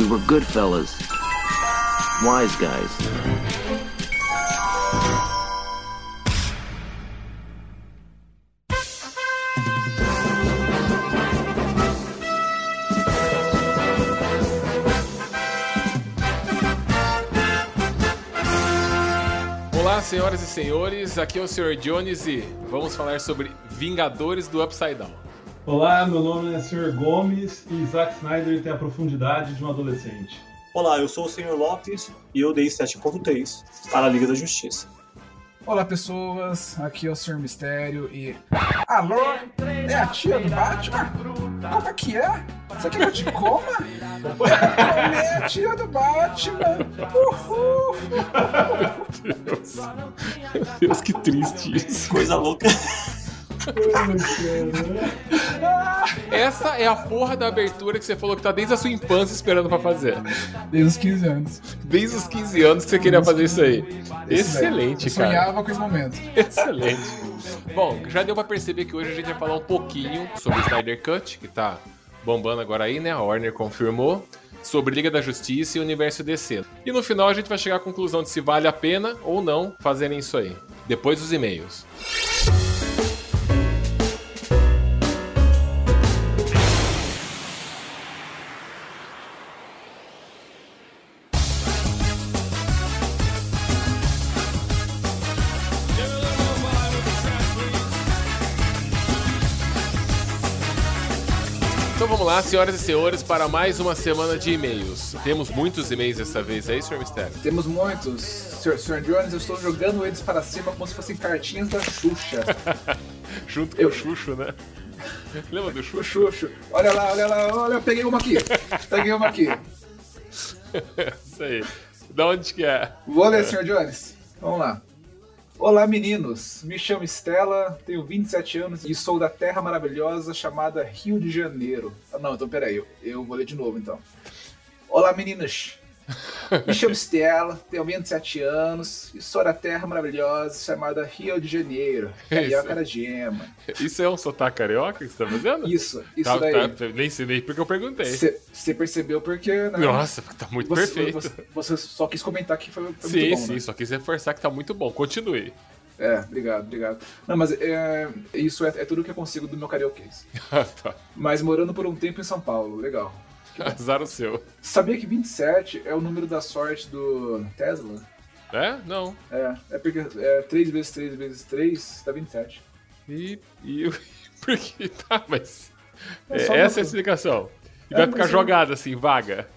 We were good fellas. Wise guys. Olá, senhoras e senhores, aqui é o Sr. Jones e vamos falar sobre Vingadores do Upside Down. Olá, meu nome é Sr. Gomes e Zack Snyder tem a profundidade de um adolescente. Olá, eu sou o Sr. Lopes e eu dei 7.3 para a Liga da Justiça. Olá pessoas, aqui é o Sr. Mistério e. Alô? É a tia do Batman? Como é que é? Você quer que eu te coma? É a tia do Batman! Uhul! Deus. Meu Deus, que triste isso. Coisa louca. Essa é a porra da abertura que você falou que tá desde a sua infância esperando pra fazer. Desde os 15 anos. Desde os 15 anos que você queria fazer isso aí. Excelente, Eu cara. sonhava com esse momento. Excelente. Bom, já deu pra perceber que hoje a gente vai falar um pouquinho sobre o Snyder Cut, que tá bombando agora aí, né? A Warner confirmou. Sobre Liga da Justiça e o Universo DC. E no final a gente vai chegar à conclusão de se vale a pena ou não fazerem isso aí. Depois dos e-mails. Lá, senhoras e senhores, para mais uma semana de e-mails. Temos muitos e-mails dessa vez aí, Sr. Mistério? Temos muitos. Sr. Sr. Jones, eu estou jogando eles para cima como se fossem cartinhas da Xuxa. Junto com Eu- o Xuxo, né? Lembra do O Xuxo? Xuxo. Olha lá, olha lá, olha, eu peguei uma aqui. Peguei uma aqui. Isso aí. Da onde que é? Vou ler, Sr. Jones. Vamos lá. Olá, meninos. Me chamo Estela, tenho 27 anos e sou da terra maravilhosa chamada Rio de Janeiro. Ah, não, então peraí, eu, eu vou ler de novo então. Olá, meninas. Me chamo Estela, tenho 27 anos e sou da terra maravilhosa chamada Rio de Janeiro. Carioca da Gema. Isso é um sotaque carioca que você tá fazendo? Isso, isso Tá- daí. tá- nem sei nem porque eu perguntei. Você percebeu porque, né? Nossa, tá muito você, perfeito. Você, você só quis comentar que foi, foi sim, muito bom, sim, né? só quis reforçar que tá muito bom. Continue. É, obrigado, obrigado. Não, mas é, isso é, é tudo que eu consigo do meu. Ah, tá. Mas morando por um tempo em São Paulo, legal. Azar o seu. Sabia que 27 é o número da sorte do Tesla? É? Não. É, é porque é 3 vezes 3 vezes 3 dá 27. E. e por que tá? Mas. É é, essa é a uma- explicação. E É, vai ficar eu- jogada assim, vaga.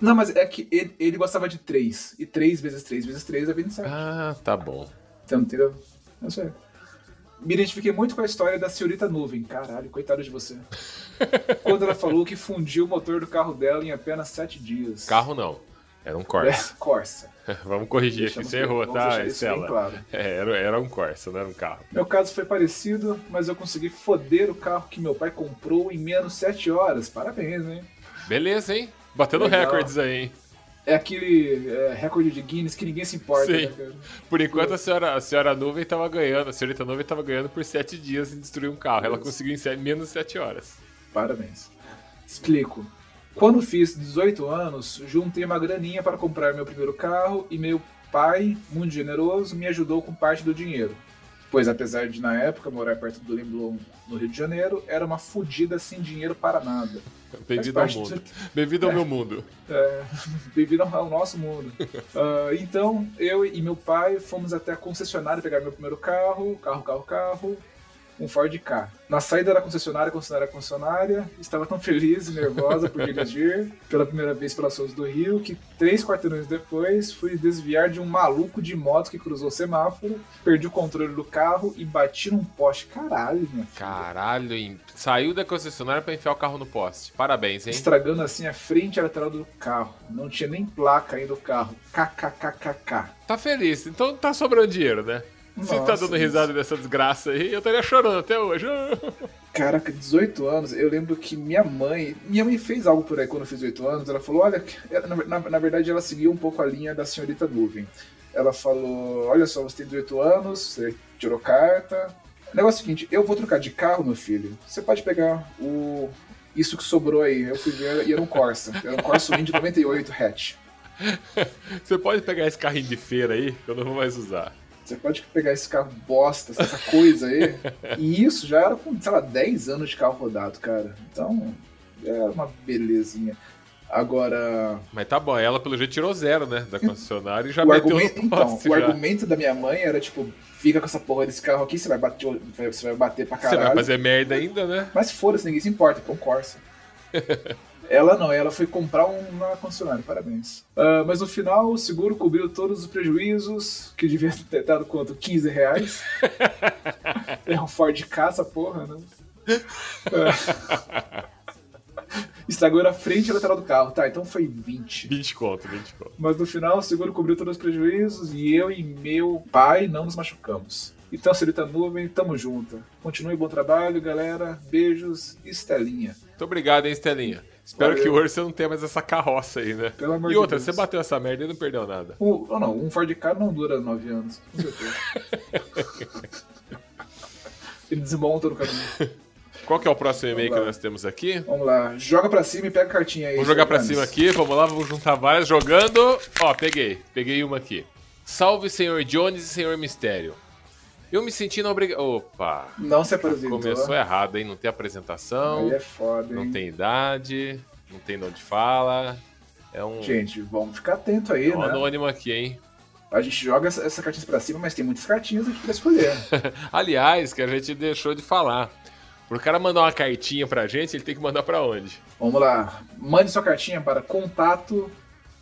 Não, mas é que ele, ele gostava de 3. E 3 vezes 3 vezes 3 é 27. Ah, tá bom. Então, entendeu? É isso aí. Me identifiquei muito com a história da senhorita Nuvem. Caralho, coitado de você. Quando ela falou que fundiu o motor do carro dela em apenas 7 dias. Carro não. Era um É, Corsa. Corsa. Vamos corrigir aqui. Deixamos Você errou, tá, Estela? claro. É, era, era um Corsa, não era um carro. Meu caso foi parecido, mas eu consegui foder o carro que meu pai comprou em menos 7 horas. Parabéns, hein? Beleza, hein? Batendo Legal. recordes aí, hein? É aquele é, recorde de Guinness que ninguém se importa, Sim. né, cara? Por enquanto a senhora, a senhora Nuvem tava ganhando, a senhorita Nuvem tava ganhando por sete dias em destruir um carro. Ela conseguiu em sete- menos de sete horas. Parabéns. Explico. Quando fiz 18 anos, juntei uma graninha para comprar meu primeiro carro e meu pai, muito generoso, me ajudou com parte do dinheiro. Pois apesar de, na época, morar perto do Leblon, no Rio de Janeiro, era uma fudida sem dinheiro para nada. Bem-vindo ao mundo. disso- Bem-vindo ao É. meu mundo. É, Bem-vindo ao nosso mundo. Ah, então, eu e meu pai fomos até a concessionária pegar meu primeiro carro, carro, carro, carro, um Ford K. Na saída da concessionária, concessionária, concessionária, estava tão feliz e nervosa por dirigir pela primeira vez pelas ruas do Rio que três quarteirões depois fui desviar de um maluco de moto que cruzou o semáforo, perdi o controle do carro e bati num poste. Caralho, minha filha. Caralho, hein? saiu da concessionária pra enfiar o carro no poste. Parabéns, hein? Estragando assim a frente e a lateral do carro. Não tinha nem placa aí do carro. KKKKK. Tá feliz, então tá sobrando dinheiro, né? Se tá Nossa, dando risada dessa desgraça aí, eu estaria chorando até hoje. Caraca, 18 anos, eu lembro que minha mãe. Minha mãe fez algo por aí quando eu fiz 18 anos. Ela falou: olha, na, na- na verdade ela seguiu um pouco a linha da senhorita Nuvem. Ela falou: olha só, você tem 18 anos, você tirou carta. O negócio é o seguinte: eu vou trocar de carro, meu filho. Você pode pegar o, Isso que sobrou aí, eu fui ver e era um Corsa. Era um Corsa Wind 98 hatch. Você pode pegar esse carrinho de feira aí, que eu não vou mais usar. Você pode pegar esse carro bosta, essa coisa aí. E isso já era com, sei lá, 10 anos de carro rodado, cara. Então, é uma belezinha. Agora, Mas tá bom, ela pelo jeito tirou zero, né? Da concessionária e já o meteu argumento, no então, poste o já. argumento da minha mãe era tipo, fica com essa porra desse carro aqui, você vai bater, você vai bater pra Você caralho. vai fazer merda ainda, né? Mas foda-se, ninguém se importa, um Corsa. ela não, ela foi comprar um na concessionária, parabéns. Ah, mas no final, o seguro cobriu todos os prejuízos, que devia ter dado quanto? 15 reais. é um Ford caça, porra, né? É. Estragou a frente e a lateral do carro. Tá, então foi 20. 20 conto, 20 conto. Mas no final, o seguro cobriu todos os prejuízos e eu e meu pai não nos machucamos. Então, senhorita Nuvem, tamo junto. Continue bom trabalho, galera. Beijos, Estelinha. Muito obrigado, hein, Estelinha. Espero Valeu. que hoje você não tenha mais essa carroça aí, né? Pelo amor E de outra, Deus. você bateu essa merda e não perdeu nada. Um, ou não, um Ford Ka não dura 9 anos. Com certeza. Ele desmonta no caminho. Qual que é o próximo e-mail que nós temos aqui? Vamos lá, joga pra cima e pega a cartinha aí. Vou jogar pra cima aqui, vamos lá, vamos juntar várias. Jogando. Ó, peguei. Peguei uma aqui. Salve, senhor Jones e senhor Mistério. Eu me senti na obrigação. Opa! Não se apresentou. Começou errado, hein? Não tem apresentação, Aí é foda, hein? não tem idade, não tem de onde fala. É um, Gente, vamos ficar atento aí, é um né? anônimo aqui, hein? A gente joga essa, cartinha pra cima, mas tem muitas cartinhas aqui pra escolher. Aliás, que a gente deixou de falar. Pro cara mandar uma cartinha pra gente, ele tem que mandar pra onde? Vamos lá. Mande sua cartinha para contato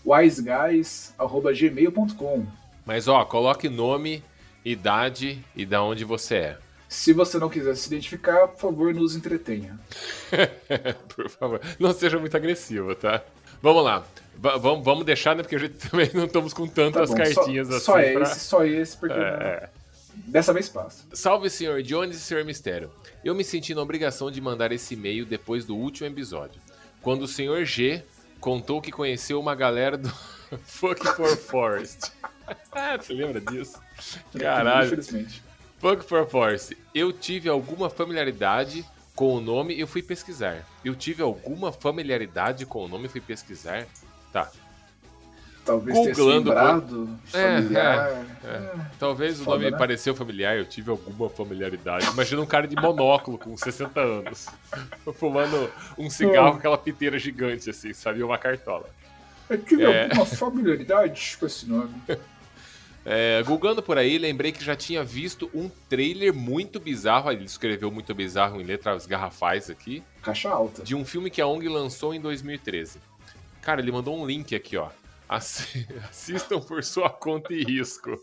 wiseguys.gmail.com. Mas ó, coloque nome, idade e da onde você é. Se você não quiser se identificar, por favor, nos entretenha. Por favor, não seja muito agressivo, tá? Vamos lá. Va- vamos, deixar, né? Porque a gente também não estamos com Tá tantas bom, cartinhas só, assim. só pra- esse, só esse, porque É, é. dessa vez passa. Salve, senhor Jones e senhor Mistério. Eu me senti na obrigação de mandar esse e-mail depois do último episódio, quando o senhor G contou que conheceu uma galera do Fuck for Forest. Você lembra disso? Caralho. Infelizmente. For Forest. Eu tive alguma familiaridade com o nome e fui pesquisar. Eu tive alguma familiaridade com o nome e fui pesquisar. Tá. Talvez Googlando tenha lembrado, É, familiar. É, Talvez o Foda, nome me né? pareceu familiar, eu tive alguma familiaridade. Imagina um cara de monóculo com 60 anos, fumando um cigarro com aquela piteira gigante, assim, sabe? Uma cartola. Eu tive É. alguma familiaridade com esse nome. É, Googando por aí, lembrei que já tinha visto um trailer muito bizarro, ele escreveu muito bizarro em letras garrafais aqui, Caixa alta. de um filme que a ONG lançou em 2013. Cara, ele mandou um link aqui, ó. Assi- Assistam por sua conta e risco.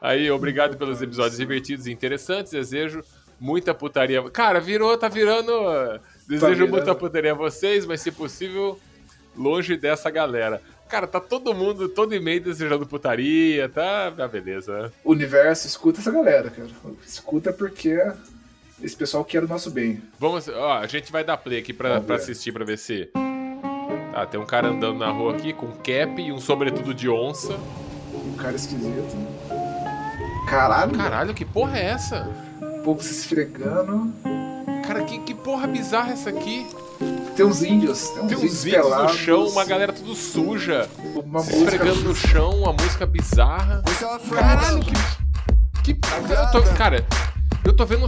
Aí, obrigado pelos episódios divertidos e interessantes. Desejo muita putaria. Cara, virou, tá virando. uh, Desejo virando. muita putaria a vocês, mas se possível, longe dessa galera. Cara, tá todo mundo, todo e-mail desejando putaria, tá? Ah, beleza. O universo escuta essa galera, cara. Escuta porque esse pessoal quer o nosso bem. Vamos, ó, a gente vai dar play aqui pra, pra assistir, pra ver se. Tá, tem um cara andando na rua aqui com cap e um sobretudo de onça. Um cara esquisito. Caralho, Caralho, que porra é essa? o povo se esfregando. Cara, que, que porra bizarra é essa aqui? Tem uns índios. Tem uns, Tem uns índios no pelados, chão, uma galera tudo suja, Uma se música. esfregando no chão, uma música bizarra. Caralho, que. Que. Eu tô, cara, eu tô vendo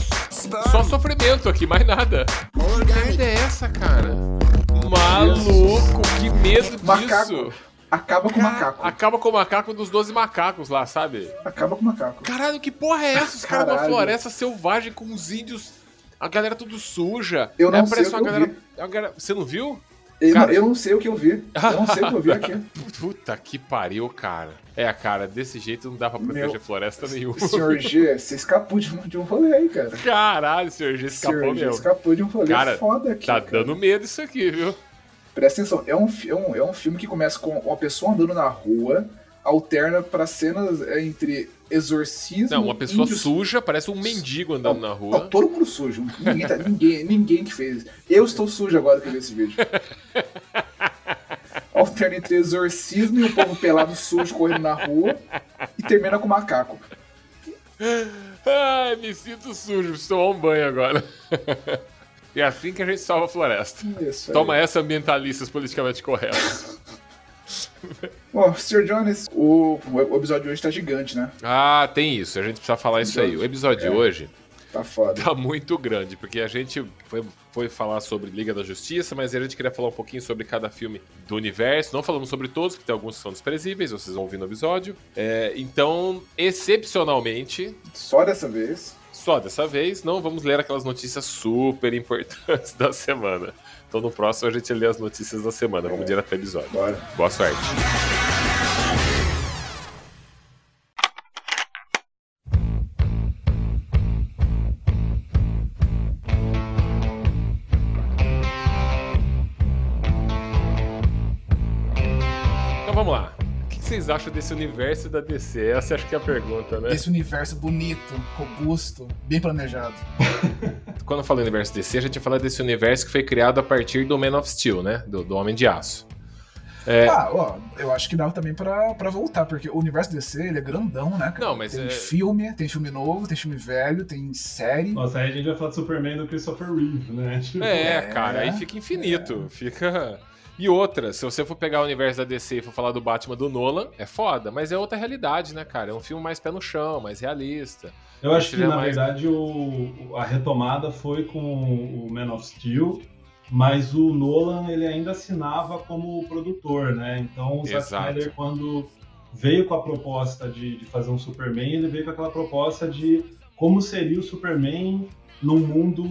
só sofrimento aqui, mais nada. Que merda é essa, cara? Maluco, que medo disso. Macaco. Acaba com o macaco. Acaba com o macaco dos 12 macacos lá, sabe? Acaba com o macaco. Caralho, que porra é essa? Os caras Caralho. floresta selvagem com os índios. A galera tudo suja. Eu não Aí sei o que eu galera, galera- Você não viu? Eu, Cara- eu não sei o que eu vi. Eu não sei o que eu vi aqui. Puta que pariu, cara. É, cara, desse jeito não dá pra proteger Meu- floresta nenhuma. Senhor G, você escapou de um, de um rolê aí, cara. Caralho, senhor G escapou Senhor G mesmo. escapou de um rolê Cara, foda aqui. Tá cara. dando medo isso aqui, viu? Presta atenção, é um, é, um, é um filme que começa com uma pessoa andando na rua, alterna pra cenas é, entre exorcismo. Não, uma pessoa índios- suja, parece um mendigo andando na Não, rua. todo mundo sujo. Ninguém, tá- ninguém, ninguém que fez. Eu estou sujo agora que vi esse vídeo. Alterna entre exorcismo e o povo pelado sujo correndo na rua e termina com macaco. Ai, me sinto sujo, preciso tomar um banho agora. E é assim que a gente salva a floresta. Isso aí. Toma essa, ambientalistas politicamente corretos. Ó, Sr. Jones, o, o episódio de hoje tá gigante, né? Ah, tem isso. A gente precisa falar isso aí. O episódio de É. hoje Tá foda. tá muito grande, porque a gente foi, foi falar sobre Liga da Justiça, mas a gente queria falar um pouquinho sobre cada filme do universo. Não falamos sobre todos, porque tem alguns que são desprezíveis, vocês vão ouvir no episódio. É, então, excepcionalmente, Só dessa vez. só dessa vez, não vamos ler aquelas notícias super importantes da semana. Então, no próximo, a gente lê as notícias da semana. Vamos direto pro episódio. Bora. Boa sorte. Então vamos lá. O que vocês acham desse universo da DC? Essa acho que é a pergunta, né? Esse universo bonito, robusto, bem planejado. Quando eu falo universo DC, a gente fala desse universo que foi criado a partir do Man of Steel, né? Do, do Homem de Aço. É. Ah, ó, eu acho que dá também pra, pra voltar, porque o universo DC, ele é grandão, né, cara? Não, mas tem é- filme, tem filme novo, tem filme velho, tem série. Nossa, aí a gente vai falar de Superman do Christopher Reeve, né? Tipo, É, É, cara, aí fica infinito. Fica. E outra, se você for pegar o universo da DC e for falar do Batman do Nolan, é foda, mas é outra realidade, né, cara? É um filme mais pé no chão, mais realista. Eu acho que, na mais- verdade, o, a retomada foi com o Man of Steel, mas o Nolan ele ainda assinava como produtor, né? Então o Zack. Snyder, quando veio com a proposta de, de fazer um Superman, ele veio com aquela proposta de como seria o Superman num mundo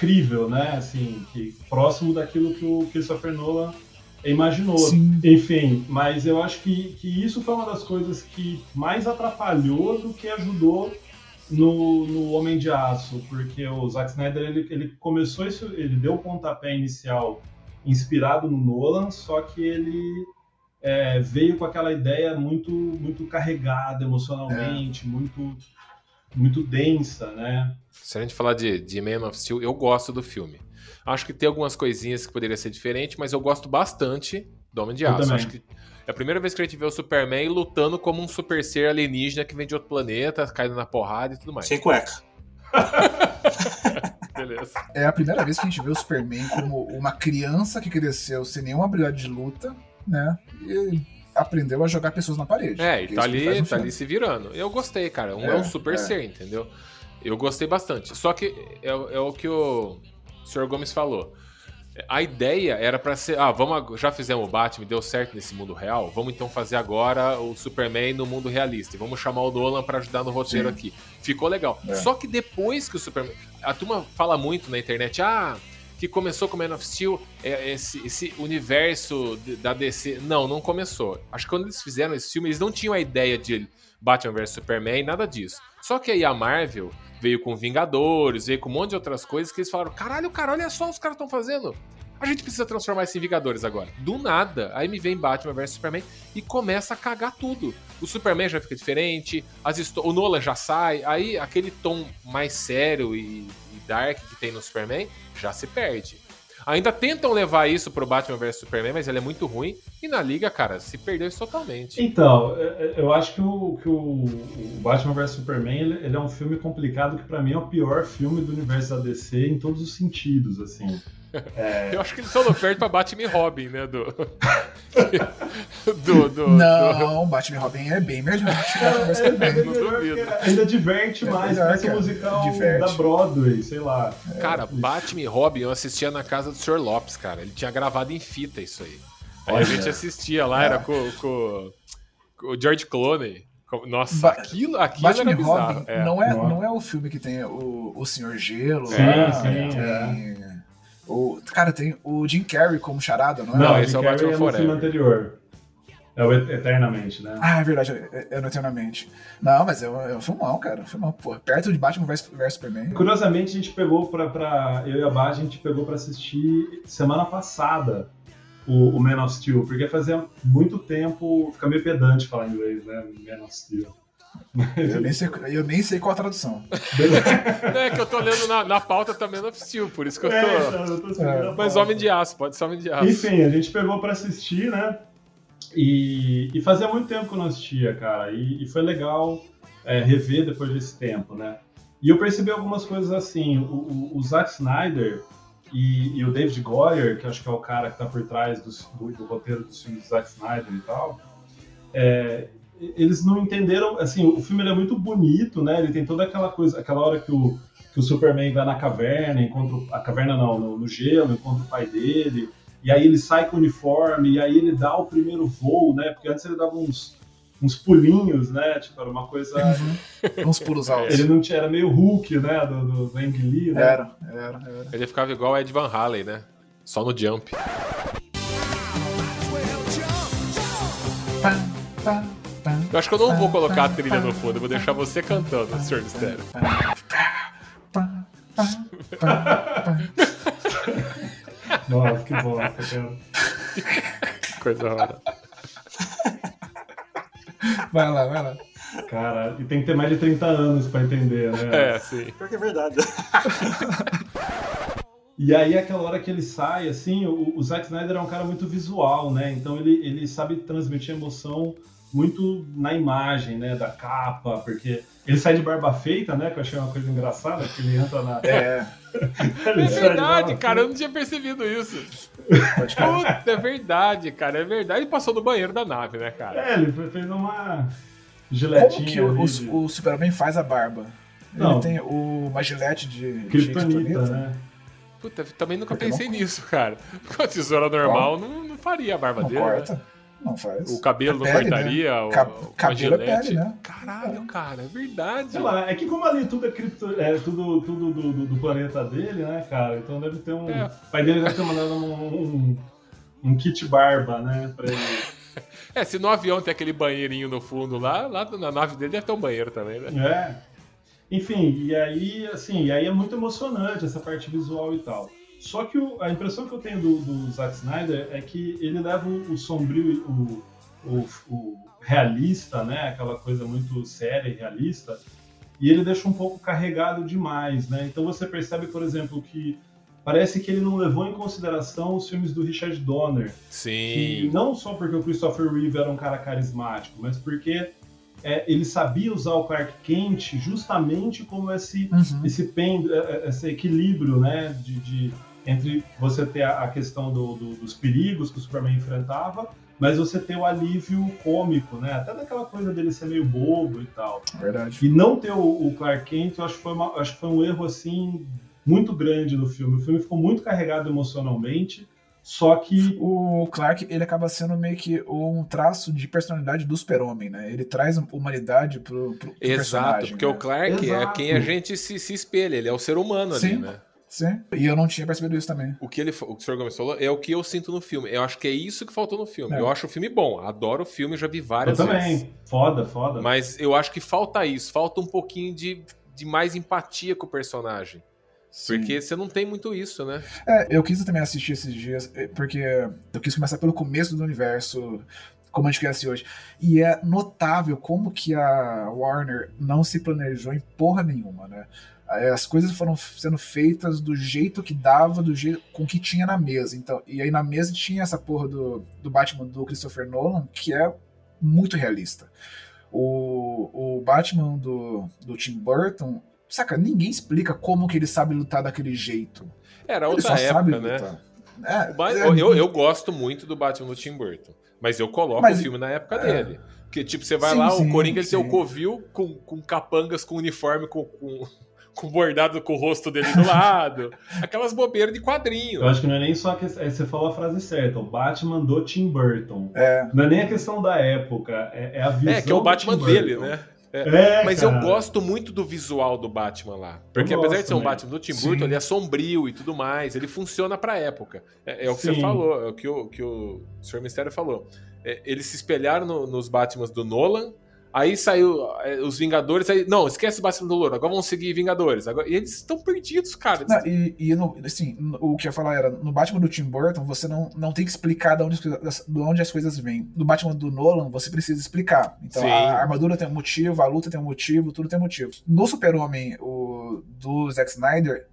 crível, né? Assim, que, próximo daquilo que o Christopher Nolan imaginou. Sim. Enfim, mas eu acho que, que isso foi uma das coisas que mais atrapalhou do que ajudou no, no Homem de Aço, porque o Zack Snyder ele, ele começou isso, ele deu o pontapé inicial inspirado no Nolan, só que ele é, veio com aquela ideia muito muito carregada emocionalmente, muito muito densa, né? Se a gente falar de, de Man of Steel, eu gosto do filme. Acho que tem algumas coisinhas que poderia ser diferente, mas eu gosto bastante do Homem de Aço. Acho que é a primeira vez que a gente vê o Superman lutando como um super ser alienígena que vem de outro planeta, caindo na porrada e tudo mais. Sem cueca. Beleza. É a primeira vez que a gente vê o Superman como uma criança que cresceu sem nenhuma habilidade de luta, né? E aprendeu a jogar pessoas na parede. É, e tá ali, tá ali se virando. Eu gostei, cara. Um é, É, um super é. ser, entendeu? Eu gostei bastante. Só que é, é o que o Sr. Gomes falou. A ideia era pra ser, ah, vamos, já fizemos o Batman, deu certo nesse mundo real, vamos então fazer agora o Superman no mundo realista. E vamos chamar o Nolan pra ajudar no roteiro Sim. aqui. Ficou legal. É. Só que depois que o Superman, a turma fala muito na internet, ah, que começou com Man of Steel, é, esse, esse universo da DC. Não, não começou. Acho que quando eles fizeram esse filme, eles não tinham a ideia de Batman vs Superman, nada disso. Só que aí a Marvel veio com Vingadores, veio com um monte de outras coisas que eles falaram: caralho, cara, olha só os caras estão fazendo. A gente precisa transformar isso em Vingadores agora. Do nada, aí me vem Batman vs Superman e começa a cagar tudo. O Superman já fica diferente, o Nolan já sai, aí aquele tom mais sério e, e dark que tem no Superman já se perde. Ainda tentam levar isso pro Batman vs Superman, mas ele é muito ruim. E na liga, cara, se perdeu isso totalmente. Então, é- é- eu acho que o, que o, Batman vs Superman ele, ele é um filme complicado que pra mim é o pior filme do universo da DC em todos os sentidos, assim. Eu acho que eles estão no perto pra Batman e Robin, né? Do. do, do, Não, Batman e Robin é bem melhor que Batman vs É Superman. melhor ainda diverte É mais, melhor, parece cara. musical Diverte. da Broadway, sei lá. Cara, Batman e Robin eu assistia na casa do Sr. Lopes, cara. Ele tinha gravado em fita isso aí. Aí a gente assistia lá, era com, com, com o George Clooney. Nossa, Ba- aquilo, aquilo Batman era bizarro. Robin É. não, é, Não é. não é o filme que tem o, o Senhor Gelo. Sim, lá, sim, tem O, cara, tem o Jim Carrey como charada, não é? Não, esse é o Batman é Forever. filme anterior. É o Et- Eternamente, né? Ah, é verdade, é, é no Eternamente. Não, mas é, um- é um filmão, cara. Um filmão, pô. Perto de Batman vs Superman. Curiosamente, a gente pegou pra, pra. Eu e a Bá, a gente pegou pra assistir semana passada o, o Man of Steel, porque fazia muito tempo. Fica meio pedante falar inglês, né? Man of Steel. Eu nem sei, eu nem sei qual a tradução. Não, é que eu tô olhando na, na pauta também no Steel, por isso que eu tô. É, então, eu tô Mas. Homem de Aço, pode ser Homem de Aço. Enfim, a gente pegou pra assistir, né? E, e fazia muito tempo que eu não assistia, cara. E, e foi legal é, rever depois desse tempo, né? E eu percebi algumas coisas assim. O, o, o Zack Snyder e, e, o David Goyer, que acho que é o cara que está por trás do, do, do, roteiro dos filmes do Zack Snyder e tal, é, eles não entenderam. Assim, o filme é muito bonito, né? Ele tem toda aquela coisa, aquela hora que o, que o Superman vai na caverna, encontra a caverna não, no, no gelo, encontra o pai dele. E aí ele sai com o uniforme, e aí ele dá o primeiro voo, né? Porque antes ele dava uns, uns pulinhos, né? Tipo, era uma coisa. Uhum. uns pulos altos. Ele não tinha, era meio Hulk, né? Do, do, do Ang Lee, né? Era, era, era. Ele ficava igual Ed Van Halen, né? Só no jump. Pá, pá, pá, Eu acho que eu não vou colocar a trilha no fundo, eu vou deixar você cantando, Sr. Mistério. Nossa, que bosta, cara. Coisa rara. Vai lá, vai lá. Cara, e tem que ter mais de 30 anos pra entender, né? É, sim. Pior que é verdade. E aí, aquela hora que ele sai, assim, o, o Zack Snyder é um cara muito visual, né? Então ele, ele sabe transmitir emoção muito na imagem, né? Da capa, porque ele sai de barba feita, né? Que eu achei uma coisa engraçada, que ele entra na. É, É verdade, cara, eu não tinha percebido isso. Puta, é verdade, cara, é verdade. Ele passou no banheiro da nave, né, cara? É, ele fez uma Como giletinha que o, ali o, de o Superman faz a barba? Ele Não. tem o, uma gilete de Kryptonita, né? Puta, também nunca Porque pensei não- nisso, cara. Com a tesoura normal, não, não faria a barba Não dele. corta. Né? Não faz. O cabelo É não pele, né? cortaria, o, Ca- a cabelo é pele, né? Caralho, cara, é verdade. Sei lá, é que como ali tudo é cripto, é tudo, tudo do, do- do planeta dele, né, cara? Então deve ter um. É. O pai dele deve ter mandado um, um, um kit barba, né? Pra ele. É, se no avião tem aquele banheirinho no fundo lá, lá na nave dele deve ter um banheiro também, né? É. Enfim, e aí, assim, e aí é muito emocionante essa parte visual e tal. Só que o- a impressão que eu tenho do, do Zack Snyder é que ele leva o, o sombrio, o, o, o realista, né? Aquela coisa muito séria e realista, e ele deixa um pouco carregado demais, né? Então você percebe, por exemplo, que parece que ele não levou em consideração os filmes do Richard Donner, que Sim. não só porque o Christopher Reeve era um cara carismático, mas porque é, ele sabia usar o Clark Kent justamente como esse, Uhum. esse, pen, é, é, esse equilíbrio, né, de, de- entre você ter a, questão do- do- dos perigos que o Superman enfrentava, mas você ter o alívio cômico, né, até daquela coisa dele ser meio bobo e tal. Verdade. E não ter o, o Clark Kent, eu acho que, foi uma- acho que foi um erro assim muito grande no filme. O filme ficou muito carregado emocionalmente, só que O Clark, ele acaba sendo meio que um traço de personalidade do super-homem, né? Ele traz humanidade pro, pro, pro Exato, personagem. porque né? o Clark é Exato. quem a gente se, se espelha, ele é o ser humano ali, Sim. né? Sim, e eu não tinha percebido isso também. O que, ele, o que o Sr. Gomes falou é o que eu sinto no filme. Eu acho que é isso que faltou no filme. É. Eu acho o filme bom, adoro o filme, já vi eu várias vezes. também. Foda, foda. Mas eu acho que falta isso, falta um pouquinho de, de mais empatia com o personagem. Sim. Porque você não tem muito isso, né? É, eu quis também assistir esses dias, eh, porque eu quis começar pelo começo do universo, como a gente conhece hoje. E é notável como que a Warner não se planejou em porra nenhuma, né? As coisas foram sendo feitas do jeito que dava, do jeito com que tinha na mesa. Então, e aí na mesa tinha essa porra do, do Batman do Christopher Nolan, que é muito realista. O, o Batman do, do Tim Burton, saca, ninguém explica como que ele sabe lutar daquele jeito. Era Ele outra época, né? lutar. É, Ba- é, eu, eu, eu gosto muito do Batman do Tim Burton, mas eu coloco Mas- o filme na época é. dele. Porque, tipo, você vai Sim, lá, sim, o Coringa ele tem o covil com, com capangas, com uniforme, com, com, com bordado com o rosto dele do lado. Aquelas bobeiras de quadrinho. Eu acho que não é nem só que é, você falou a frase certa, o Batman do Tim Burton. É, Não é nem a questão da época, é, é a visão É, que é o Batman dele, né? É, Mas cara. eu gosto muito do visual do Batman lá. Porque Eu apesar gosto de ser um. Batman do Tim Sim. Burton, ele é sombrio e tudo mais. Ele funciona pra época. É, é o que você Sim. falou, é o que o, que o Sr. Mistério falou. É, eles se espelharam no- nos Batmans do Nolan. Aí saiu é, os Vingadores. Aí, não, esquece o Batman do Nolan. Agora vamos seguir Vingadores. Agora, e eles estão perdidos, cara. Não, e, e no- assim, no- o que eu ia falar era, no Batman do Tim Burton, você não, não tem que explicar de onde, as coisas- de onde as coisas vêm. No Batman do Nolan, você precisa explicar. Então, Sim. a armadura tem um motivo, a luta tem um motivo, tudo tem motivo. No Super-Homem, o do Zack Snyder,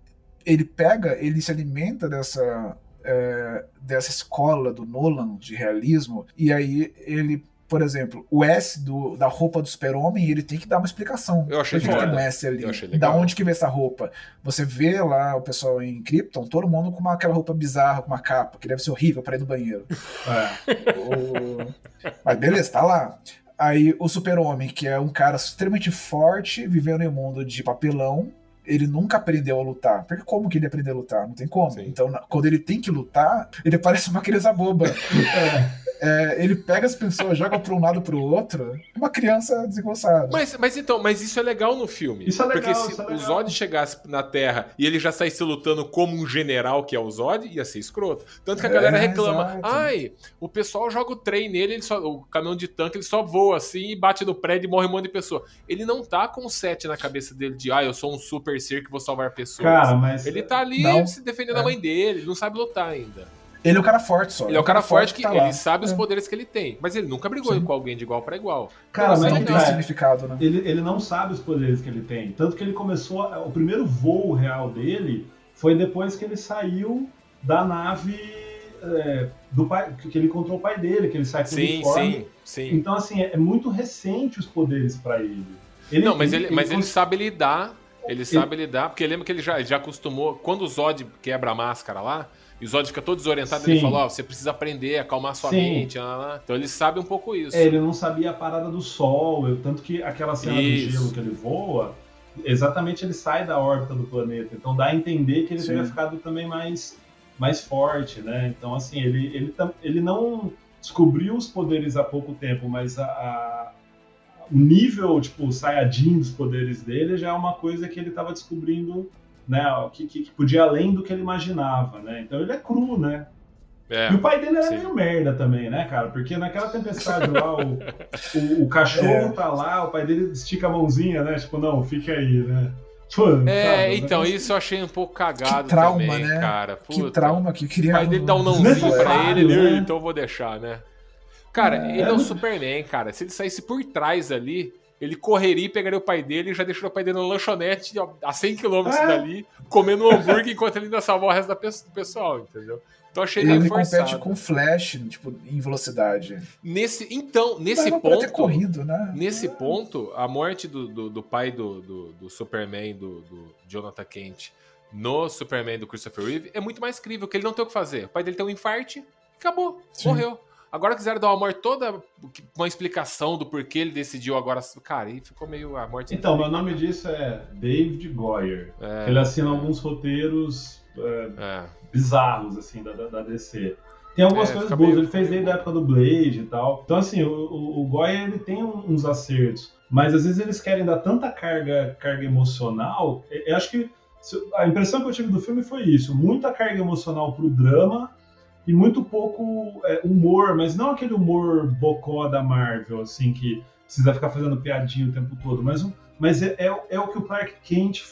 ele pega, ele se alimenta dessa, é, dessa escola do Nolan de realismo, e aí ele por exemplo, o S do, da roupa do super-homem, ele tem que dar uma explicação. Eu achei que tem um S ali? Eu achei Da onde que vem essa roupa? Você vê lá o pessoal em Krypton, todo mundo com uma, aquela roupa bizarra, com uma capa, que deve ser horrível pra ir no banheiro. É. O- Mas beleza, tá lá. Aí o super-homem, que é um cara extremamente forte, vivendo em um mundo de papelão, ele nunca aprendeu a lutar. Porque como que ele aprendeu a lutar? Não tem como. Sim. Então, na- quando ele tem que lutar, ele parece uma criança boba. É, ele pega as pessoas, joga pra um lado pro outro, é uma criança desengonçada. Mas, mas então, mas isso é legal no filme. Isso é legal, Porque se isso é o legal. Zod chegasse na Terra e ele já saísse lutando como um general que é o Zod, ia ser escroto. Tanto que a É, galera reclama: exato. ai, o pessoal joga o trem nele, ele só- o caminhão de tanque, ele só voa assim e bate no prédio e morre um monte de pessoa. Ele não tá com o set na cabeça dele de, ah, eu sou um super ser que vou salvar pessoas. Cara, mas. ele tá ali Não. se defendendo É. a mãe dele, ele não sabe lutar ainda. Ele é um cara forte só. Ele é o cara forte que tá lá. ele sabe os É. poderes que ele tem, mas ele nunca brigou Sim. com alguém de igual pra igual. Cara, Nossa, mas Não é tem significado, né? ele, ele não sabe os poderes que ele tem. Tanto que ele começou. a- O primeiro voo real dele foi depois que ele saiu da nave é, do pai. Que ele encontrou o pai dele, que ele sai com o Sim, uniforme. sim, sim. Então, assim, é, é muito recente os poderes pra ele. Ele- Não, mas ele, mas ele cons- sabe lidar. Ele sabe lidar, porque lembra que ele já, ele já acostumou. Quando o Zod quebra a máscara lá, e o Zod fica todo desorientado, ele Sim. fala: Ó, você precisa aprender, acalmar sua Sim. mente. lá, lá. Então ele sabe um pouco isso. É, ele não sabia a parada do sol, eu- tanto que aquela cena Isso. do gelo que ele voa, exatamente ele sai da órbita do planeta. Então dá a entender que ele Sim. teria ficado também mais, mais forte, né? Então, assim, ele, ele, ele não descobriu os poderes há pouco tempo, mas a, a- o nível, tipo, Saiyajin dos poderes dele já é uma coisa que ele estava descobrindo, né? Que, que, que podia ir além do que ele imaginava, né? Então ele é cru, né? É. E o pai dele era sim. meio merda também, né, cara? Porque naquela tempestade lá, o, o, o cachorro É. tá lá, o pai dele estica a mãozinha, né? Tipo, não, fica aí, né? Pô, É, sabe, então, né? isso eu achei um pouco cagado Que trauma, também, né? cara. Que Puta. trauma que O queria. pai dele dá um nãozinho pra ele, né? então eu vou deixar, né? Cara, É. ele é o Superman, cara. Se ele saísse por trás ali, ele correria e pegaria o pai dele e já deixaria o pai dele na lanchonete a 100 km É. dali, comendo um hambúrguer enquanto ele ainda salvou o resto da do pessoal, entendeu? Então achei meio Ele forçado. compete com Flash, tipo, em velocidade. Nesse, então, nesse pode ter ponto, corrido, né? nesse ponto, a morte do, do, do pai do, do, do Superman, do, do Jonathan Kent, no Superman do Christopher Reeve, é muito mais crível, que ele não tem o que fazer. O pai dele tem um infarte, acabou, Sim. morreu. Agora quiseram dar uma morte toda, uma explicação do porquê ele decidiu agora. Cara, aí ficou meio a morte. Então, meu nome disso é David Goyer. É, Ele assina alguns roteiros é, é. bizarros, assim, da, da, DC. Tem algumas É, coisas boas, meio- ele fez desde a época do Blade e tal. Então, assim, o, o, o Goya, ele tem uns acertos, mas às vezes eles querem dar tanta carga, carga emocional. Eu acho que a impressão que eu tive do filme foi isso: muita carga emocional pro drama e muito pouco é, humor, mas não aquele humor bocó da Marvel, assim, que precisa ficar fazendo piadinha o tempo todo, mas, um- mas é, é, é o que o Clark Kent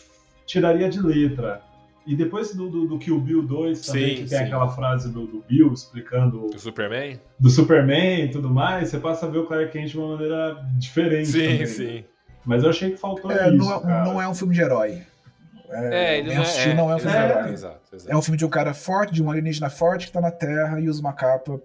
tiraria de letra. E depois do, do, do Kill Bill 2 também, Sim, que tem sim. aquela frase do, do Bill explicando O Superman? do Superman e tudo mais, você passa a ver o Clark Kent de uma maneira diferente Sim, também. sim. Mas eu achei que faltou É, isso, não, é, cara. não é um filme de herói. É, ele Man não of é, não é um filme de é, herói. Exato, exato. É um filme de um cara forte, de um alienígena forte que tá na Terra e usa uma capa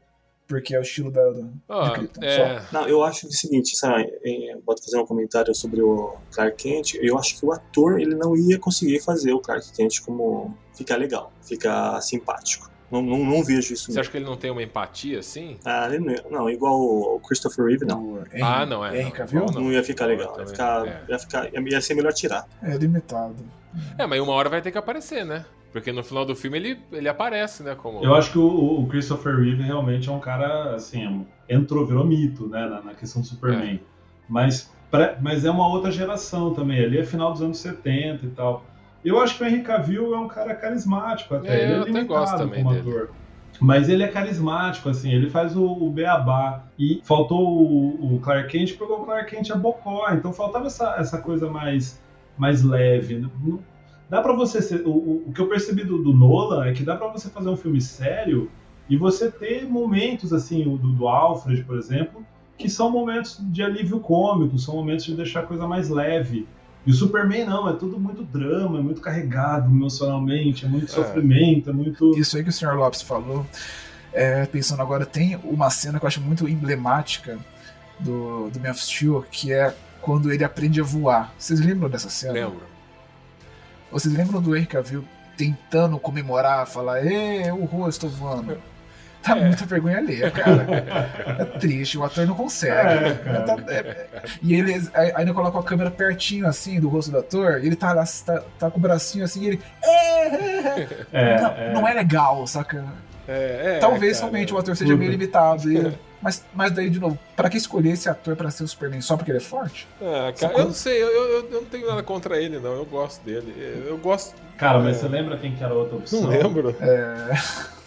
porque é o estilo da, da- de Krypton. é, Não, eu acho o seguinte, sabe, é, vou fazer um comentário sobre o Clark Kent. Eu acho que o ator ele não ia conseguir fazer o Clark Kent como ficar legal, ficar simpático. Não, não, não vejo isso. Você nele. acha que ele não tem uma empatia assim? Ah, ele não, ia- não, igual o Christopher Reeve, não. Henry, Ah, não, é. Henry não, Cavill? não. Não ia ficar legal. Ia ficar, é. ia ficar, ia ser melhor tirar. É limitado. É, mas uma hora vai ter que aparecer, né? Porque no final do filme ele, ele aparece, né? Como... Eu acho que o, o Christopher Reeve realmente é um cara, assim, entrou, virou mito, né, na, na questão do Superman. Mas, pra- mas é uma outra geração também, ali é final dos anos 70 e tal. Eu acho que o Henry Cavill é um cara carismático até, É, ele é eu até gosto também como dele. ator. Mas ele é carismático, assim, ele faz o, o beabá. E faltou o, o Clark Kent, porque o Clark Kent é bocó, então faltava essa, essa coisa mais, mais leve. Não- Dá pra você ser. O, o, que eu percebi do, do Nolan é que dá pra você fazer um filme sério e você ter momentos, assim, o do, do Alfred, por exemplo, que são momentos de alívio cômico, são momentos de deixar a coisa mais leve. E o Superman não, é tudo muito drama, é muito carregado emocionalmente, é muito sofrimento, é muito. Isso aí que o Sr. Lopes falou, é, pensando agora, tem uma cena que eu acho muito emblemática, do, do Man of Steel, que é quando ele aprende a voar. Vocês lembram dessa cena? Lembro. Vocês lembram do Henry Cavill tentando comemorar, falar, ê, o estou voando? Tá É. muita vergonha alheia, cara. É triste, o ator não consegue. É. Tá- é- e ele ainda coloca a câmera pertinho assim do rosto do ator, e ele tá lá, tá, tá com o bracinho assim, e ele. "É, é, é." É, não, é. não é legal, saca? É, é, Talvez cara. somente o ator seja meio limitado. e- mas, mas daí, de novo, pra que escolher esse ator pra ser o Superman? Só porque ele é forte? Ah, cara, eu não sei, eu, eu, eu não tenho nada contra ele, não. Eu gosto dele. Eu gosto. Cara, mas É. você lembra quem que era a outra opção? Não lembro.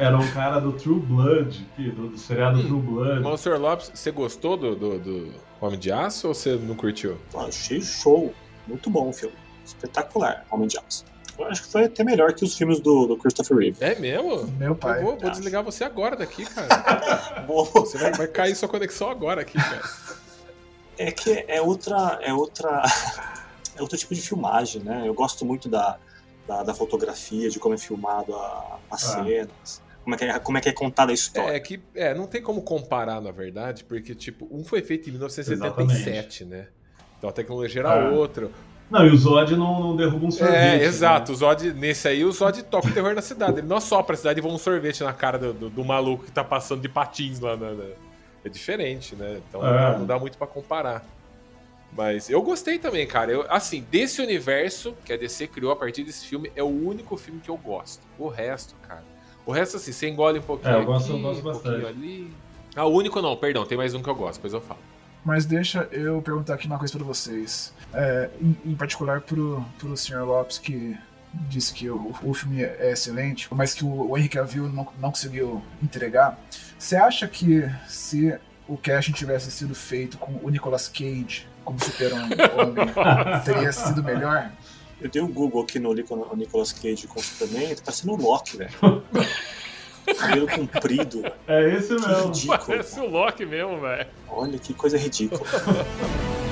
Era um cara do True Blood, que- do, do seriado Hum. True Blood. Mas o Sr. Lopes, você gostou do, do, do Homem de Aço ou você não curtiu? Eu achei show. Muito bom o filme. Espetacular, Homem de Aço. Eu acho que foi até melhor que os filmes do, do Christopher Reeve. É mesmo? Meu pai. Eu vou, vou desligar você agora daqui, cara. Você vai, vai cair sua conexão agora aqui, cara. É que é outra. É outra. É outro tipo de filmagem, né? Eu gosto muito da, da, da fotografia, de como é filmado a- as Ah. cenas, como é, que é, como é que é contada a história. É que é, não tem como comparar, na verdade, porque, tipo, um foi feito em 1977, né? Então a tecnologia era Ah. outra. Não, e o Zod não, não derruba um sorvete. É, né? exato. O Zod, nesse aí, o Zod toca o terror na cidade. Ele não assopra a cidade e voa um sorvete na cara do, do- do maluco que tá passando de patins lá na. na- É diferente, né? Então não dá- É. não dá muito pra comparar. Mas eu gostei também, cara. Eu, assim, desse universo que a DC criou a partir desse filme, é o único filme que eu gosto. O resto, cara. O resto, assim, você engole um pouquinho. É, eu gosto- aqui, eu gosto um bastante. ali. Ah, o único não, perdão, tem mais um que eu gosto, depois eu falo. Mas deixa eu perguntar aqui uma coisa pra vocês. É, em, em particular pro, pro Sr. Lopes, que disse que o, o filme é excelente, mas que o, o Henry Cavill não, não conseguiu entregar. Você acha que se o casting tivesse sido feito com o Nicolas Cage como super-homem, teria sido melhor? Eu dei um Google aqui no Nico- no Nicolas Cage com o Superman, tá parecendo o Loki, velho. Cabelo comprido. É esse Que mesmo. ridículo. Parece o Loki mesmo, velho. Olha que coisa ridícula.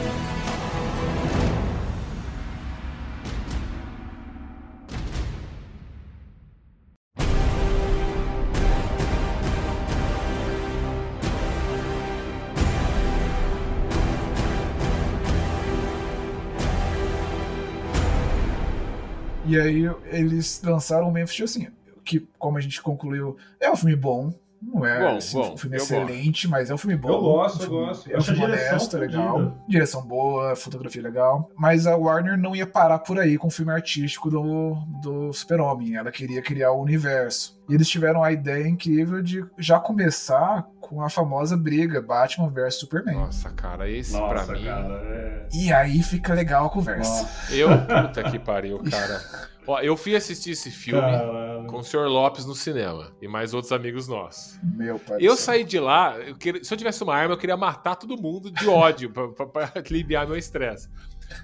E aí eles lançaram o Steel, assim, que, como a gente concluiu, é um filme bom. Não é Bom, assim, bom, um filme eu excelente, mas é um filme bom. Eu gosto, um eu gosto. É um filme honesto, é legal. Direção boa, fotografia legal. Mas a Warner não ia parar por aí com o filme artístico do, do Super-Homem. Ela queria criar o universo. E eles tiveram a ideia incrível de já começar com a famosa briga Batman vs Superman. Nossa, cara, esse Nossa, pra mim. cara, é... E aí fica legal a conversa. Nossa, Eu, puta que pariu, cara. Ó, eu fui assistir esse filme caralho. com o Sr. Lopes no cinema e mais outros amigos nossos. Meu pai. Eu saí de lá, eu queria- se eu tivesse uma arma, eu queria matar todo mundo de ódio pra, pra- pra aliviar meu estresse.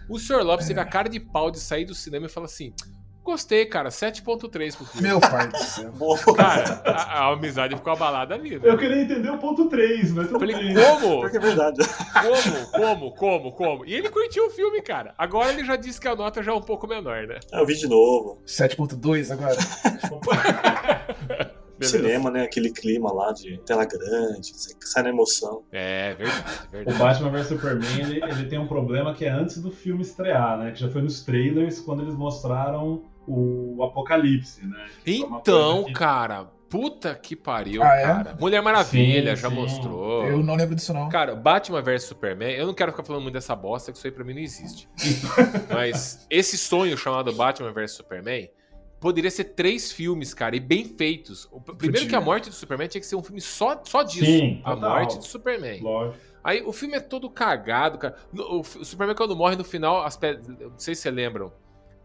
O Sr. Lopes teve a cara de pau de sair do cinema e falar assim: Gostei, cara, 7.3 pro filme. Meu pai do céu. Boa. Cara, a, a amizade ficou abalada ali, né? Eu queria entender o ponto 3, mas Eu tudo falei, bem. como? Porque é verdade. Como? Como? Como? Como? E ele curtiu o filme, cara. Agora ele já disse que a nota já é um pouco menor, né? Eu vi de novo. 7.2 agora? Beleza. Cinema, né? Aquele clima lá de tela grande, sai na emoção. É, verdade, O verdade. Batman vs Superman, ele, ele tem um problema que é antes do filme estrear, né? Que já foi nos trailers, quando eles mostraram o Apocalipse, né? Então, cara, puta que pariu, Ah, é? cara. Mulher Maravilha Sim, já sim. mostrou. Eu não lembro disso, não. Cara, Batman vs Superman, eu não quero ficar falando muito dessa bosta, que isso aí pra mim não existe. Mas esse sonho chamado Batman vs Superman poderia ser três filmes, cara, e bem feitos. O- Primeiro Podia. que a morte do Superman tinha que ser um filme só, só disso. Sim, a total. morte do Superman. Lógico. Aí o filme é todo cagado, cara. No- O, Superman, quando morre no final, as pedras. Não sei se vocês lembram.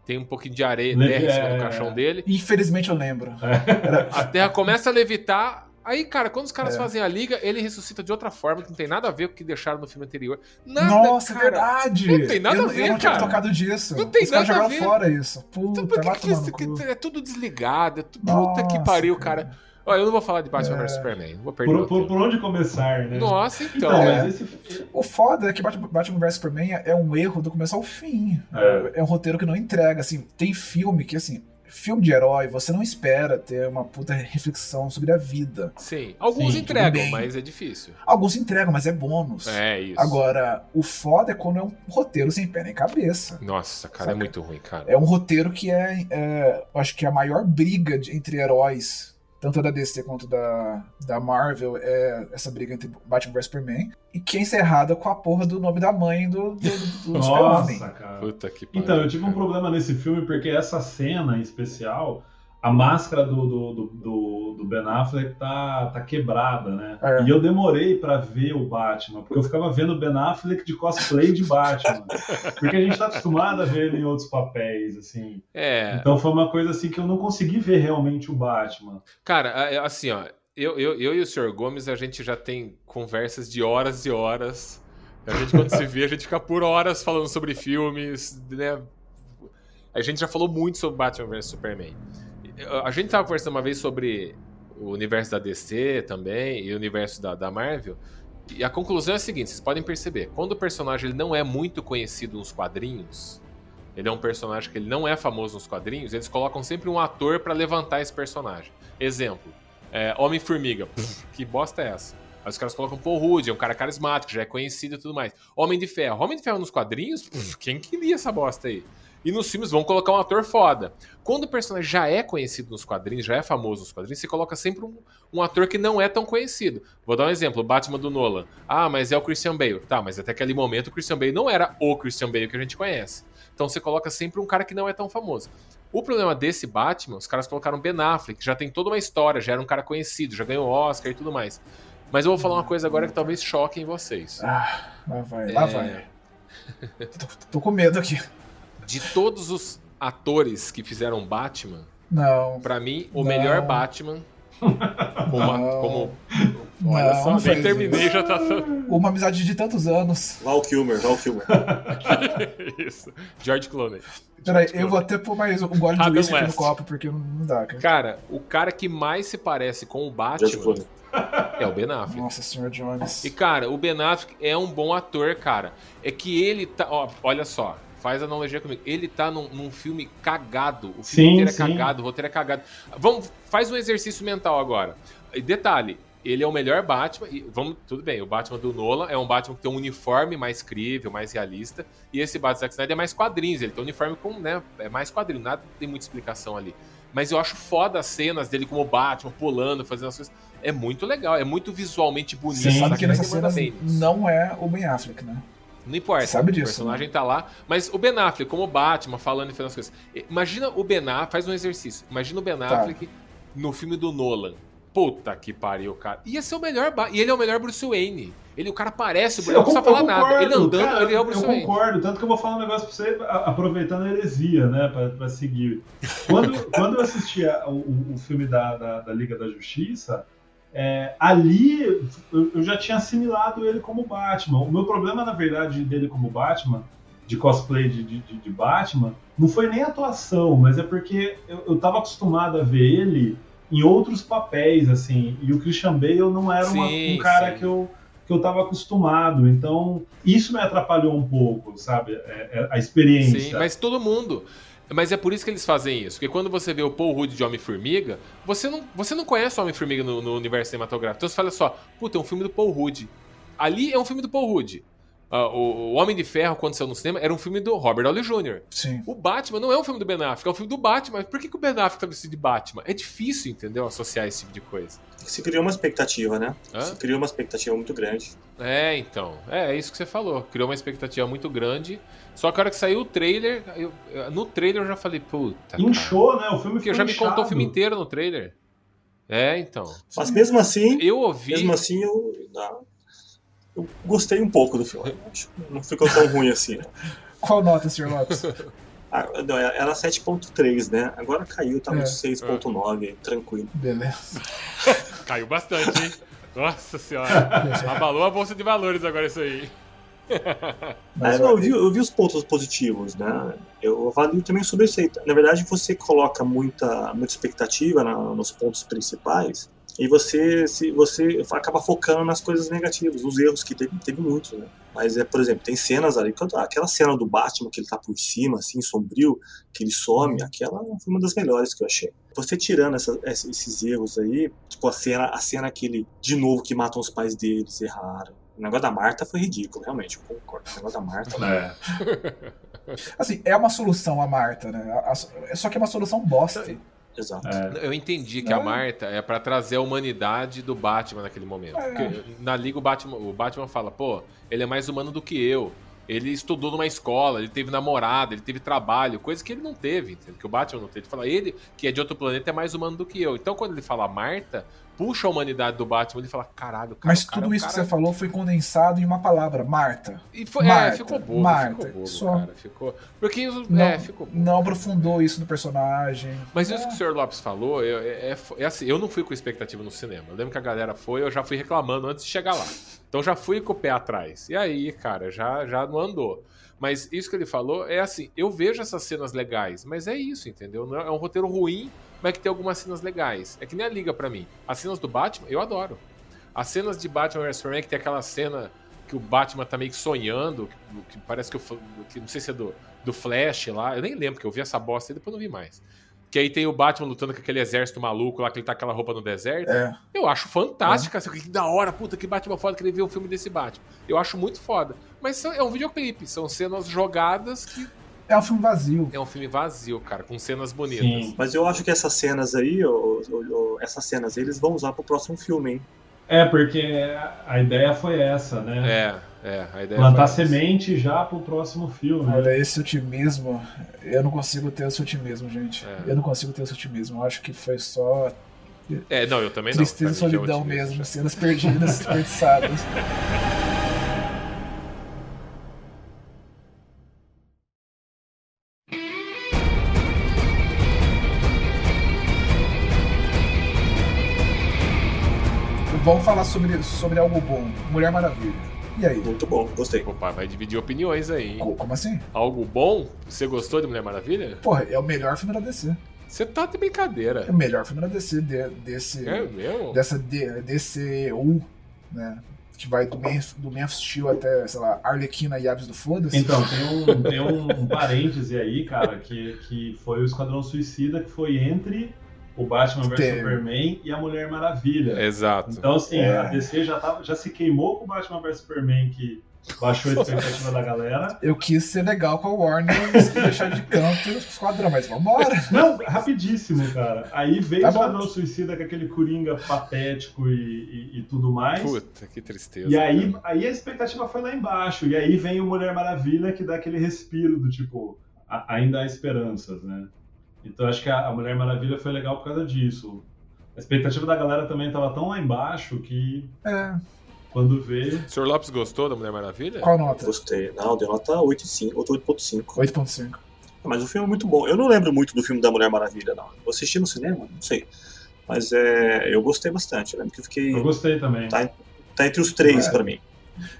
Tem um pouquinho de areia, terra em cima é. do caixão dele. Infelizmente eu lembro. Era- A terra começa a levitar. Aí, cara, quando os caras É. fazem a liga, ele ressuscita de outra forma, que não tem nada a ver com o que deixaram no filme anterior. Nada, Nossa, é cara. verdade! Não tem nada eu, a ver, Eu não tinha cara. tocado disso. Não tem Os caras nada a jogaram ver. fora isso. Então, Puta, por que que isso- é tudo desligado? É tu- Puta que Nossa, pariu, cara. Olha, eu não vou falar de Batman É. vs Superman. Não vou perder Por, o por, tempo. por onde começar, né? Nossa, então. Então, É. mas esse. O foda é que Batman, vs Superman é um erro do começo ao fim. É. É um roteiro que não entrega, assim. Tem filme que, assim, filme de herói, você não espera ter uma puta reflexão sobre a vida. Sim. Alguns Sim, entregam, mas é difícil. Alguns entregam, mas é bônus. É isso. Agora, o foda é quando é um roteiro sem pé nem cabeça. Nossa, cara, Saca? é muito ruim, cara. É um roteiro que é, é, eu acho que a maior briga de- entre heróis, tanto da DC quanto da, da Marvel, é essa briga entre Batman vs Superman, e que é encerrada com a porra do nome da mãe do, do, do. Nossa, cara. Puta que pariu. Então, eu tive um cara. problema nesse filme porque essa cena em especial, a máscara do, do, do, do- do Ben Affleck tá, tá quebrada, né? É. E eu demorei pra ver o Batman, porque eu ficava vendo o Ben Affleck de cosplay de Batman. porque a gente tá acostumado a ver ele em outros papéis, assim. É, Então foi uma coisa assim que eu não consegui ver realmente o Batman. cara, é, assim, ó, eu, eu, eu e o Sr. Gomes, a gente já tem conversas de horas e horas. A gente, quando se vê, a gente fica por horas falando sobre filmes, né? A gente já falou muito sobre Batman vs Superman. A gente tava conversando uma vez sobre o universo da DC também e o universo da, da Marvel. E a conclusão é a seguinte: vocês podem perceber, quando o personagem ele não é muito conhecido nos quadrinhos, ele é um personagem que ele não é famoso nos quadrinhos, eles colocam sempre um ator pra levantar esse personagem. Exemplo, é, Homem-Formiga. Que bosta é essa? Aí os caras colocam Paul Rudd, é um cara carismático, já é conhecido e tudo mais. Homem de Ferro. Homem de Ferro nos quadrinhos? Pff, Quem que lia essa bosta aí? E nos filmes vão colocar um ator foda. Quando o personagem já é conhecido nos quadrinhos, já é famoso nos quadrinhos, você coloca sempre um, um ator que não é tão conhecido. Vou dar um exemplo, o Batman do Nolan. Ah, mas é o Christian Bale. Tá, mas até aquele momento o Christian Bale não era o Christian Bale que a gente conhece. Então você coloca sempre um cara que não é tão famoso. O problema desse Batman, os caras colocaram Ben Affleck, que já tem toda uma história, já era um cara conhecido, já ganhou Oscar e tudo mais. Mas eu vou falar uma coisa agora que talvez choquem vocês. Ah, lá vai, lá É. vai. Tô, tô com medo aqui. De todos os atores que fizeram Batman, Não. pra mim, o Não. melhor Batman. Como, Não. como- olha Não, só, não nem terminei isso. já tá. Uma amizade de tantos anos. Val Kilmer, Val Kilmer. Isso. George Clooney. Peraí, eu vou até pôr mais um gole de aqui no copo, porque não, dá, cara. Cara, o cara que mais se parece com o George Batman Clooney. é o Ben Affleck. Nossa senhora Jones. E, cara, o Ben Affleck é um bom ator, cara. É que ele tá. Ó, olha só, faz analogia comigo. Ele tá num, num filme cagado. O filme Sim, inteiro é sim. cagado, o roteiro é cagado. Vamos, faz um exercício mental agora. E detalhe. Ele é o melhor Batman. E vamos, tudo bem, o Batman do Nolan é um Batman que tem um uniforme mais crível, mais realista. E esse Batman Zack Snyder é mais quadrinhos. Ele tem um uniforme com, né? É mais quadrinho, nada tem muita explicação ali. Mas eu acho foda as cenas dele como Batman, pulando, fazendo as coisas. É muito legal, é muito visualmente bonito. Sim, Sabe que nessa Ele manda cena bem nisso. não é o Ben Affleck, né? Não importa. Você sabe disso, O personagem tá lá. Mas o Ben Affleck, como Batman, falando e fazendo as coisas. Imagina o Ben Affleck, faz um exercício. Imagina o Ben Tá. Affleck no filme do Nolan. Puta que pariu, cara. Ia ser o melhor. E ele é o melhor Bruce Wayne. Ele, o cara parece o Bruce Eu Wayne, não precisa falar eu nada. concordo, Ele andando, cara, ele é o Bruce Eu Wayne. concordo, tanto que eu vou falar um negócio pra você, aproveitando a heresia, né, pra, pra seguir. Quando, quando eu assisti o- o filme da, da, da Liga da Justiça, é, ali eu, já tinha assimilado ele como Batman. O meu problema, na verdade, dele como Batman, de cosplay de, de, de- Batman, não foi nem a atuação, mas é porque eu, eu tava acostumado a ver ele em outros papéis, assim, e o Christian Bale não era uma- Sim, um cara sim. que eu que eu tava acostumado. Então, isso me atrapalhou um pouco, sabe? É- é a experiência. Sim, mas todo mundo. Mas é por isso que eles fazem isso. Porque quando você vê o Paul Rudd de Homem-Formiga, você não, você não conhece o Homem-Formiga no, no universo cinematográfico. Então você fala só, puta, é um filme do Paul Rudd. Ali é um filme do Paul Rudd. Ah, o, Homem de Ferro, quando saiu no cinema, era um filme do Robert Downey Jr. Sim. O Batman não é um filme do Ben Affleck, é um filme do Batman. Por que, que o Ben Affleck tá vestido de Batman? É difícil, entendeu? Associar esse tipo de coisa. Se criou uma expectativa, né? Hã? Se criou uma expectativa muito grande. É, então. É, é isso que você falou. Criou uma expectativa muito grande. Só que a hora que saiu o trailer, eu- no trailer eu já falei, puta. cara. Inchou, né? O filme Porque já me contou o filme inteiro no trailer. É, então. Mas mesmo assim, Eu ouvi. mesmo assim eu, ah, eu gostei um pouco do filme. Não ficou tão ruim assim. né? Qual nota, Sr. Lopes? Ah, não, era 7.3, né? Agora caiu, tá É. no 6.9, tranquilo. Beleza. Caiu bastante, hein? Nossa senhora. Abalou a bolsa de valores agora isso aí. Mas, É, não, eu, vi, eu vi os pontos positivos, né? Eu avalio também sobre isso aí. Na verdade, você coloca muita, muita expectativa na- nos pontos principais, E você, se, você acaba focando nas coisas negativas, nos erros, que teve, teve muitos, né? Mas, é, por exemplo, tem cenas ali, aquela cena do Batman que ele tá por cima, assim, sombrio, que ele some, aquela foi uma das melhores que eu achei. Você tirando essa, esses erros aí, tipo a cena, a cena que ele, de novo, que matam os pais deles, erraram. O negócio da Marta foi ridículo, realmente, eu concordo. O negócio da Marta. É. Assim, é uma solução a Marta, né? A- a- Só que é uma solução bosta. Exato. É. Eu entendi que É. a Marta é pra trazer a humanidade do Batman naquele momento. É. Porque na liga o Batman, o Batman fala, pô, ele é mais humano do que eu. Ele estudou numa escola, ele teve namorada, ele teve trabalho, coisa que ele não teve, que o Batman não teve. Ele fala, ele, que é de outro planeta, é mais humano do que eu. Então quando ele fala Marta, puxa a humanidade do Batman, ele fala, caralho, cara, Mas o cara, tudo o isso que cara- você falou foi condensado em uma palavra, Marta. E foi, é, Marta, ficou bobo, Marta, ficou bobo, só. cara. Ficou. Porque isso- Não, é, ficou bobo. não aprofundou isso no personagem. Mas isso que o senhor Lopes falou, eu, é, é- é assim, eu não fui com expectativa no cinema. Eu lembro que a galera foi, eu já fui reclamando antes de chegar lá. Então já fui com o pé atrás. E aí, cara, já, já não andou. Mas isso que ele falou é assim, eu vejo essas cenas legais, mas é isso, entendeu? Não é é um roteiro ruim, mas que tem algumas cenas legais. É que nem a Liga pra mim. As cenas do Batman, eu adoro. As cenas de Batman vs Superman, que tem aquela cena que o Batman tá meio que sonhando, que, que parece que o. Fl- Que, não sei se é do, do Flash lá, eu nem lembro, que eu vi essa bosta e depois não vi mais. Que aí tem o Batman lutando com aquele exército maluco lá, que ele tá com aquela roupa no deserto. É. Eu acho fantástica. assim, Que da hora, puta, que Batman foda, queria ver um filme desse Batman. Eu acho muito foda. Mas é um videoclipe, são cenas jogadas que É um filme vazio. é um filme vazio, cara, com cenas bonitas. Sim. Mas eu acho que essas cenas aí, ô, ô, ô, essas cenas aí, eles vão usar pro próximo filme, hein? É, porque a ideia foi essa, né? É, é, a ideia Plantar foi essa. semente já pro próximo filme. Olha, esse otimismo, eu não consigo ter esse otimismo, gente. É. Eu não consigo ter esse otimismo. Eu acho que foi só É, não, eu também não. tristeza e é solidão mesmo, já. cenas perdidas, desperdiçadas. sobre, sobre algo bom. Mulher Maravilha. E aí? Muito bom, gostei. Opa, vai dividir opiniões aí, hein? Co- Como assim? Algo bom? Você gostou de Mulher Maravilha? Porra, é o melhor filme da DC. Você tá de brincadeira. É o melhor filme da DC de- desse, É mesmo? dessa D- DCU, né? Que vai do Man, do Man of Steel até, sei lá, Arlequina e Aves do Foda-se. Então, tem um, tem um parêntese aí, cara, que, que foi o Esquadrão Suicida, que foi entre o Batman vs. Superman e a Mulher Maravilha. Exato. Então, assim, É. a DC já, tava, já se queimou com o Batman vs Superman, que baixou a expectativa da galera. Eu quis ser legal com a Warner e deixar de canto o esquadrão, mas vambora. Não, rapidíssimo, cara. Aí veio Tá o. Esquadrão Suicida com aquele Coringa patético e, e, e tudo mais. Puta, que tristeza. E aí, cara. aí a expectativa foi lá embaixo. E aí vem o Mulher Maravilha que dá aquele respiro do tipo, a- ainda há esperanças, né? Então acho que a, Mulher Maravilha foi legal por causa disso. A expectativa da galera também tava tão lá embaixo que É, quando veio. O senhor Lopes gostou da Mulher Maravilha? qual nota? Gostei. Não, deu nota 8,5, ou 8,5. 8.5. Mas o filme é muito bom. Eu não lembro muito do filme da Mulher Maravilha, não. Eu assisti no cinema? Não sei. Mas é, eu gostei bastante. Eu lembro que eu fiquei. Eu gostei também. Tá, tá entre os três É. pra mim.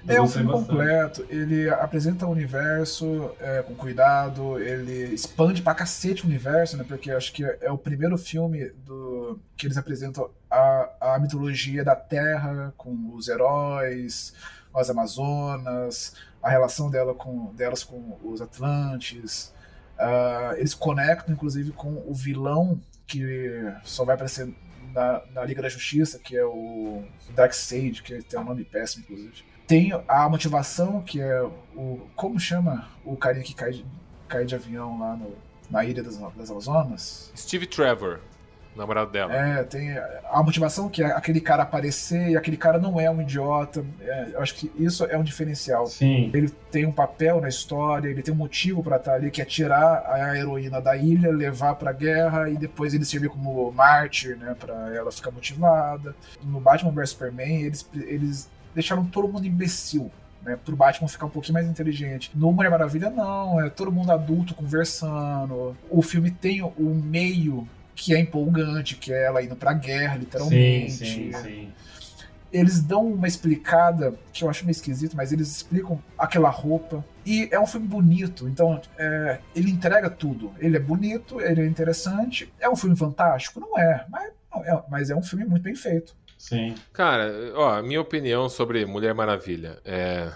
É um filme bastante. completo, ele apresenta o universo é, com cuidado, ele expande pra cacete o universo, né? Porque acho que é o primeiro filme do que eles apresentam a, a mitologia da Terra, com os heróis, as Amazonas, a relação dela com, delas com os Atlantes. Ah, eles conectam, inclusive, com o vilão que só vai aparecer na, na Liga da Justiça, que é o Darkseid, que tem um nome péssimo, inclusive. Tem a motivação, que é o. Como chama o carinha que cai de, cai de avião lá no- na Ilha das, das Amazonas? Steve Trevor, namorado dela. É, tem a motivação que é aquele cara aparecer e aquele cara não é um idiota. É, eu acho que isso é um diferencial. Sim. Ele tem um papel na história, ele tem um motivo pra estar ali, que é tirar a heroína da ilha, levar pra guerra e depois ele servir como mártir, né, para ela ficar motivada. No Batman vs Superman, eles, eles deixaram todo mundo imbecil. Né, pro Batman ficar um pouquinho mais inteligente. No Mulher Maravilha, não, é todo mundo adulto conversando. O filme tem o meio que é empolgante, que é ela indo pra guerra, Sim, literalmente sim, sim. eles dão uma explicada que eu acho meio esquisito, mas eles explicam aquela roupa. E é um filme bonito, então é, ele entrega tudo. Ele é bonito, ele é interessante. É um filme fantástico? Não é, mas Não, é- mas é um filme muito bem feito. Sim. Cara, ó, minha opinião sobre Mulher Maravilha é.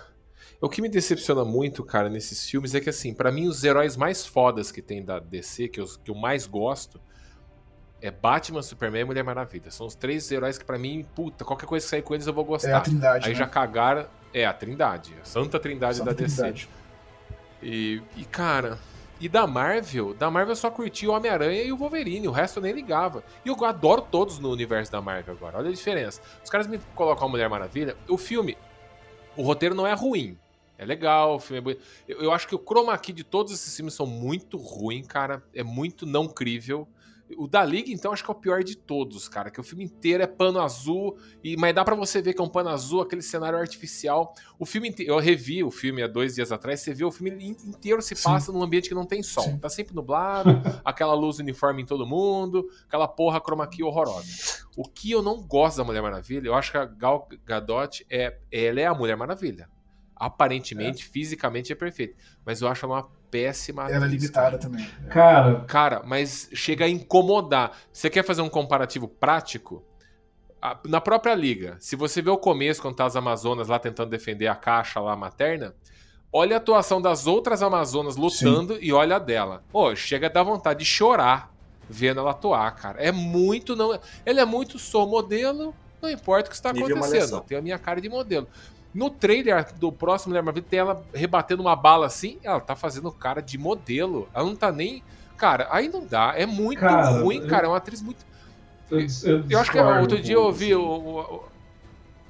O que me decepciona muito, cara, nesses filmes é que, assim, pra mim, os heróis mais fodas que tem da DC, que eu, que eu mais gosto, é Batman, Superman e Mulher Maravilha. São os três heróis que, pra mim, puta, qualquer coisa que sair com eles eu vou É a gostar. Trindade. Aí né? já cagaram. É, a Trindade, a Santa Trindade Santa da DC. Trindade. E, e, cara, e da Marvel, da Marvel eu só curti o Homem-Aranha e o Wolverine, o resto eu nem ligava. E eu adoro todos no universo da Marvel agora, olha a diferença. Os caras me colocam a Mulher Maravilha, o filme, o roteiro não é ruim. É legal, o filme é bonito. Eu, eu acho que o chroma key de todos esses filmes são muito ruim, cara. É muito não crível. O da Liga, então, acho que é o pior de todos, cara. Que o filme inteiro é pano azul, e mas dá pra você ver que é um pano azul, aquele cenário artificial. O filme inte- eu revi o filme há dois dias atrás, você vê o filme in- inteiro se Sim. passa num ambiente que não tem sol. Sim. Tá sempre nublado, aquela luz uniforme em todo mundo, aquela porra chroma key horrorosa. O que eu não gosto da Mulher Maravilha, eu acho que a Gal Gadot é, ela é a Mulher Maravilha. Aparentemente, fisicamente é perfeita, mas eu acho ela uma péssima Ela é atriz, limitada cara. também. Cara, Cara, mas chega a incomodar. Você quer fazer um comparativo prático? Na própria liga, se você vê o começo, quando tá as Amazonas lá tentando defender a caixa lá materna, olha a atuação das outras Amazonas lutando e olha a dela. Pô, chega a dar vontade de chorar vendo ela atuar, cara. É muito não. Ela é muito sou modelo, não importa o que está acontecendo. Tem a minha cara de modelo. No trailer do próximo Mulher Maravilha, tem ela rebatendo uma bala assim, ela tá fazendo cara de modelo. Ela não tá nem. Cara, aí não dá. É muito Cara, ruim, eu- cara. É uma atriz muito. eu, eu Eu acho que outro dia eu ouvi assim. o, o-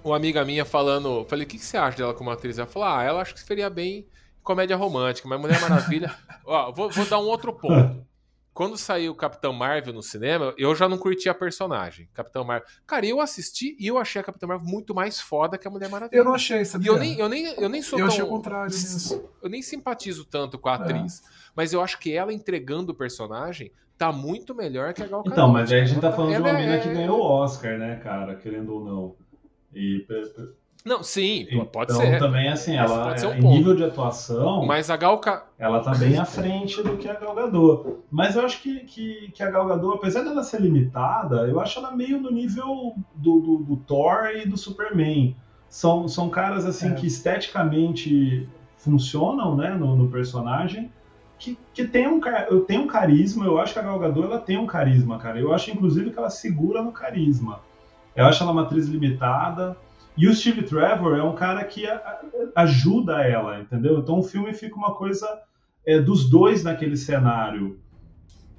uma amiga minha falando. Falei, o que, que você acha dela como atriz? Ela falou, ah, ela acho que seria bem em comédia romântica, mas Mulher Maravilha. Ó, vou, vou dar um outro ponto. Quando saiu o Capitão Marvel no cinema, eu já não curti a personagem. Capitão Marvel. Cara, eu assisti e eu achei a Capitã Marvel muito mais foda que a Mulher Maravilha. Eu não achei, E sabia? eu nem, eu nem, eu nem sou Eu tão. achei o contrário nisso. Eu nem simpatizo tanto com a É. atriz. Mas eu acho que ela entregando o personagem tá muito melhor que a Gal Gadot. Então, mas aí a gente tá Ela falando de ela uma mina é- que ganhou o Oscar, né, cara? Querendo ou não. E, Não, sim, pode então, ser. também, assim, ela, pode ser um em ponto. nível de atuação, Mas a Gal Ca- ela tá bem à frente do que a Gal Gadot. Mas eu acho que, que, que a Gal Gadot, apesar dela ser limitada, eu acho ela meio no nível do, do, do Thor e do Superman. São, são caras, assim, É. que esteticamente funcionam, né, no, no personagem, que, que tem, um, eu tenho um carisma, eu acho que a Gal Gadot, ela tem um carisma, cara. Eu acho, inclusive, que ela segura no carisma. Eu acho ela uma atriz limitada. E o Steve Trevor é um cara que a- a- ajuda ela, entendeu? Então o filme fica uma coisa é, dos dois naquele cenário.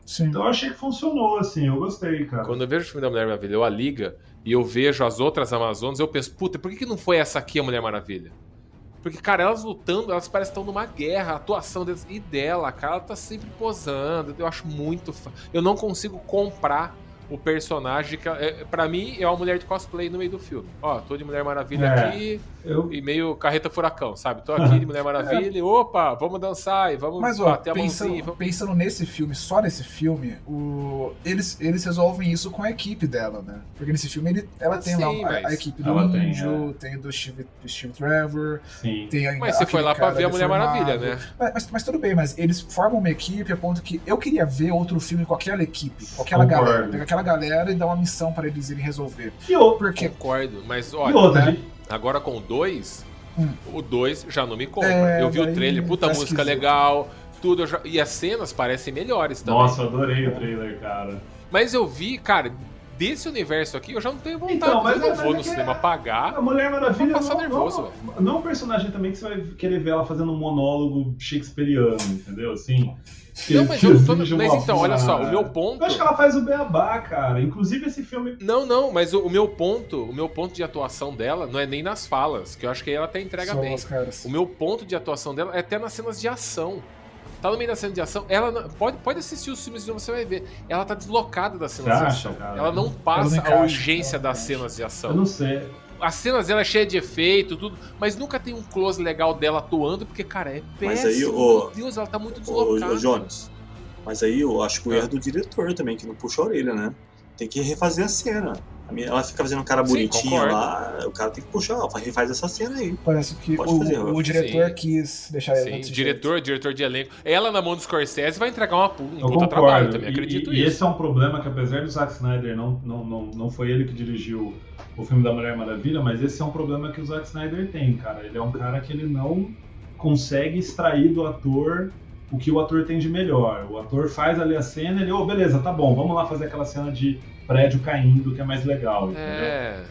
Sim. Então eu achei que funcionou, assim, eu gostei, cara. Quando eu vejo o filme da Mulher Maravilha, eu a liga e eu vejo as outras Amazonas, eu penso, puta, por que, que não foi essa aqui a Mulher Maravilha? Porque, cara, elas lutando, elas parecem que estão numa guerra, a atuação delas e dela, cara, ela tá sempre posando. Eu acho muito. fa- Eu não consigo comprar o personagem. Que, é, pra mim, é uma mulher de cosplay no meio do filme. Ó, tô de Mulher Maravilha É. aqui Eu, e meio carreta furacão, sabe? Tô aqui de Mulher Maravilha e opa, vamos dançar e vamos Mas, ó, bater a pensando, mãozinha. Vamos... pensando nesse filme, só nesse filme, o, eles, eles resolvem isso com a equipe dela, né? Porque nesse filme ele, ela tem sim, lá a- a, equipe do ela tem, Índio, tem, do, Steve, do Steve Trevor, sim. tem a, Mas você foi lá pra ver a Mulher. Maravilha, né? Mas, mas, mas tudo bem, mas eles formam uma equipe a ponto que eu queria ver outro filme com aquela equipe, com aquela Concordo. galera. Aquela galera e dar uma missão para eles irem resolver. E, o- Porque Concordo, mas olha, outra, né? Agora com o 2, Hum. o 2 já não me compra. É, eu vi o trailer, puta tá música esquisito. legal, tudo. já- E as cenas parecem melhores também. nossa, eu adorei o trailer, cara. Mas eu vi, cara, desse universo aqui, eu já não tenho vontade. Então, mas eu não é- vou no é cinema é- pagar. A Mulher Maravilha Vou passar não, nervoso, não, não é um personagem também que você vai querer ver ela fazendo um monólogo shakespeariano, entendeu? Assim. Não, mas eu não tô. Mas então, olha só, o meu ponto. Eu acho que ela faz o beabá, cara. Inclusive esse filme. Não, não, mas o, o meu ponto, o meu ponto de atuação dela não é nem nas falas, que eu acho que ela até entrega são bem. O meu ponto de atuação dela é até nas cenas de ação. Tá no meio da cena de ação, ela não- pode, pode assistir os filmes e você vai ver. Ela tá deslocada das cenas de ação. cara? Ela não passa não a encaixa, urgência ela não das cenas de Eu ação. não sei. As cenas dela é cheia de efeito, tudo, mas nunca tem um close legal dela atuando, porque, cara, é Mas péssimo. aí, ô- Meu Deus, ela tá muito deslocada. ô, Jonas, mas aí eu acho que o Ah. erro do diretor também, que não puxa a orelha, né? Tem que refazer a cena. A minha- Ela fica fazendo um cara Sim, bonitinho concordo. lá, o cara tem que puxar, ó, refaz essa cena aí. Parece que o, fazer, o diretor quis deixar ele Sim, diretor, diretor de elenco. Ela na mão do Scorsese vai entregar uma, um Eu puta trabalho também, acredito e, e esse é um problema que, apesar do Zack Snyder não, não, não, não foi ele que dirigiu o filme da Mulher Maravilha, mas esse é um problema que o Zack Snyder tem, cara. Ele é um cara que ele não consegue extrair do ator o que o ator tem de melhor. O ator faz ali a cena, ele, ô, beleza, tá bom, vamos lá fazer aquela cena de prédio caindo, que é mais legal, entendeu? É.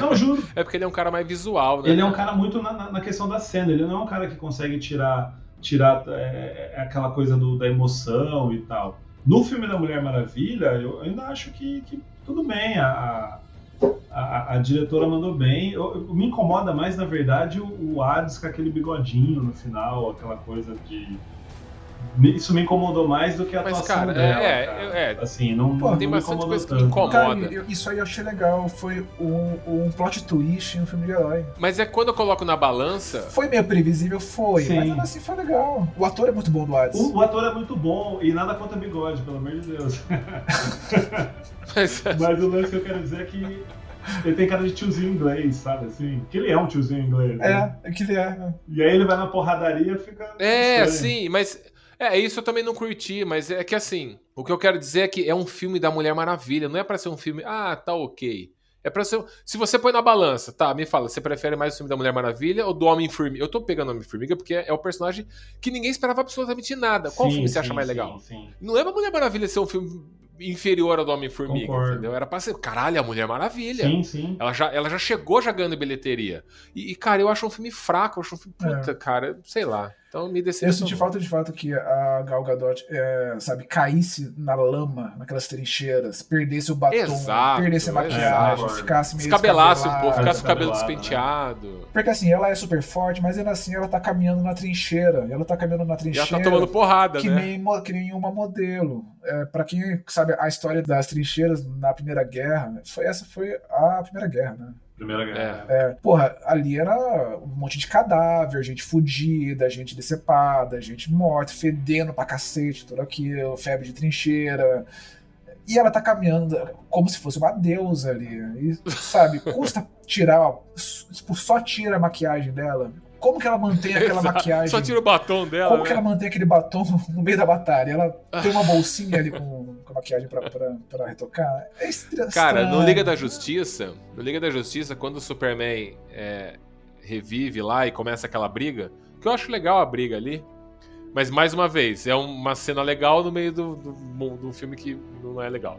Não, juro. É porque ele é um cara mais visual, né? Ele é um cara muito na, na- questão da cena, ele não é um cara que consegue tirar, tirar é, é, aquela coisa do- da emoção e tal. No filme da Mulher Maravilha, eu ainda acho que, que tudo bem, a, a, a- a diretora mandou bem. Eu- eu- me incomoda mais, na verdade, o, o Hades com aquele bigodinho no final, aquela coisa de. Isso me incomodou mais do que a Mas, atuação cara, dela. é, cara. é, é. Assim, não, Pô, não tem me bastante incomodou coisa que tanto. incomoda. Cara, eu- isso aí eu achei legal. Foi um, um plot twist em um filme de herói. Mas é quando eu coloco na balança. Foi meio previsível, foi, Sim. mas assim foi legal. O ator é muito bom do Hades. O, o ator é muito bom e nada contra bigode, pelo amor de Deus. Mas, Mas o lance que eu quero dizer é que ele tem cara de tiozinho inglês, sabe assim? Que ele é um tiozinho inglês. né? É, é que ele é. E aí ele vai na porradaria e fica. É, estranho. sim, mas. É, isso eu também não curti, mas é que assim, o que eu quero dizer é que é um filme da Mulher Maravilha, não é pra ser um filme, ah, tá ok. É pra ser. Se você põe na balança, tá, me fala, você prefere mais o filme da Mulher Maravilha ou do Homem-Formiga? Eu tô pegando o Homem-Formiga porque é o personagem que ninguém esperava absolutamente nada. Qual Sim, filme você acha sim, mais sim, legal? Não é pra Mulher Maravilha ser um filme inferior ao do Homem-Formiga, entendeu? Era pra ser, caralho, a Mulher Maravilha. sim. sim. Ela já, ela já chegou já ganhando bilheteria. E, e, cara, eu acho um filme fraco, eu acho um filme. Puta, cara, sei lá. Então me Eu decepcionou. senti falta de fato que a Gal Gadot, é, sabe, caísse na lama, naquelas trincheiras, perdesse o batom, Exato, perdesse a maquiagem, exato. ficasse meio Descabelasse um pouco, ficasse com o cabelo descabelada, despenteado. Porque assim, ela é super forte, mas ainda assim ela tá caminhando na trincheira. E ela tá caminhando na E ela trincheira. tá tomando porrada, que, né? nem, que nem uma modelo. É, para quem sabe a história das trincheiras na Primeira Guerra, foi, essa foi a Primeira Guerra, né? Primeira guerra. É, porra, ali era um monte de cadáver, gente fudida, gente decepada, gente morta, fedendo pra cacete, tudo aquilo, febre de trincheira. E ela tá caminhando como se fosse uma deusa ali. E, sabe, custa tirar, tipo, só tira a maquiagem dela. Como que ela mantém aquela Exato. maquiagem? Só tira o batom dela. Como né? que ela mantém aquele batom no meio da batalha? Ela tem uma bolsinha ali com, com a maquiagem pra, pra, pra retocar? É estra- Cara, estranho. no Liga da Justiça, no Liga da Justiça, quando o Superman é, revive lá e começa aquela briga, que eu acho legal a briga ali, mas mais uma vez, é uma cena legal no meio do, do, do filme que não é legal.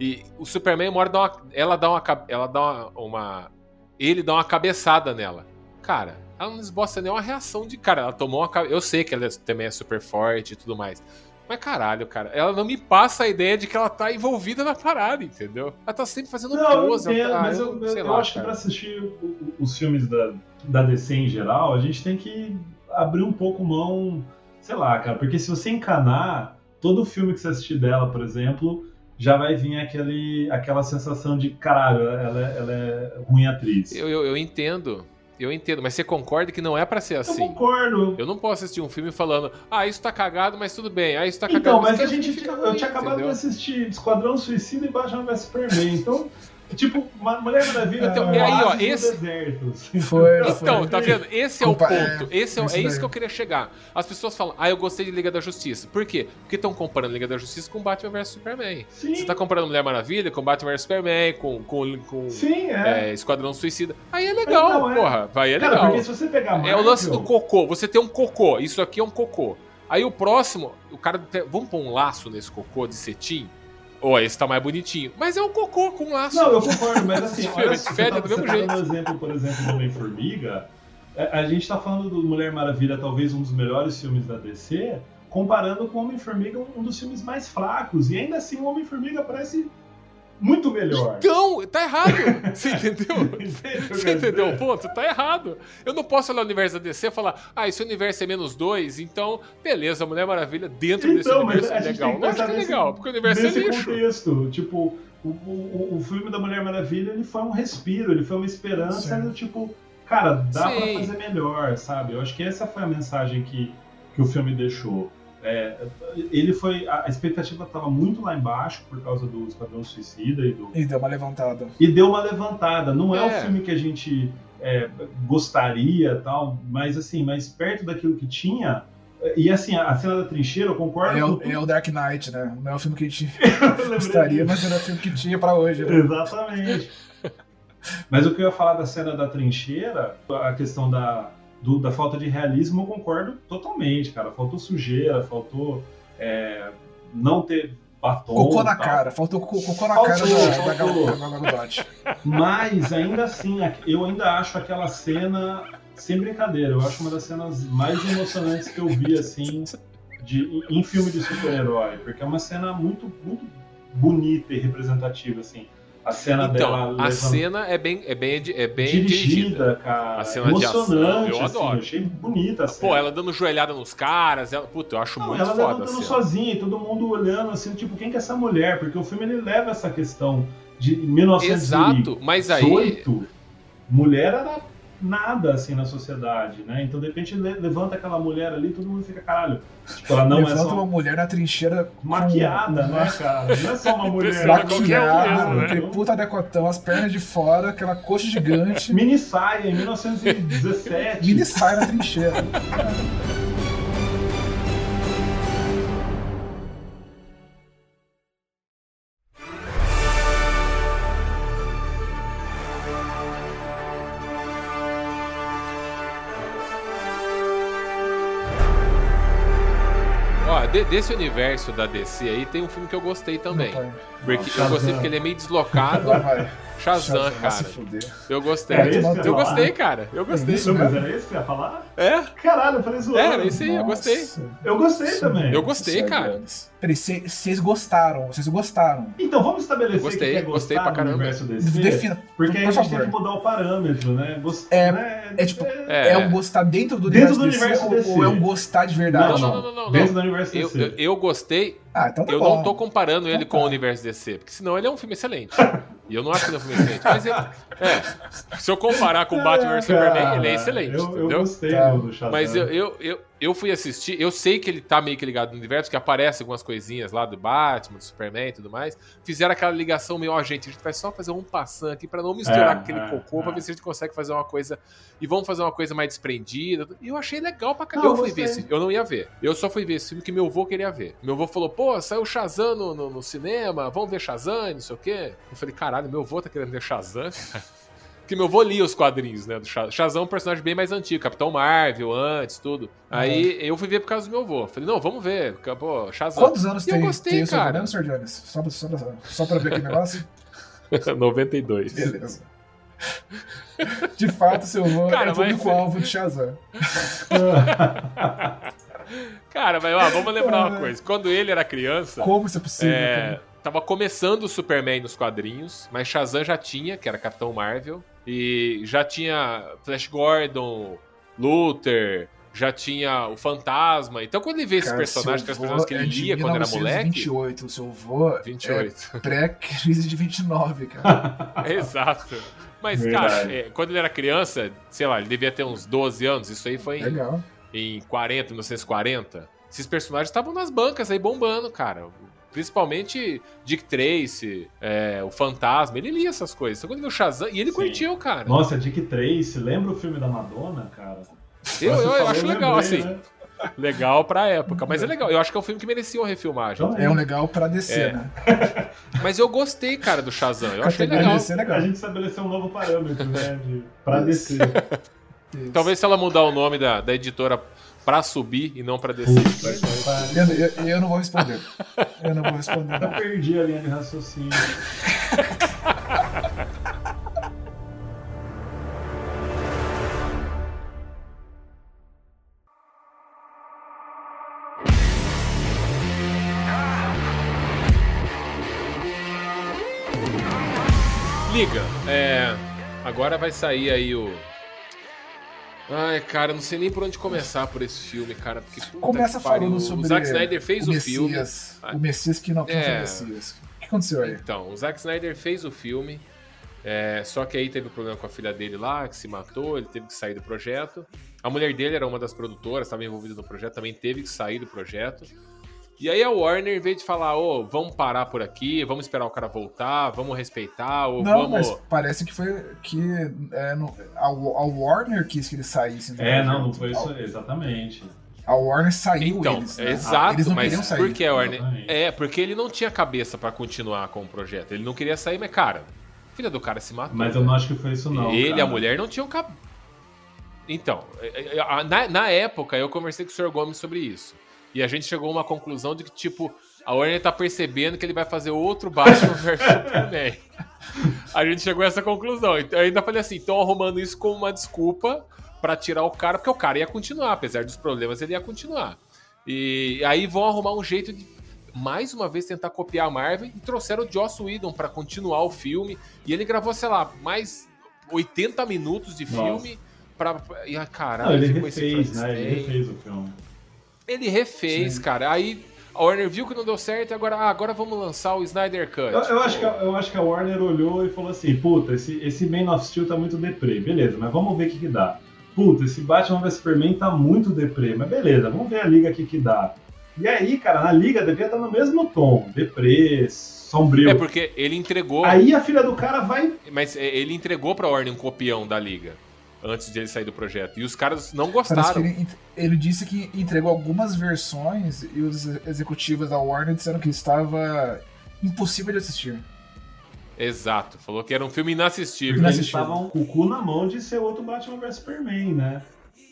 E o Superman, uma hora dá uma, ela dá uma, ela dá uma, uma- ele dá uma cabeçada nela. Cara, ela não esboça nenhuma reação de cara, ela tomou uma, eu sei que ela é- também é super forte e tudo mais. Mas caralho, cara, ela não me passa a ideia de que ela tá envolvida na parada, entendeu? Ela tá sempre fazendo Não, eu pose. entendo, ela tá, mas eu, eu- sei eu lá, acho que cara. pra assistir os filmes da, da DC em geral, a gente tem que abrir um pouco mão, sei lá, cara, porque se você encanar, todo filme que você assistir dela, por exemplo, já vai vir aquele, aquela sensação de caralho, ela, é- ela é ruim atriz. Eu, eu, eu entendo, eu entendo, mas você concorda que não é pra ser Eu assim? concordo. Eu não posso assistir um filme falando, ah, isso tá cagado, mas tudo bem, ah, isso tá cagado. Então, mas a aquele gente. fica Eu tinha acabado entendeu? de assistir Esquadrão Suicida e Batman vs Superman. Então, tipo, uma Mulher Maravilha Então, e aí, ó, esse- deserto. Foi, Então, foi. tá vendo? Esse é o ponto. Esse é, isso é isso daí. que eu queria chegar. As pessoas falam, ah, eu gostei de Liga da Justiça. Por quê? Porque estão comparando Liga da Justiça com Batman vs Superman. Sim, Você tá comparando Mulher Maravilha com Batman vs Superman, com, com, com sim, é. é, Esquadrão Suicida. Aí é legal, Não, é. porra. Aí é Cara, legal. porque se você pegar É Marvel, o lance do cocô. Você tem um cocô. Isso aqui é um cocô. Aí o próximo, o cara. Vamos pôr um laço nesse cocô de cetim? Ó, esse tá mais bonitinho. Mas é um cocô com laço. Não, eu concordo, mas assim, olha só, fede você do tá, mesmo você tá jeito. dando exemplo, por exemplo, do Homem-Formiga. É, A gente tá falando do Mulher Maravilha, talvez um dos melhores filmes da DC, comparando com o Homem-Formiga, um dos filmes mais fracos. E ainda assim, o Homem-Formiga parece muito melhor. Então, tá errado. Você entendeu? Você entendeu o ponto? Tá errado. Eu não posso olhar o universo da DC e falar, ah, esse universo é menos dois, então, beleza, Mulher Maravilha dentro desse Então, mas universo é legal. que Lógico que é legal, porque o universo é nesse lixo. contexto. Tipo, o, o, o filme da Mulher Maravilha ele foi um respiro, ele foi uma esperança Sim. do tipo, cara, dá Sim. pra fazer melhor, sabe? Eu acho que essa foi a mensagem que, que o filme deixou. É, ele foi. A expectativa estava muito lá embaixo por causa do Esquadrão Suicida e do. E deu uma levantada. E deu uma levantada. Não é, É. o filme que a gente é, gostaria tal, mas assim, mas perto daquilo que tinha. E assim, a cena da trincheira, eu concordo É com o, é o Dark Knight, né? Não é o filme que a gente gostaria, mas era o filme que tinha pra hoje. Né? Exatamente. Mas o que eu ia falar da cena da trincheira, a questão da, do- da falta de realismo, eu concordo totalmente, cara. Faltou sujeira, faltou é, não ter batom. Cocô na cara, faltou co- cocô na Faltou, cara da, da, da. Mas ainda assim, eu ainda acho aquela cena, sem brincadeira, eu acho uma das cenas mais emocionantes que eu vi, assim, de, em filme de super-herói. Porque é uma cena muito, muito bonita e representativa, assim. A cena dela Então, a levantando- cena é bem, é bem, é bem dirigida, dirigida. cara. A cena de ação, emocionante, eu assim, adoro. achei bonita a cena. Pô, ela dando joelhada nos caras, ela, puta, eu acho Não, muito ela foda a levantando sozinha e todo mundo olhando assim, tipo, quem que é essa mulher? Porque o filme ele leva essa questão de 1918. Exato, mas aí mulher era nada assim na sociedade, né? Então de repente le- levanta aquela mulher ali, todo mundo fica caralho. Tipo, ela não é Levanta só uma mulher na trincheira com- maquiada, né, cara? Não é só uma mulher um maquiada, mesmo, né? aquele puta decotão, as pernas de fora, aquela coxa gigante, Mini saia em 1917. mini sai na trincheira. desse universo da DC aí, tem um filme que eu gostei também. Não, pai. Porque eu Shazam. gostei porque ele é meio deslocado. Shazam, se cara. Eu gostei. Esse que eu falar? gostei, cara. Eu gostei. isso Não, mas era esse que eu ia falar? É, Caralho, eu falei zoando. É, era isso aí, eu gostei. Eu gostei Sim. também. Eu gostei, Sério, cara. Vocês gostaram, vocês gostaram. Então vamos estabelecer Gostei, que é gostei pra caramba. universo DC. Defina, Porque por aí a gente tem que mudar o parâmetro, né? Gost... É- né? é tipo- é. É um gostar dentro do Dentro universo, do universo DC, ou- DC. ou é um gostar de verdade? Não, não, não, não, não, Dentro não. do universo Eu, DC. eu, eu gostei, Ah, então tá eu bom. não tô comparando ele Então com o tá. universo DC, porque senão ele é um filme excelente. E eu não acho que ele é um filme excelente. Mas ele, é, se eu comparar com o Batman vs Superman, ele é excelente, Eu, eu gostei Tá. do, do Shazam. Mas eu, eu, eu, eu fui assistir, eu sei que ele tá meio que ligado no universo, que aparece algumas coisinhas lá do Batman, do Superman e tudo mais. Fizeram aquela ligação meio, ó, gente, a gente vai só fazer um passando aqui pra não misturar É, aquele é, cocô, pra é. ver se a gente consegue fazer uma coisa. E vamos fazer uma coisa mais desprendida. E eu achei legal pra caramba. Eu fui ver esse eu não ia ver. Eu só fui ver esse filme que meu avô queria ver. Meu avô falou, pô, saiu Shazam no, no, no cinema, vamos ver Shazam, não sei o quê. Eu falei, caralho, meu avô tá querendo ver Shazam? Porque meu avô lia os quadrinhos, né? Do Shazam. Shazam é um personagem bem mais antigo, Capitão Marvel, antes, tudo. Aí eu fui ver por causa do meu avô. Falei, não, vamos ver. Pô, Shazam. Quantos anos E eu tem, gostei, tem o seu cara. governo, Sr. Jones? Só, pra- só, pra- só pra ver aquele negócio? 92. Beleza. De fato, seu avô Cara, é o público-alvo de Shazam. Cara, mas ó, vamos lembrar uma coisa. Quando ele era criança, Como isso é possível? é, cara? tava começando o Superman nos quadrinhos, mas Shazam já tinha, que era Capitão Marvel, e já tinha Flash Gordon, Luther, já tinha o Fantasma. Então quando ele vê esses personagens, que seu as personagens que ele é de lia quando era moleque. 1928, o seu avô 28. é pré-crise de 29, cara. Exato. Mas, Verdade. cara, é, quando ele era criança, sei lá, ele devia ter uns 12 anos, isso aí foi em, em 40, 1940. Esses personagens estavam nas bancas aí bombando, cara. Principalmente Dick Tracy, é, o Fantasma, ele lia essas coisas. Então, quando ele viu o Shazam, e ele Sim. curtiu, cara. Nossa, Dick Tracy, lembra o filme da Madonna, cara? eu, eu, eu acho legal, lembrei, assim. né? Legal pra época, mas é legal. Eu acho que é um filme que merecia uma refilmagem. Então, É um legal pra descer, É. né? Mas eu gostei, cara, do Shazam. Eu achei legal. descer é legal. A gente estabeleceu um novo parâmetro, né? De, pra descer. Talvez se ela mudar o nome da, da editora pra subir e não pra descer. Eu, eu- eu não vou responder. Eu não vou responder. Eu perdi a linha de raciocínio. Liga, é. Agora vai sair aí o. Ai, cara, não sei nem por onde começar por esse filme, cara. Porque Começa pariu. falando sobre O Zack Snyder fez o, o filme. Messias. O Messias que não quem foi É. o Messias. O que aconteceu aí? Então, o Zack Snyder fez o filme. é, só que aí teve um problema com a filha dele lá, que se matou, ele teve que sair do projeto. A mulher dele era uma das produtoras, estava envolvida no projeto, também teve que sair do projeto. E aí a Warner, em vez de falar, ô, vamos parar por aqui, vamos esperar o cara voltar, vamos respeitar, ou Não, vamos. mas parece que foi que é, no- a, a Warner quis que eles saíssem. do É, não, não foi isso, exatamente. A Warner saiu Então, eles. né? exato, Eles não mas queriam sair. por que a Warner? Exatamente. É, porque ele não tinha cabeça pra continuar com o projeto. Ele não queria sair, mas, cara, filha do cara se matou. Mas eu não acho que foi isso, não. ele e cara. a mulher não tinham cap... Então, é, é, na, na época eu conversei com o Sr. Gomes sobre isso. E a gente chegou a uma conclusão de que, tipo, a Warner tá percebendo que ele vai fazer outro Batman vs Superman. A gente chegou a essa conclusão. Então, eu ainda falei assim, estão arrumando isso como uma desculpa pra tirar o cara, porque o cara ia continuar, apesar dos problemas, ele ia continuar. E aí vão arrumar um jeito de mais uma vez tentar copiar a Marvel e trouxeram o Joss Whedon pra continuar o filme. E ele gravou, sei lá, mais 80 minutos de Nossa. filme pra. E a caralho, Não, ele refez, né? Ele refez o filme. Ele refez, Sim. cara. Aí a Warner viu que não deu certo e agora, ah, agora vamos lançar o Snyder Cut. Eu, eu acho que, a- eu acho que a Warner olhou e falou assim: puta, esse, esse Man of Steel tá muito deprê. Beleza, mas vamos ver o que, que dá. Puta, esse Batman vs Superman tá muito deprê. Mas beleza, vamos ver a liga aqui que dá. E aí, cara, na liga devia estar no mesmo tom: deprê, sombrio. É porque ele entregou. Aí a filha do cara vai. Mas é, ele entregou pra Warner um copião da liga. Antes de ele sair do projeto. E os caras não gostaram. ele, ele disse que entregou algumas versões e os executivos da Warner disseram que estava impossível de assistir. Exato. Falou que era um filme inassistível. Eles estavam com o cu na mão de ser outro Batman vs Superman, né?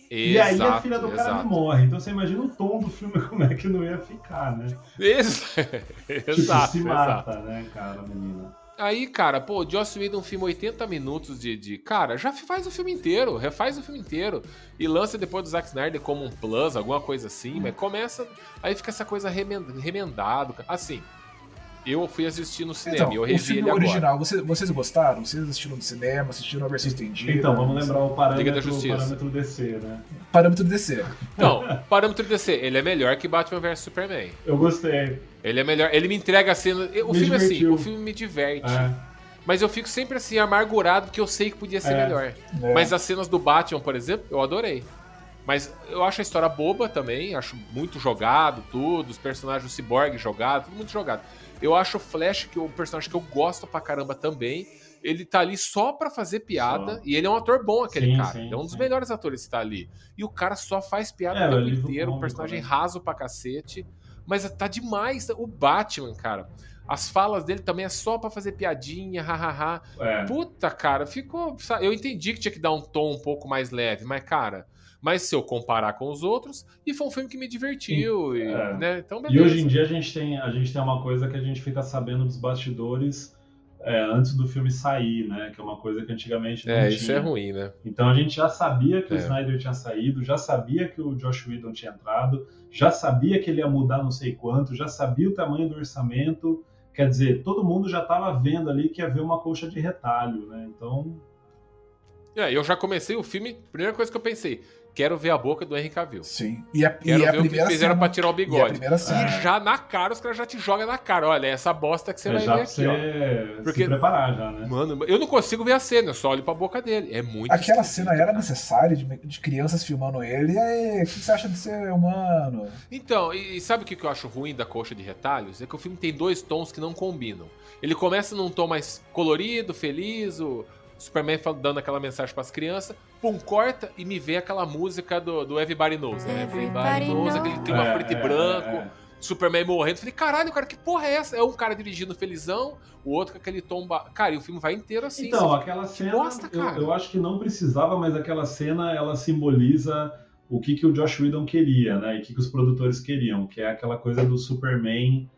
E aí a Exato, filha do cara exato. morre. Então você imagina o tom do filme, como é que não ia ficar, né? Tipo, exato, se exato. mata, né, cara, a menina. Aí, cara, pô, o Joss Whedon, um filme 80 minutos de, de. Cara, já faz o filme inteiro, refaz o filme inteiro. E lança depois do Zack Snyder como um plus, alguma coisa assim, mas começa. Aí fica essa coisa remen- remendado. Assim, eu fui assistir no cinema Então, e eu o revi filme ele agora. original, vocês, vocês gostaram? Vocês assistiram no cinema, assistiram a versão estendida? Então, vamos lembrar o parâmetro, o Justiça. parâmetro DC, né? Parâmetro DC. Então, parâmetro DC, ele é melhor que Batman vs Superman. Eu gostei. Ele é melhor. Ele me entrega a cena. O Me filme, assim, divertiu. o filme me diverte. É. Mas eu fico sempre assim, amargurado, porque eu sei que podia ser É. melhor. né? Mas as cenas do Batman, por exemplo, eu adorei. Mas eu acho a história boba também, acho muito jogado, tudo, os personagens do Cyborg jogado, tudo muito jogado. Eu acho o Flash, que é um personagem que eu gosto pra caramba também, ele tá ali só pra fazer piada, Só. e ele é um ator bom, aquele Sim, cara. sim, ele é um dos sim. melhores atores que tá ali. E o cara só faz piada É, o tempo inteiro, um personagem raso pra cacete. Mas tá demais. O Batman, cara. As falas dele também é só pra fazer piadinha, hahaha. É. Puta, cara, ficou. Eu entendi que tinha que dar um tom um pouco mais leve, mas, cara. Mas se eu comparar com os outros, e foi um filme que me divertiu, e, É. né? Então, E hoje em dia a gente, tem, a gente tem uma coisa que a gente fica sabendo dos bastidores é, antes do filme sair, né? Que é uma coisa que antigamente não É, tinha. isso é ruim, né? Então a gente já sabia que o É. Snyder tinha saído, já sabia que o Josh Whedon tinha entrado, já sabia que ele ia mudar não sei quanto, já sabia o tamanho do orçamento. Quer dizer, todo mundo já estava vendo ali que ia ver uma colcha de retalho, né? Então, É, eu já comecei o filme, primeira coisa que eu pensei, quero ver a boca do Henry Cavill. Sim. E a, Quero e a ver o que primeira fizeram cena, pra tirar o e a bigode. cena. E já na cara, os caras já te jogam na cara. Olha, é essa bosta que você é vai já ver aqui, ó. Porque- se preparar já, né? Mano, eu não consigo ver a cena, eu só olho pra boca dele. É muito Aquela cena era necessária de, de crianças filmando ele. E aí, o que você acha de ser humano? Então, e, e sabe o que que eu acho ruim da coxa de retalhos? É que o filme tem dois tons que não combinam. Ele começa num tom mais colorido, feliz, o Superman fala- dando aquela mensagem pras crianças, pum, corta e me vê aquela música do, do Everybody Knows, né? Everybody Knows, aquele clima É, preto e é, branco, é, é. Superman morrendo. Falei, caralho, cara, que porra é essa? É um cara dirigindo felizão, o outro com aquele tom. Ba... Cara, e o filme vai inteiro assim. Então, você fica- aquela cena, bosta, eu, cara. eu acho que não precisava, mas aquela cena ela simboliza o que, que o Josh Whedon queria, né? E o que, que os produtores queriam, que é aquela coisa do Superman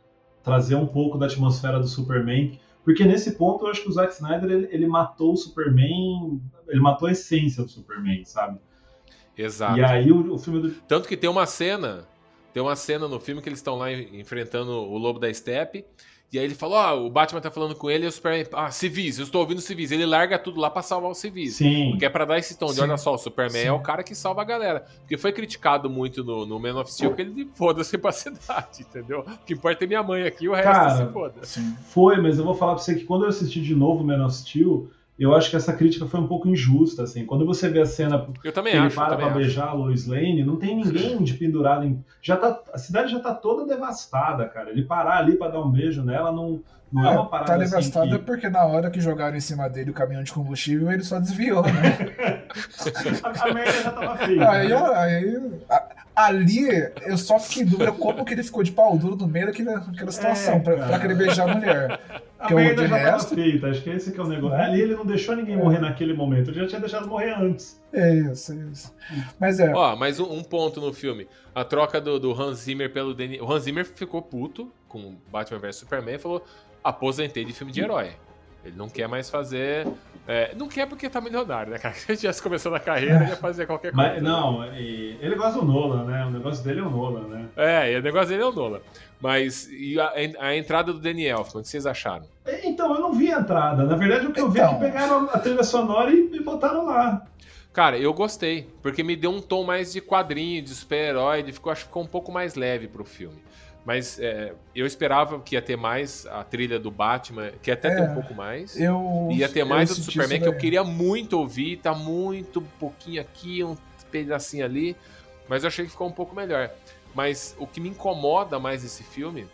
trazer um pouco da atmosfera do Superman. Porque nesse ponto eu acho que o Zack Snyder ele, ele matou o Superman, ele matou a essência do Superman, sabe? Exato. E aí o, o filme do. Tanto que tem uma cena, tem uma cena no filme que eles estão lá en- enfrentando o Lobo da Steppe. E aí ele falou, ó, o Batman tá falando com ele e o Superman, ah, civis, eu estou ouvindo civis. Ele larga tudo lá pra salvar os civis. Sim. Porque é pra dar esse tom de, Sim. olha só, o Superman Sim. é o cara que salva a galera. Porque foi criticado muito no, no Man of Steel que ele foda-se pra cidade, entendeu? O que importa é minha mãe aqui, o resto Cara, se foda. Foi, mas eu vou falar pra você que quando eu assisti de novo Man of Steel, eu acho que essa crítica foi um pouco injusta, assim. Quando você vê a cena Eu também que ele acho. eu para acho. beijar a Lois Lane, não tem ninguém de pendurado em. Já tá, a cidade já tá toda devastada, cara. Ele parar ali pra dar um beijo nela não, não é, uma parada tá assim devastada que... porque na hora que jogaram em cima dele o caminhão de combustível, ele só desviou, né? a, a merda já tava feita. aí, né? aí, a- ali, eu só fiquei em dúvida como que ele ficou de pau duro no meio daquela, daquela situação, É, pra, pra querer beijar a mulher. A que é o merda de já resto. tava feita, acho que esse que é o negócio. É. Ali ele não deixou ninguém morrer naquele momento, ele já tinha deixado morrer antes. É isso, é isso. Mas é, Ó, mais um, um ponto no filme. A troca do, do Hans Zimmer pelo Danny... O Hans Zimmer ficou puto com Batman vs Superman e falou: aposentei de filme de herói. Ele não quer mais fazer. é, não quer porque tá milionário, né, cara? Se ele tivesse começando a carreira, ele ia fazer qualquer coisa. Mas não, e- ele gosta do Nolan, né? O negócio dele é o Nolan, né? É, e o negócio dele é o Nolan. Mas e a, a entrada do Elfman, o que vocês acharam? Então, eu não vi a entrada. Na verdade, o que eu vi é Então. que pegaram a trilha sonora e, e botaram lá. Cara, eu gostei, porque me deu um tom mais de quadrinho, de super-herói, ficou, acho que ficou um pouco mais leve pro filme. Mas é, eu esperava que ia ter mais a trilha do Batman, que até É, um pouco mais. eu. Ia ter eu mais a do Superman, que eu queria muito ouvir, tá muito pouquinho aqui, um pedacinho ali, mas eu achei que ficou um pouco melhor. Mas o que me incomoda mais desse filme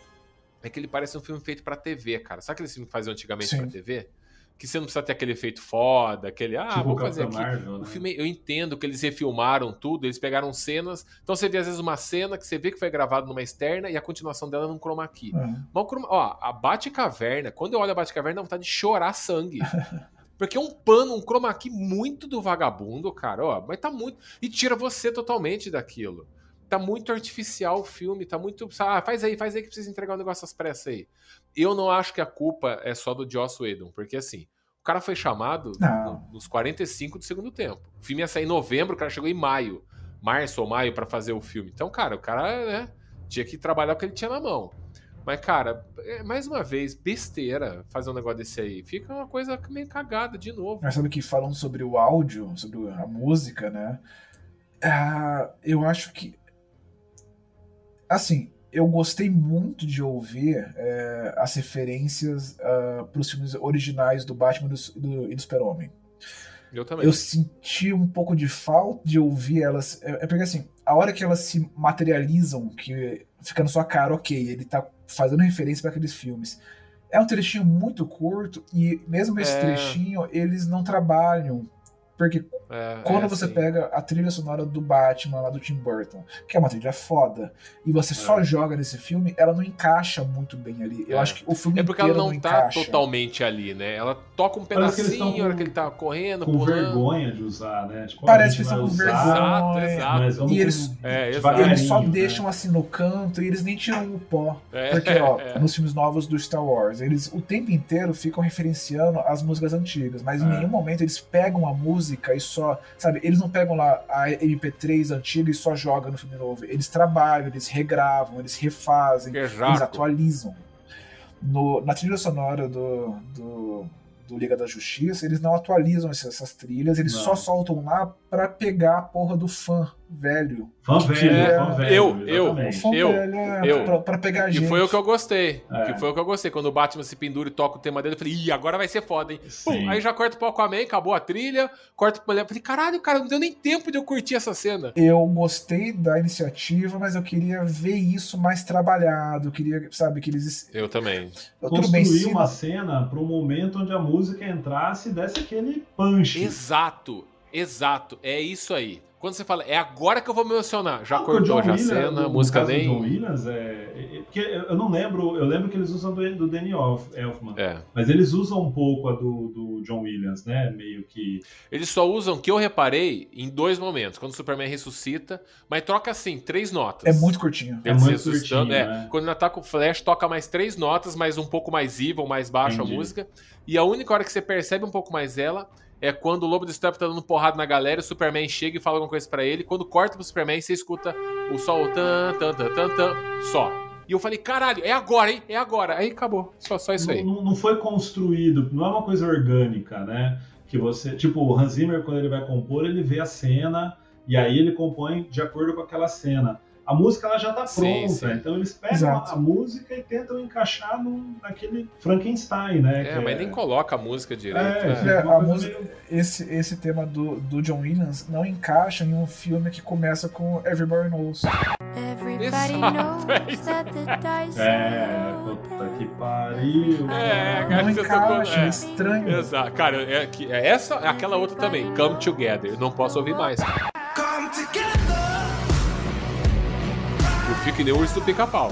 é que ele parece um filme feito pra TV, cara. Sabe aquele filme que faziam antigamente pra TV? Que você não precisa ter aquele efeito foda, aquele, ah, tipo o vamos fazer aqui. Marvel, O né? filme, eu entendo que eles refilmaram tudo, eles pegaram cenas. Então você vê às vezes uma cena que você vê que foi gravada numa externa e a continuação dela num chroma key. É. Mas o ó, a Batcaverna, quando eu olho a Batcaverna, dá vontade de chorar sangue. Porque é um pano, um chroma key muito do vagabundo, cara, ó, mas tá muito e tira você totalmente daquilo. Tá muito artificial o filme, tá muito, ah, faz aí, faz aí que precisa entregar um negócio às pressas aí. Eu não acho que a culpa é só do Joss Whedon, porque assim, o cara foi chamado no- nos 45 do segundo tempo. O filme ia sair em novembro, o cara chegou em maio, março ou maio pra fazer o filme. Então, cara, o cara, né, tinha que trabalhar o que ele tinha na mão. Mas, cara, é, mais uma vez, besteira fazer um negócio desse aí. Fica uma coisa meio cagada de novo. Mas sabe que falando sobre o áudio, sobre a música, né? ah, eu acho que. Assim, eu gostei muito de ouvir é, as referências para os filmes originais do Batman e do, do- do Super-Homem. Eu também. Eu senti um pouco de falta de ouvir elas. É é porque assim, a hora que elas se materializam, que fica na sua cara, ok, ele tá fazendo referência para aqueles filmes. É um trechinho muito curto e mesmo esse É. trechinho eles não trabalham. Porque É, quando é, você sim. pega a trilha sonora do Batman lá do Tim Burton, que é uma trilha foda, e você só joga nesse filme, ela não encaixa muito bem ali. Eu É. acho que o filme É porque ela não, não tá encaixa. totalmente ali, né? Ela toca um eles pedacinho, tão a hora que ele tá correndo, Com pulando. vergonha de usar, né? Tipo, Parece que eles estão com Exato, vergonha. exato. Vamos E eles- É, exato. Eles só né? deixam assim no canto e eles nem tiram o pó. É, Porque, ó, é. nos filmes novos do Star Wars, eles o tempo inteiro ficam referenciando as músicas antigas, mas em É. nenhum momento eles pegam a música e só, sabe, eles não pegam lá a MP3 antiga e só jogam no filme novo. Eles trabalham, eles regravam, eles refazem, eles Exato. atualizam. No- na trilha sonora do, do, do Liga da Justiça, eles não atualizam essas, trilhas, eles Não. só soltam lá pra pegar a porra do fã velho. Fã Que velho, é- fã velho. eu- eu- exatamente. Eu- velho é eu. pra, pra pegar a E gente. foi o que eu gostei. É. Que foi o que eu gostei. Quando o Batman se pendura e toca o tema dele, eu falei, ih, agora vai ser foda, hein? Pum, aí já corta pro Aquaman, acabou a trilha, corta pro mulher. Eu falei, caralho, cara, não deu nem tempo de eu curtir essa cena. Eu gostei da iniciativa, mas eu queria ver isso mais trabalhado. Eu queria, sabe, que eles. Eu também. Bem, Construir uma cena para um momento onde a música entrasse e desse aquele punch. Exato, exato. É isso aí. Quando você fala, é agora que eu vou me emocionar. Já cortou John já a Williams, cena, no- a música no do John nem. Williams, é, é- é- porque eu não lembro, eu lembro que eles usam do, do Danny Elf- Elfman, É. mas eles usam um pouco a do, do John Williams, né? Meio que. Eles só usam, que eu reparei, em dois momentos. Quando o Superman ressuscita, mas troca assim, três notas. É muito curtinho. É muito curtinho, É, né? Quando ele ataca o Flash, toca mais três notas, mas um pouco mais evil, mais baixa Entendi. a música. E a única hora que você percebe um pouco mais ela é quando o Lobo do Step tá dando porrada na galera, o Superman chega e fala alguma coisa pra ele. Quando corta pro Superman, você escuta o sol tan, tan, tan, tan, tan, só. E eu falei, caralho, é agora, hein? É agora. Aí acabou. Só, só isso aí. Não, não foi construído, não é uma coisa orgânica, né? Que você. Tipo, o Hans Zimmer, quando ele vai compor, ele vê a cena e aí ele compõe de acordo com aquela cena. A música ela já tá Sim, pronta. sim. Então eles pegam Exato. a música e tentam encaixar no, naquele Frankenstein, né? É, que mas nem coloca a música direito. É, né? É, a música- meio- Esse, esse tema do, do John Williams não encaixa em um filme que começa com Everybody Knows. Everybody knows é that the dice É, puta que pariu. É, cara. Não encaixa, é. é estranho. Exato. Cara, é, é essa, é aquela outra também, Come Together. Não posso ouvir mais. Eu fico que nem o urso do pica-pau.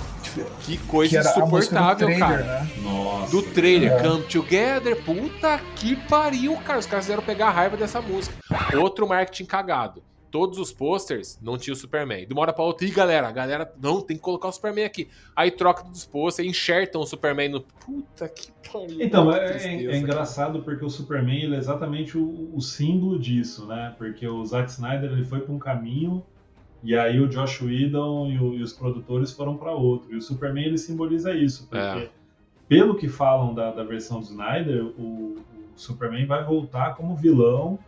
Que coisa Que insuportável, trailer, cara. né? Nossa. Do trailer, É. Come Together, puta que pariu, cara. Os caras fizeram pegar a raiva dessa música. Outro marketing cagado. Todos os posters não tinha o Superman. De uma hora pra outra, e galera, a galera, não, tem que colocar o Superman aqui. Aí troca dos posters, enxertam o Superman no. Puta que pariu. Então, que é, tristeza, é engraçado porque o Superman ele é exatamente o, o símbolo disso, né? Porque o Zack Snyder ele foi para um caminho e aí o Josh Whedon e, o- e os produtores foram para outro. E o Superman ele simboliza isso, porque É. pelo que falam da, da versão do Snyder, o, o Superman vai voltar como vilão,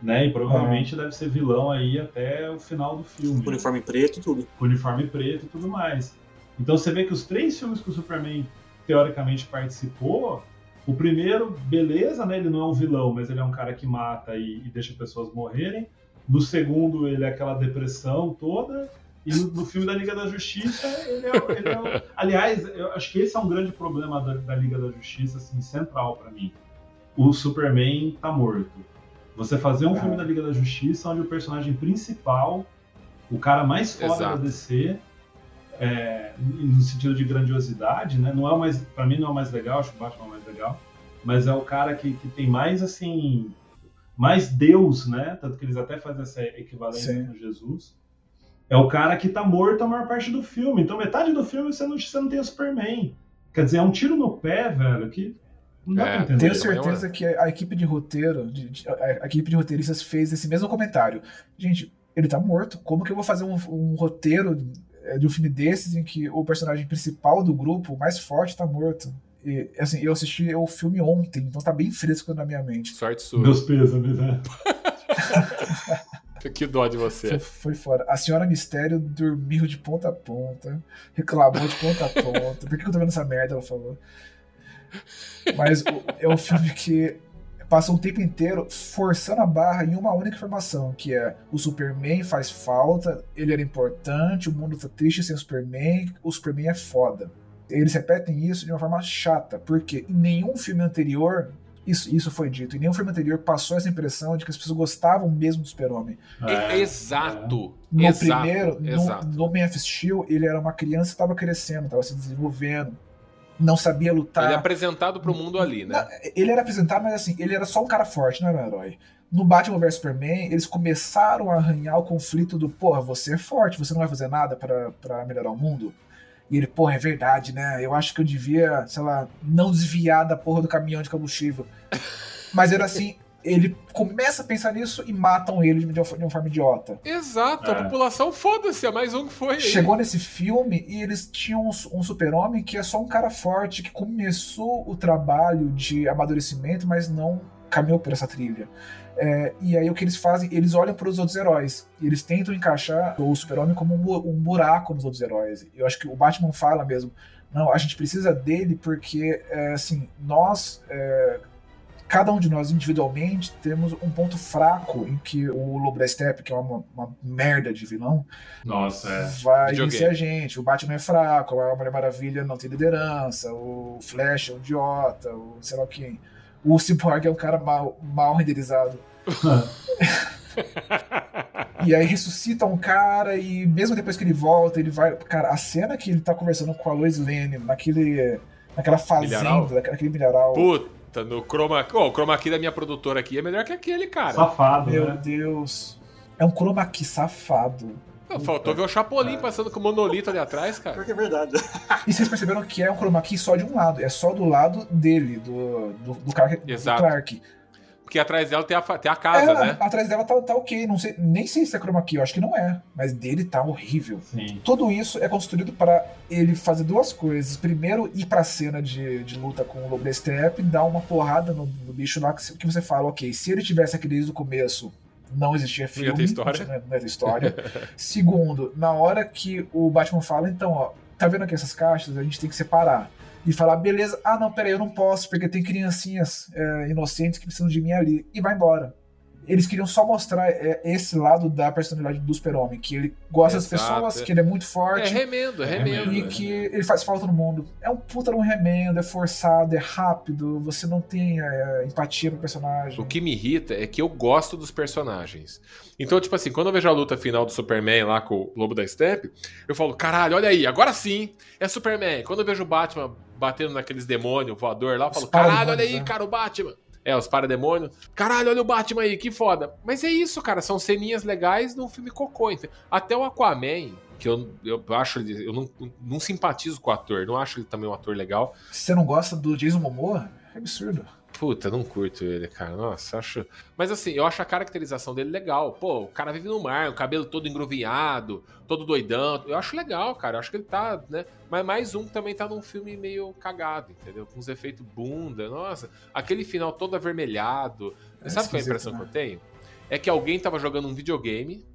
né? E provavelmente deve ser vilão aí até o final do filme Uniforme preto e tudo. com uniforme preto e tudo mais. Então você vê que os três filmes que o Superman teoricamente participou, o primeiro, beleza, né? Ele não é um vilão, mas ele é um cara que mata e, e deixa pessoas morrerem. No segundo, ele é aquela depressão toda. E no, no filme da Liga da Justiça, ele é, o- ele é Aliás, eu acho que esse é um grande problema da, da Liga da Justiça, assim, central pra mim. O Superman tá morto. Você fazer um Ah. filme da Liga da Justiça onde o personagem principal, o cara mais foda Exato. da DC, é, no sentido de grandiosidade, né? Não é o mais, para mim não é o mais legal, acho que o Batman é o mais legal, mas é o cara que, que tem mais assim, mais Deus, né? Tanto que eles até fazem essa equivalência Sim. com Jesus. É o cara que tá morto a maior parte do filme. Então metade do filme você não, você não tem o Superman. Quer dizer, é um tiro no pé, velho, que não dá É, pra entender. Tenho certeza que a equipe de roteiro, de- de- a a equipe de roteiristas fez esse mesmo comentário. Gente, ele tá morto. Como que eu vou fazer um, um roteiro é, de um filme desses em que o personagem principal do grupo, o mais forte, tá morto? E, assim, eu assisti o filme ontem, então tá bem fresco na minha mente. Sorte sua. Meus pêsames, né? Que dó de Foi, você. foi fora. A senhora Mistério dormiu de ponta a ponta, reclamou de ponta a ponta. Por que eu tô vendo essa merda? Ela falou. Mas o- é um filme que passa um tempo inteiro forçando a barra em uma única informação, que é o Superman faz falta, ele era importante, o mundo tá triste sem o Superman, o Superman é foda. Eles repetem isso de uma forma chata, porque em nenhum filme anterior isso, isso foi dito, em nenhum filme anterior passou essa impressão de que as pessoas gostavam mesmo do Super-Homem. É, É, exato. No exato. primeiro, no, exato. no Man of Steel, ele era uma criança que estava crescendo, estava se desenvolvendo, não sabia lutar. Ele é apresentado pro mundo ali, né? Ele era apresentado, mas assim, ele era só um cara forte, não era um herói. No Batman vs Superman, eles começaram a arranhar o conflito do, porra, você é forte, você não vai fazer nada pra melhorar o mundo? E ele, porra, é verdade, né? Eu acho que eu devia, sei lá, não desviar da porra do caminhão de combustível. Mas era assim, ele começa a pensar nisso e matam ele de uma, de uma forma idiota. Exato, a É. população, foda-se, é mais um que foi. aí. Chegou nesse filme e eles tinham um, um super-homem que é só um cara forte, que começou o trabalho de amadurecimento, mas não caminhou por essa trilha. É, e aí o que eles fazem? Eles olham para os outros heróis. E eles tentam encaixar o super-homem como um, bu- um buraco nos outros heróis. Eu acho que o Batman fala mesmo. Não, a gente precisa dele porque, é, assim, nós... é, cada um de nós individualmente temos um ponto fraco em que o Steppe, que é uma, uma merda de vilão, Nossa, é. vai vencer a gente. O Batman é fraco, a Mulher Maravilha não tem liderança, o Flash é um idiota, o sei lá quem. O Cyborg é um cara mal, mal renderizado. e aí ressuscita um cara e mesmo depois que ele volta, ele vai. Cara, a cena que ele tá conversando com a Lois Lane naquele. naquela fazenda, Milharal? naquele milharal. Puta, no chroma key. Ó, o chroma key da minha produtora aqui é melhor que aquele, cara. Safado, Meu né? Deus. É um chroma key safado. Pô, Faltou ver o Chapolin passando com o monolito ali atrás, cara. Pior que é verdade. E vocês perceberam que é um chroma key só de um lado, é só do lado dele, do, do, do Clark. do Exato. Clark. Porque atrás dela tem a, tem a casa, É, né? Atrás dela tá, tá ok, não sei, nem sei se é chroma key, eu acho que não é, mas dele tá horrível. Sim. Tudo isso é construído para ele fazer duas coisas. Primeiro, ir pra cena de, de luta com o Lobo da Steppe, dar uma porrada no, no bicho lá que, que você fala, ok, se ele tivesse aqui desde o começo, não existia filme. ia ter história. Não ia ter história. Segundo, na hora que o Batman fala, então, ó, tá vendo aqui essas caixas? A gente tem que separar. E falar, beleza, ah não, peraí, eu não posso, porque tem criancinhas é, inocentes que precisam de mim ali. E vai embora. Eles queriam só mostrar é, esse lado da personalidade do super-homem, que ele gosta das Exato. pessoas, que ele é muito É forte. remendo, é É remendo. E que ele faz falta no mundo. É um puta um remendo, é forçado, é rápido, você não tem é, empatia pro personagem. O que me irrita é que eu gosto dos personagens. Então, tipo assim, quando eu vejo a luta final do Superman lá com o Lobo da Steppe, eu falo, caralho, olha aí, agora sim, é Superman. Quando eu vejo o Batman batendo naqueles demônios voador lá, eu falo, caralho, olha aí, né? cara, o Batman. É, os parademônios. Caralho, olha o Batman aí, que foda. Mas é isso, cara, são ceninhas legais num filme cocô. entendeu? Até o Aquaman, que eu, eu acho, eu não, não simpatizo com o ator, não acho ele também um ator legal. Se você não gosta do Jason Momoa, é absurdo. Puta, não curto ele, cara. Nossa, acho. Mas assim, eu acho a caracterização dele legal. Pô, o cara vive no mar, o cabelo todo engruvinhado, todo doidão. Eu acho legal, cara. Eu acho que ele tá, né? Mas mais um que também tá num filme meio cagado, entendeu? Com uns efeitos bunda. Nossa, aquele final todo avermelhado. É Sabe qual é a impressão né? que eu tenho? É que alguém tava jogando um videogame,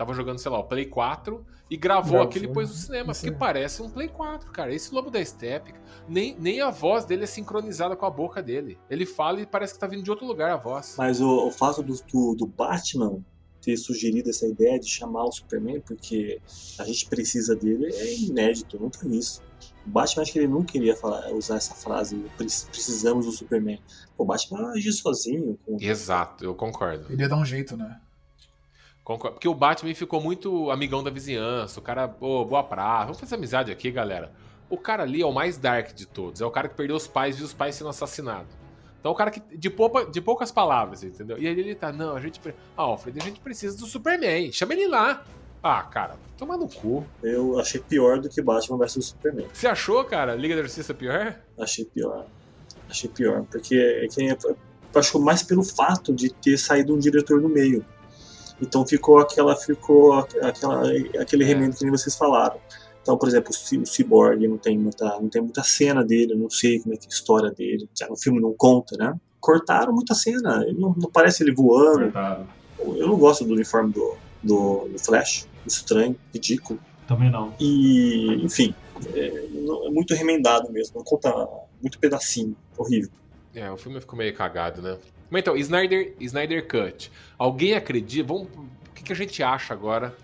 tava jogando, sei lá, o Play 4 e gravou, Gravou, aquilo e pôs no cinema. Porque aí. parece um Play 4, cara. Esse Lobo da Steppe, nem, nem a voz dele é sincronizada com a boca dele. Ele fala e parece que tá vindo de outro lugar a voz. Mas o, o fato do, do, do Batman ter sugerido essa ideia de chamar o Superman, porque a gente precisa dele, é inédito, nunca vi isso. O Batman, acho que ele não queria falar, usar essa frase, "Pre- precisamos do Superman. O Batman agir sozinho. Com... Exato, eu concordo. Ele ia dar um jeito, né? Concordo. Porque o Batman ficou muito amigão da vizinhança. O cara, pô, boa praça. Vamos fazer amizade aqui, galera. O cara ali é o mais dark de todos. É o cara que perdeu os pais e viu os pais sendo assassinados. Então, é o cara que. De, poupa, de poucas palavras, entendeu? E aí ele tá, não, a gente. Ah, Alfred, a gente precisa do Superman. Chama ele lá. Ah, cara, toma no cu. Eu achei pior do que Batman vs Superman. Você achou, cara, Liga da Justiça pior? Achei pior. Achei pior. Porque é que eu acho mais pelo fato de ter saído um diretor no meio. Então ficou aquela. ficou aquela, aquele É. remendo que nem vocês falaram. Então, por exemplo, o o Cyborg não tem muita, não tem muita cena dele, não sei como é que é a história dele. Já no filme não conta, né? Cortaram muita cena. Ele não, não parece ele voando. Eu não gosto do uniforme do, do, do Flash. Estranho, ridículo. Também não. E, enfim, é, é muito remendado mesmo. Não conta muito pedacinho. Horrível. É, o filme ficou meio cagado, né? Mas então, Snyder, Snyder Cut. Alguém acredita? Vamos, o que, que a gente acha agora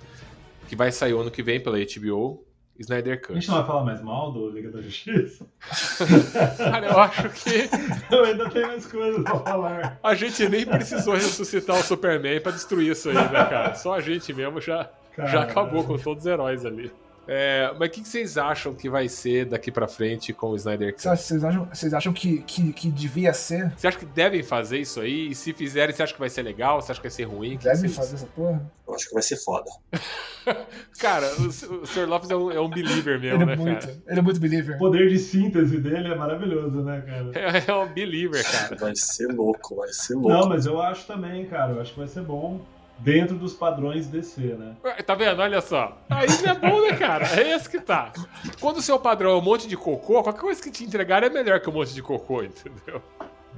que vai sair o ano que vem pela HBO? Snyder A Cut. gente não vai falar mais mal do Liga da Justiça? Cara, eu acho que Eu ainda tenho mais coisas pra falar. a gente nem precisou ressuscitar o Superman pra destruir isso aí, né, cara? Só a gente mesmo já, já Cara, acabou com todos os heróis ali. É, mas o que, que vocês acham que vai ser daqui pra frente com o Snyder Cut? Vocês acham, vocês acham que, que, que devia ser? Você acha que devem fazer isso aí? E se fizerem, você acha que vai ser legal? Você acha que vai ser ruim? Devem vocês- fazer essa porra? Eu acho que vai ser foda. Cara, o, o Sr. Lopes é um, é um believer mesmo, Ele né, é muito. cara? Ele é muito believer. O poder de síntese dele é maravilhoso, né, cara? É, é um believer, cara. Vai ser louco, vai ser louco. Não, mas eu acho também, cara. Eu acho que vai ser bom dentro dos padrões DC, né? Ué, Tá vendo? Olha só. Aí não é bom, né, cara? É esse que tá. Quando o seu padrão é um monte de cocô, qualquer coisa que te entregar é melhor que um monte de cocô, entendeu?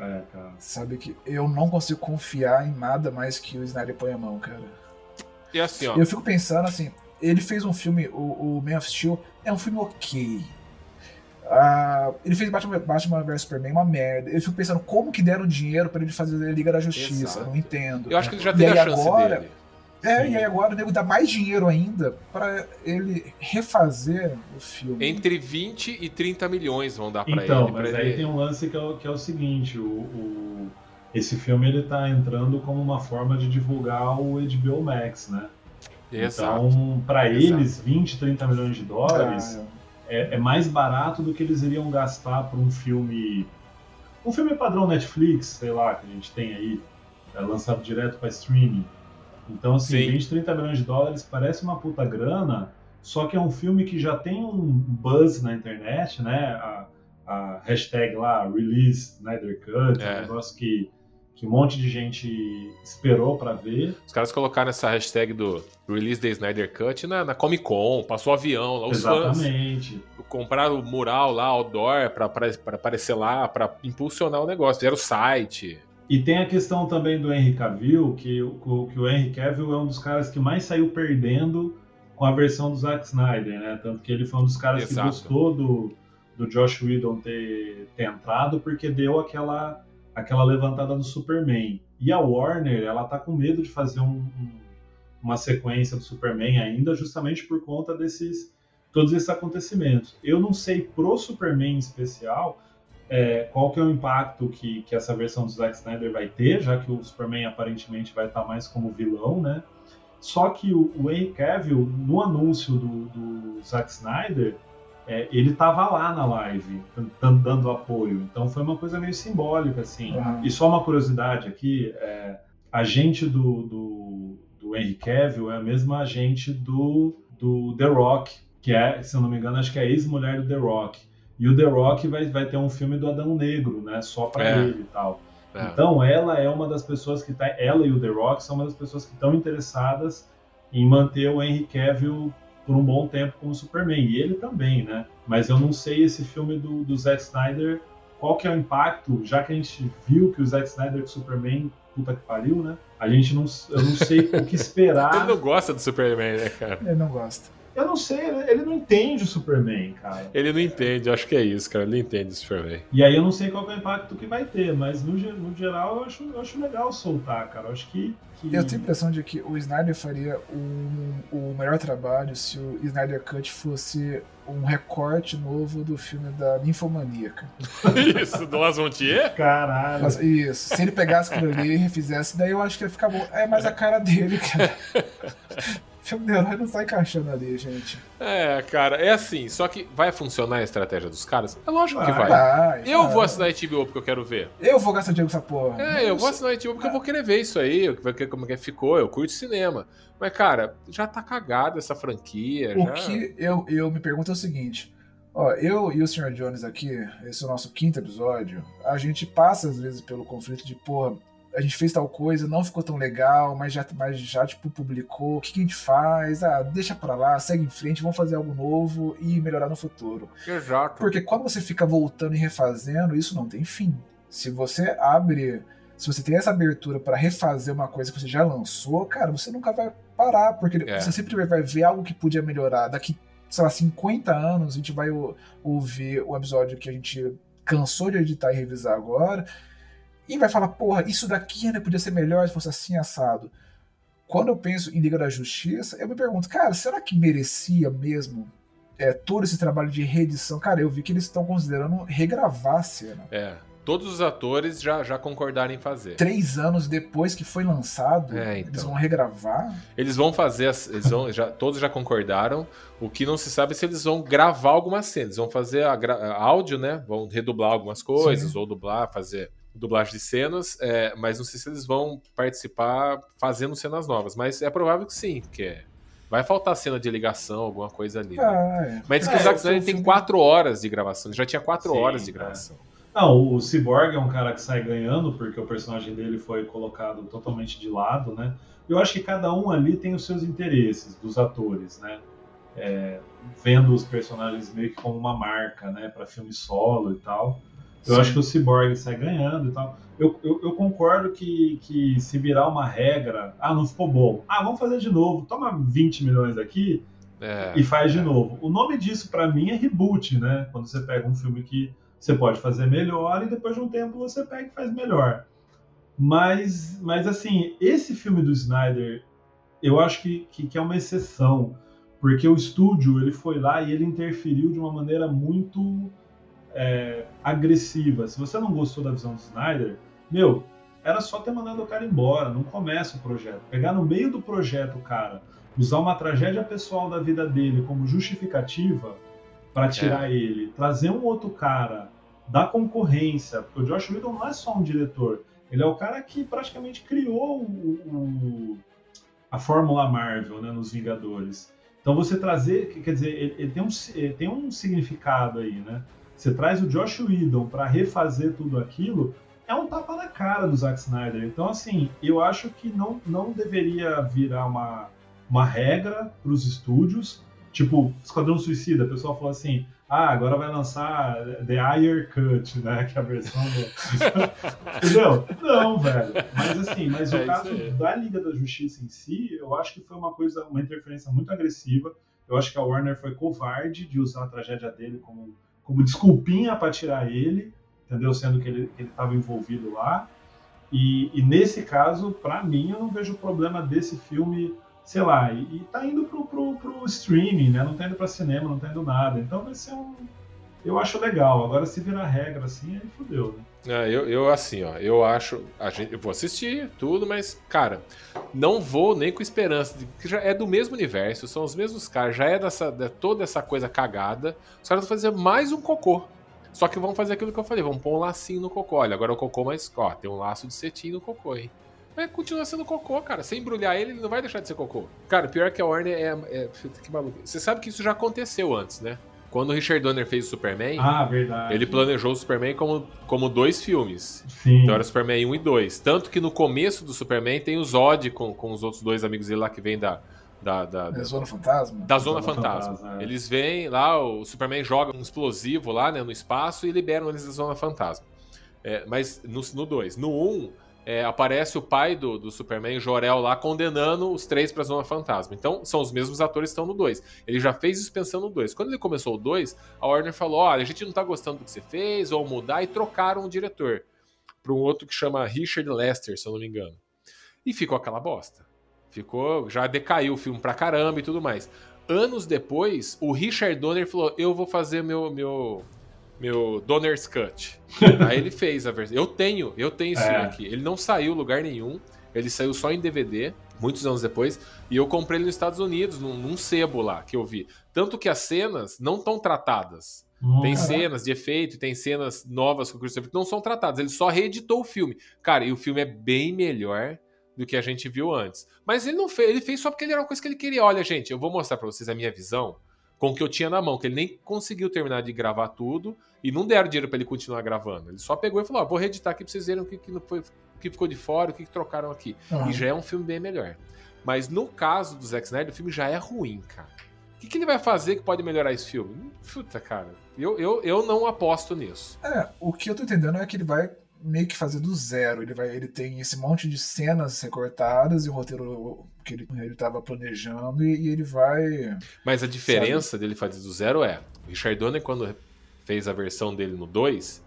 É, cara. Sabe que eu não consigo confiar em nada mais que o Snyder põe a mão, cara. E assim, ó. Eu fico pensando assim, ele fez um filme, o, o Man of Steel, é um filme ok. Ah, ele fez Batman, Batman vs Superman uma merda. Eu fico pensando como que deram dinheiro pra ele fazer a Liga da Justiça. Exato. Não entendo. Eu acho que ele já teve a chance agora- dele. É, Sim. e aí agora o nego dá mais dinheiro ainda pra ele refazer o filme. Entre 20 e 30 milhões vão dar pra Então, ele. pra mas aí ele- tem um lance que é o, que é o seguinte: o, o- esse filme ele tá entrando como uma forma de divulgar o HBO Max, né? Exato. Então, pra Exato. eles, 20, 30 milhões de dólares Ah, é, é mais barato do que eles iriam gastar por um filme. Um filme padrão Netflix, sei lá, que a gente tem aí, é lançado direto para streaming. Então, assim, Sim. 20, 30 milhões de dólares parece uma puta grana, só que é um filme que já tem um buzz na internet, né? A, a hashtag lá, Release Snyder Cut, É. um negócio que, que um monte de gente esperou para ver. Os caras colocaram essa hashtag do Release the Snyder Cut na, na Comic Con, passou avião lá, os fãs Exatamente. compraram o mural lá, outdoor, pra aparecer lá, pra impulsionar o negócio. Fizeram o site. E tem a questão também do Henry Cavill, que, o- que o Henry Cavill é um dos caras que mais saiu perdendo com a versão do Zack Snyder, né? Tanto que ele foi um dos caras Exato. que gostou do, do Josh Whedon ter, ter entrado, porque deu aquela, aquela levantada no Superman. E a Warner, ela tá com medo de fazer um- um- uma sequência do Superman ainda, justamente por conta desses todos esses acontecimentos. Eu não sei pro Superman em especial é, qual que é o impacto que, que essa versão do Zack Snyder vai ter, já que o Superman aparentemente vai estar mais como vilão, né? Só que o, o Henry Cavill, no anúncio do, do Zack Snyder, é, ele tava lá na live, dando, apoio. Então foi uma coisa meio simbólica, assim. Aham. E só uma curiosidade aqui, é, a gente do, do, do Henry Cavill é a mesma agente do, do The Rock, que é, se eu não me engano, acho que é a ex-mulher do The Rock. E o The Rock vai, vai ter um filme do Adão Negro, né? Só pra É. ele e tal. É. Então ela é uma das pessoas que tá. Ela e o The Rock são uma das pessoas que estão interessadas em manter o Henry Cavill por um bom tempo como Superman. E ele também, né? Mas eu não sei esse filme do, do Zack Snyder, qual que é o impacto, já que a gente viu que o Zack Snyder com Superman, puta que pariu, né? A gente não. Eu não sei o que Ele esperar. não gosta do Superman, né, cara? Ele não gosta. Eu não sei, ele ele não entende o Superman, cara. Ele não entende, acho que é isso, cara. Ele não entende o Superman. E aí eu não sei qual é o impacto que vai ter, mas no, no geral eu acho, eu acho legal soltar, cara. Eu acho que. que... Eu tenho a impressão de que o Snyder faria um- o melhor trabalho se o Snyder Cut fosse um recorte novo do filme da Ninfomaníaca. Isso, do Las Montier? Caralho. Mas, isso, se ele pegasse aquilo ali e refizesse, daí eu acho que ia ficar bom. É mais a cara dele, cara. O filme de herói não tá encaixando ali, gente. É, cara, é assim. Só que vai funcionar a estratégia dos caras? É lógico que Vai. vai. Vai, Eu vai. vou assinar a HBO porque eu quero ver. Eu vou gastar dinheiro com essa porra. É, eu vou assinar a HBO porque eu vou querer ver isso aí, eu vou como é que ficou, eu curto cinema. Mas, cara, já tá cagada essa franquia. O já... que eu, eu me pergunto é o seguinte: ó, eu e o Sr. Jones aqui, esse é o nosso quinto episódio, a gente passa às vezes pelo conflito de, porra, a gente fez tal coisa, não ficou tão legal, mas já, mas já tipo, publicou, o que, que a gente faz? Ah, deixa pra lá, segue em frente, vamos fazer algo novo e melhorar no futuro. Exato. Porque quando você fica voltando e refazendo, isso não tem fim. Se você abre, se você tem essa abertura para refazer uma coisa que você já lançou, cara, você nunca vai parar, porque É. você sempre vai ver algo que podia melhorar. Daqui, sei lá, 50 anos, a gente vai ouvir o episódio que a gente cansou de editar e revisar agora, e vai falar, porra, isso daqui ainda podia ser melhor se fosse assim assado. Quando eu penso em Liga da Justiça, eu me pergunto, cara, será que merecia mesmo é, todo esse trabalho de reedição? Cara, eu vi que eles estão considerando regravar a cena. É. Todos os atores já, já concordaram em fazer. Três anos depois que foi lançado, É, então. eles vão regravar? Eles vão fazer, as, eles vão, já, todos já concordaram. O que não se sabe é se eles vão gravar algumas cenas. Eles vão fazer a, a áudio, né? Vão redublar algumas coisas, Sim. ou dublar, fazer dublagem de cenas. é, mas não sei se eles vão participar fazendo cenas novas. Mas é provável que sim, porque vai faltar cena de ligação, alguma coisa ali. né? Ah, é. Mas diz que É, o Zack Snyder tem filme- quatro horas de gravação. Ele já tinha quatro Sim, horas de é. gravação. Não, o Cyborg é um cara que sai ganhando, porque o personagem dele foi colocado totalmente de lado, né? Eu acho que cada um ali tem os seus interesses, dos atores, né? É, vendo os personagens meio que como uma marca, né? Pra filme solo e tal. Eu Sim. acho que o Cyborg sai ganhando e tal. Eu, eu, eu concordo que, que se virar uma regra, ah, não ficou bom. Ah, vamos fazer de novo. Toma 20 milhões aqui, É, e faz de é. novo. O nome disso pra mim é reboot, né? Quando você pega um filme que você pode fazer melhor e depois de um tempo você pega e faz melhor. Mas, mas assim, esse filme do Snyder, eu acho que, que, que é uma exceção, porque o estúdio ele foi lá e ele interferiu de uma maneira muito é, agressiva. Se você não gostou da visão do Snyder, meu, era só ter mandado o cara embora, não começa o projeto. Pegar no meio do projeto o cara, usar uma tragédia pessoal da vida dele como justificativa para tirar ele, trazer um outro cara da concorrência, porque o Josh Whedon não é só um diretor, ele é o cara que praticamente criou o- o- a fórmula Marvel né, nos Vingadores. Então você trazer, que- quer dizer, ele, ele tem, um, ele tem um significado aí, né? Você traz o Josh Whedon para refazer tudo aquilo, é um tapa na cara do Zack Snyder. Então, assim, eu acho que não, não deveria virar uma, uma regra para os estúdios. Tipo, Esquadrão Suicida, o pessoal falou assim: ah, agora vai lançar The Ayer Cut, né? Que é a versão do. Entendeu? Não, velho. Mas assim, mas É o caso aí. da Liga da Justiça em si, eu acho que foi uma coisa, uma interferência muito agressiva. Eu acho que a Warner foi covarde de usar a tragédia dele como, como desculpinha para tirar ele, entendeu? Sendo que ele estava envolvido lá. E, e nesse caso, para mim, eu não vejo problema desse filme, sei lá, e, e tá indo pro, pro, pro streaming, né? Não tá indo pra cinema, não tá indo nada. Então vai ser um. Eu acho legal. Agora, se virar regra assim, aí fodeu, né? É, eu, eu, assim, ó, eu acho. A gente, eu vou assistir tudo, mas, cara, não vou nem com esperança. De, que já é do mesmo universo, são os mesmos caras, já é dessa, de toda essa coisa cagada. Os caras vão fazer mais um cocô. Só que vão fazer aquilo que eu falei, vão pôr um lacinho no cocô. Olha, agora o cocô, mas, ó, tem um laço de cetim no cocô, hein? Mas continua sendo cocô, cara. Se embrulhar ele, ele não vai deixar de ser cocô. Cara, pior que a Warner é. é que maluco. Você sabe que isso já aconteceu antes, né? Quando o Richard Donner fez o Superman, Ah, verdade. ele planejou o Superman como, como dois filmes. Sim. Então era Superman 1 e 2. Tanto que no começo do Superman tem o Zod com, com os outros dois amigos dele lá que vem da, da, da, da, É Zona Fantasma? da Zona Zona Fantasma. Fantasma, é. Eles vêm lá, o Superman joga um explosivo lá né, no espaço e liberam eles da Zona Fantasma. É, mas no 2. No 1, um, é, aparece o pai do, do Superman, Jor-El, lá condenando os três pra Zona Fantasma. Então são os mesmos atores que estão no 2. Ele já fez isso pensando no 2. Quando ele começou o 2, a Warner falou: olha, a gente não tá gostando do que você fez, ou mudar, e trocaram o diretor para um outro que chama Richard Lester, se eu não me engano. E ficou aquela bosta. Ficou, já decaiu o filme pra caramba e tudo mais. Anos depois, o Richard Donner falou: "Eu vou fazer meu meu meu Donner's Cut". Aí ele fez a versão. Eu tenho, eu tenho isso É. aqui. Ele não saiu lugar nenhum. Ele saiu só em DVD, muitos anos depois, e eu comprei ele nos Estados Unidos, num, num sebo lá que eu vi. Tanto que as cenas não estão tratadas. Hum, Tem caraca. cenas de efeito, tem cenas novas com o Christopher que não são tratadas. Ele só reeditou o filme. Cara, e o filme é bem melhor do que a gente viu antes. Mas ele não fez, ele fez só porque ele era uma coisa que ele queria. Olha, gente, eu vou mostrar pra vocês a minha visão com o que eu tinha na mão, que ele nem conseguiu terminar de gravar tudo e não deram dinheiro pra ele continuar gravando. Ele só pegou e falou: ó, vou reeditar aqui pra vocês verem o que, que, não foi, o que ficou de fora, o que, que trocaram aqui. Aham. E já é um filme bem melhor. Mas no caso do Zack Snyder, o filme já é ruim, cara. O que, que ele vai fazer que pode melhorar esse filme? Puta, cara. Eu, eu, eu não aposto nisso. É, o que eu tô entendendo é que ele vai meio que fazer do zero. Ele, vai, ele tem esse monte de cenas recortadas e o roteiro que ele, ele tava planejando e, e ele vai. Mas a diferença dele fazer do zero é: o Richard Donner, quando fez a versão dele no 2,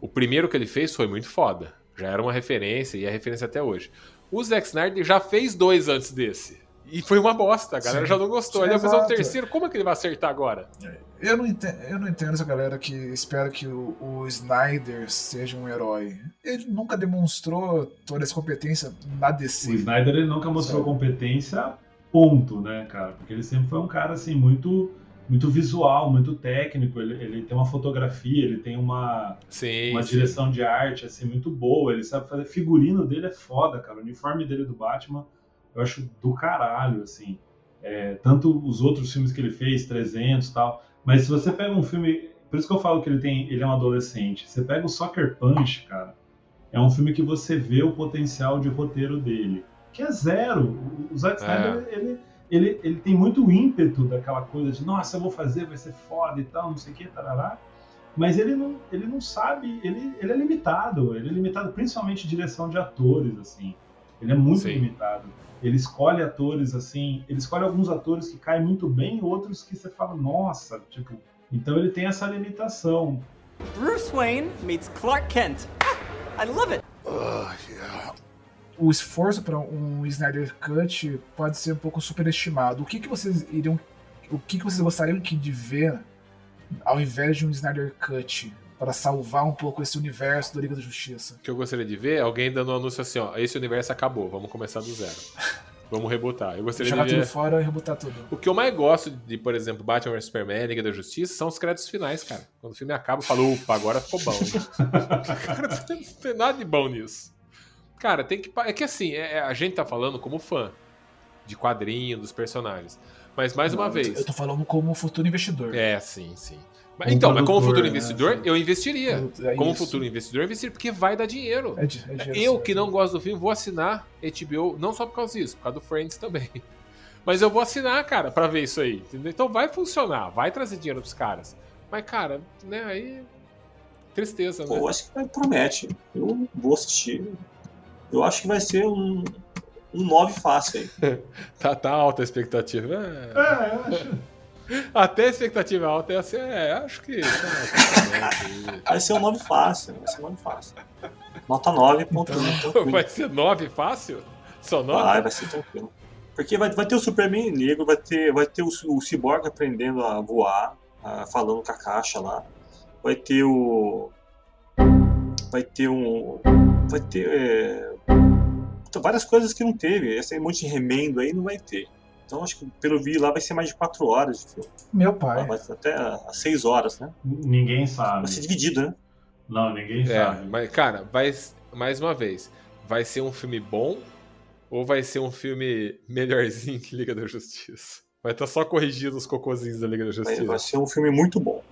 o primeiro que ele fez foi muito foda. Já era uma referência e é referência até hoje. O Zack Snyder já fez dois antes desse. E foi uma bosta, a galera Sim. já não gostou. Sim, Ele vai fazer um terceiro, como é que ele vai acertar agora? Eu não, entendo, eu não entendo essa galera que espera que o, o Snyder seja um herói. Ele nunca demonstrou toda essa competência na DC. O Snyder ele nunca mostrou Sabe? competência, ponto, né, cara? Porque ele sempre foi um cara assim muito muito visual, muito técnico. Ele, ele tem uma fotografia, ele tem uma, Sim. uma sim. direção de arte assim muito boa. Ele sabe fazer figurino dele é foda, cara. O uniforme dele do Batman eu acho do caralho, assim. É, tanto os outros filmes que ele fez, 300 e tal. Mas se você pega um filme, por isso que eu falo que ele tem, ele é um adolescente. Você pega o Soccer Punch, cara. É um filme que você vê o potencial de roteiro dele, que é zero. O- Zack É. Snyder, ele, ele, ele tem muito ímpeto daquela coisa de, nossa, eu vou fazer, vai ser foda e tal, não sei o que, tarará. Mas ele não, ele não sabe, ele, ele é limitado. Ele é limitado principalmente em direção de atores, assim. Ele é muito Sim. limitado. Ele escolhe atores, assim, ele escolhe alguns atores que caem muito bem e outros que você fala, nossa, tipo. Então ele tem essa limitação. Bruce Wayne meets Clark Kent. Ah, I love it. O esforço para um Snyder Cut pode ser um pouco superestimado. O que, que vocês iriam. O que, que vocês gostariam que de ver ao invés de um Snyder Cut? Para salvar um pouco esse universo da Liga da Justiça. O que eu gostaria de ver é alguém dando um anúncio assim: ó, esse universo acabou, vamos começar do zero. Vamos rebutar. Eu gostaria Jogar de tudo ver. fora e rebutar tudo. O que eu mais gosto de, por exemplo, Batman vs Superman, Liga da Justiça, são os créditos finais, cara. Quando o filme acaba, eu falo, ufa, agora ficou bom. cara, não tem nada de bom nisso. Cara, tem que. É que assim, é- é- a gente tá falando como fã de quadrinho, dos personagens. Mas mais uma Não, eu tô- vez. Eu tô falando como futuro investidor. É, sim, sim. Mas, então, mas como futuro né, investidor, assim. eu investiria. É como futuro investidor, eu investiria, porque vai dar dinheiro. É é dinheiro Eu que não gosto do filme, vou assinar HBO, não só por causa disso, por causa do Friends também. Mas eu vou assinar, cara, pra ver isso aí. Entendeu? Então vai funcionar, vai trazer dinheiro pros caras. Mas, cara, né, aí. Tristeza, né? Pô, eu acho que promete. Eu vou assistir. Eu acho que vai ser um, um 9 fácil aí. Tá, tá alta a expectativa. É. É, eu acho. Até a expectativa alta é assim, é, acho que. tá, Vai ser um 9 fácil. Vai ser um 9 fácil. Nota 9, ponto Então, vai ser 9 fácil? Só 9? Vai, vai ser tranquilo. Porque vai, vai ter o Superman negro, vai ter, vai ter o, o Cyborg aprendendo a voar, ah, falando com a caixa lá. Vai ter o. Vai ter um. Vai ter. é, várias coisas que não teve. Esse monte de remendo aí não vai ter. Então acho que pelo vi lá vai ser mais de 4 horas de filme. Meu pai. Vai ser até às 6 horas, né? Ninguém sabe. Vai ser dividido, né? Não, ninguém É, sabe. mas, cara, vai. Mais uma vez, vai ser um filme bom ou vai ser um filme melhorzinho que Liga da Justiça? Vai estar só corrigindo os cocôzinhos da Liga da Vai, vai Justiça. ser um filme muito bom.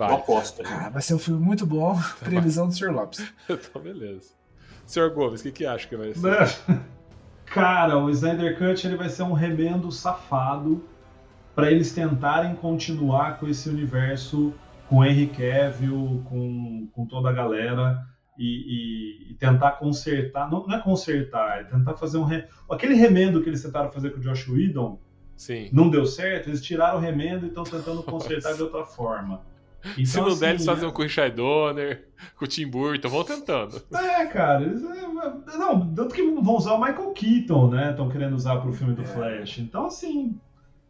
Eu Vai. aposto. né? Cara, vai ser um filme muito bom. Previsão do Sr. Lopes. Então, beleza. Senhor Gomes, o que, que acha que vai ser? Né? Cara, o Snyder Cut ele vai ser um remendo safado para eles tentarem continuar com esse universo com Henry Cavill, com, com toda a galera e, e- e tentar consertar. Não, não é consertar, é tentar fazer um. Re... Aquele remendo que eles tentaram fazer com o Josh Whedon Sim. não deu certo, eles tiraram o remendo e estão tentando consertar de outra forma. Então, Se não der, eles assim, fazem com o Richard Donner, com o Tim Burton, vão tentando. É, cara, eles, é, não, tanto que vão usar o Michael Keaton, né? Estão querendo usar pro filme É. do Flash. Então, assim,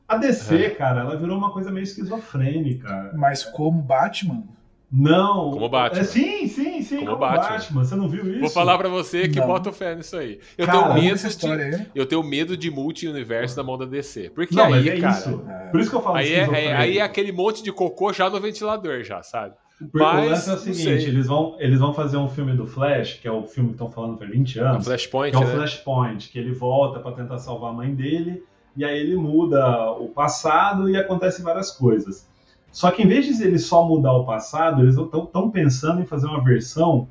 a DC, cara, ela virou uma coisa meio esquizofrênica. Mas como Batman, Não. Como Batman. É, sim, sim, sim, Como como, Batman. Batman. Você não viu isso? Vou falar pra você que Não. bota fé nisso aí. Eu Cara, tenho medo de. aí. Eu tenho medo de multi-universo na mão da DC. Porque Não, aí, é cara. isso. Por isso que eu falo Aí é, é- aí é aquele monte de cocô já no ventilador, já, sabe? Porque mas, o lance é o seguinte: eles vão, eles vão fazer um filme do Flash, que é o filme que estão falando faz 20 É um anos. Flashpoint, que é o né? Flashpoint, que ele volta pra tentar salvar a mãe dele, e aí ele muda o passado e acontece várias coisas. Só que em vez de ele só mudar o passado, eles estão pensando em fazer uma versão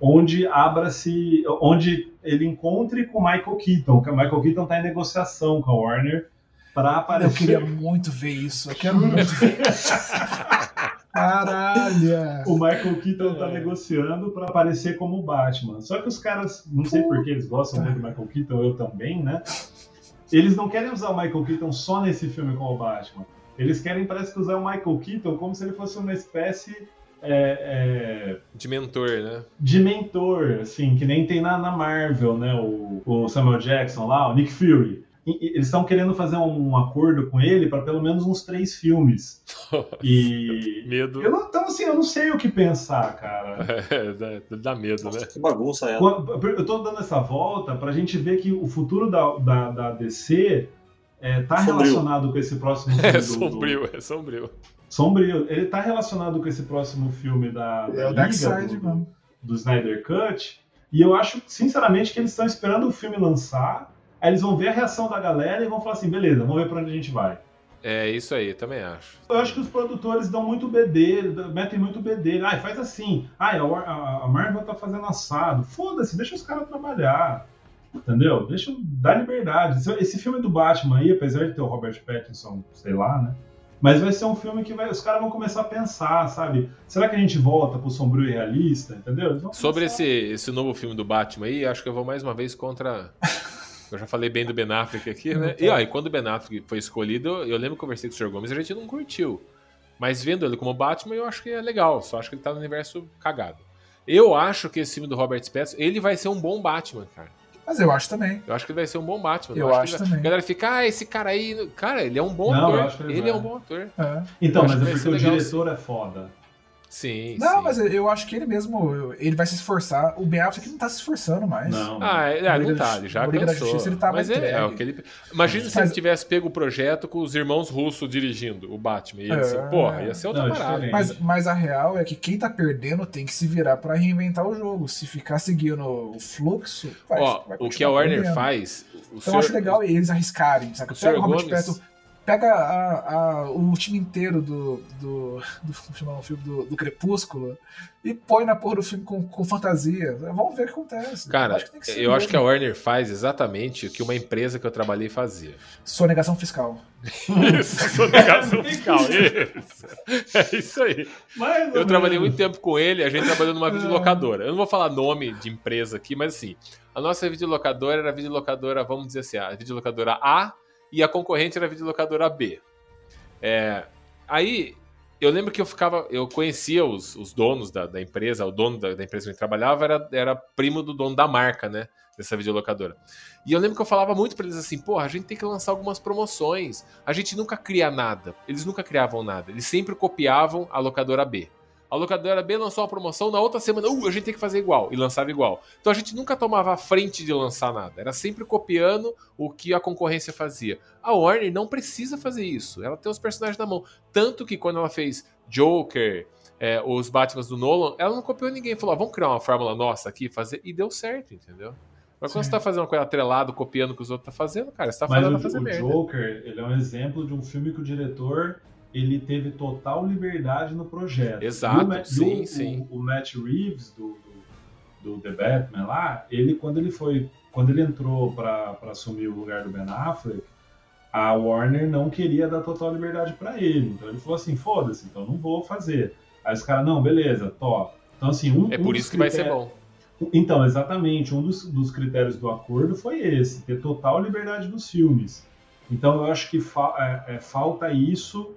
onde abra-se, onde ele encontre com o Michael Keaton, que o Michael Keaton está em negociação com a Warner para eu aparecer. queria muito ver isso. Eu quero muito ver. Caralho! O Michael Keaton É. tá negociando para aparecer como Batman. Só que os caras, não sei por que eles gostam muito do Michael Keaton, eu também, né? Eles não querem usar o Michael Keaton só nesse filme como Batman. Eles querem, parece que, usar o Michael Keaton como se ele fosse uma espécie é, é, De mentor, né? de mentor, assim, que nem tem na, na Marvel, né? O, o Samuel Jackson lá, o Nick Fury. E- e eles estão querendo fazer um acordo com ele para pelo menos uns três filmes. E Medo. eu não, então, assim, eu não sei o que pensar, cara. É, dá, dá medo, né? Nossa, que bagunça. Quando- Eu tô dando essa volta pra gente ver que o futuro da, da, da DC é, tá Sombrio. relacionado com esse próximo filme. É do- do- sombrio, é sombrio. Sombrio. Ele tá relacionado com esse próximo filme da, da É o Liga, Darkseid, do, mano. do Snyder Cut. E eu acho, sinceramente, que eles estão esperando o filme lançar. Aí eles vão ver a reação da galera e vão falar assim: beleza, vamos ver pra onde a gente vai. É isso aí, também acho. Eu acho que os produtores dão muito BD, metem muito BD. Ah, faz assim. Ah, a Marvel tá fazendo assado. Foda-se, deixa os caras trabalhar. Entendeu? Deixa, dá liberdade. Esse, esse filme do Batman aí, apesar de ter o Robert Pattinson, sei lá, né? Mas vai ser um filme que vai, os caras vão começar a pensar, sabe? Será que a gente volta pro sombrio e realista? Entendeu? Sobre esse, esse novo filme do Batman aí, acho que eu vou mais uma vez contra. Eu já falei bem do Ben Affleck aqui, né? E, ó, e quando o Ben Affleck foi escolhido, eu lembro que eu conversei com o Sr. Gomes e a gente não curtiu. Mas vendo ele como Batman, eu acho que é legal. Só acho que ele tá no universo cagado. Eu acho que esse filme do Robert Pattinson, ele vai ser um bom Batman, cara. Mas eu acho também. Eu acho que ele vai ser um bom Batman. Eu que acho ele vai- também. A galera fica, ah, esse cara aí. Cara, ele é um bom Não, eu ator. acho que ele Ele, é um bom ator. É. Então, eu mas acho é porque o diretor é foda. Sim, Não, sim. mas eu acho que ele mesmo, ele vai se esforçar. O Ben Affleck não tá se esforçando mais. Não. Ah, é, ah, não tá, ele já no Liga da cansou. Justiça ele tava Mas é, é que ele... Imagina se Mas- ele tivesse pego o projeto com os irmãos russos dirigindo o Batman. E ele É. assim, porra, ia ser outra Não, é parada. Mas, mas a real é que quem tá perdendo tem que se virar pra reinventar o jogo. Se ficar seguindo o fluxo, vai, Ó, vai o que a Warner perdendo. faz... O Então eu senhor- acho legal eles arriscarem, sabe? o senhor Pega o Robert Gomes- Pattinson, pega a- a- o time inteiro do. do, do, filme do, do Crepúsculo e põe na porra do filme com, com fantasia. Vamos ver o que acontece. Cara, acho que tem que ser eu acho que a. Warner faz exatamente o que uma empresa que eu trabalhei fazia. Sonegação fiscal. Isso, sonegação fiscal. Isso. É isso aí. Mais Eu trabalhei muito tempo com ele, a gente trabalhou numa videolocadora. Eu não vou falar nome de empresa aqui, mas assim, a nossa videolocadora era a videolocadora, vamos dizer assim, a videolocadora A e a concorrente era a videolocadora B. É, aí, eu lembro que eu ficava, eu conhecia os, os donos da, da empresa, o dono da, da empresa que gente trabalhava era, era primo do dono da marca, né? Dessa videolocadora. E eu lembro que eu falava muito pra eles assim, porra, a gente tem que lançar algumas promoções. A gente nunca cria nada. Eles nunca criavam nada. Eles sempre copiavam a locadora B. A locadora B lançou uma promoção, na outra semana, uh, a gente tem que fazer igual, e lançava igual. Então a gente nunca tomava a frente de lançar nada, era sempre copiando o que a concorrência fazia. A Warner não precisa fazer isso, ela tem os personagens na mão. Tanto que quando ela fez Joker, é, os Batman do Nolan, ela não copiou ninguém, falou, ah, vamos criar uma fórmula nossa aqui, fazer, e deu certo, entendeu? Mas quando Sim. você tá fazendo uma coisa atrelado, copiando o que os outros tá fazendo, cara, você tá Mas falando o, pra fazer o merda. Joker, ele é um exemplo de um filme que o diretor ele teve total liberdade no projeto. Exato, sim, o, sim. O, o Matt Reeves do, do, do The Batman lá, ele quando ele foi, quando ele entrou para assumir o lugar do Ben Affleck, a Warner não queria dar total liberdade para ele. Então ele falou assim, foda-se, então não vou fazer. Aí os caras, não, beleza, top. Então assim, um, É um por dos isso que vai ser bom. então, exatamente. Um dos, dos critérios do acordo foi esse: ter total liberdade dos filmes. Então, eu acho que fa- é, é, falta isso.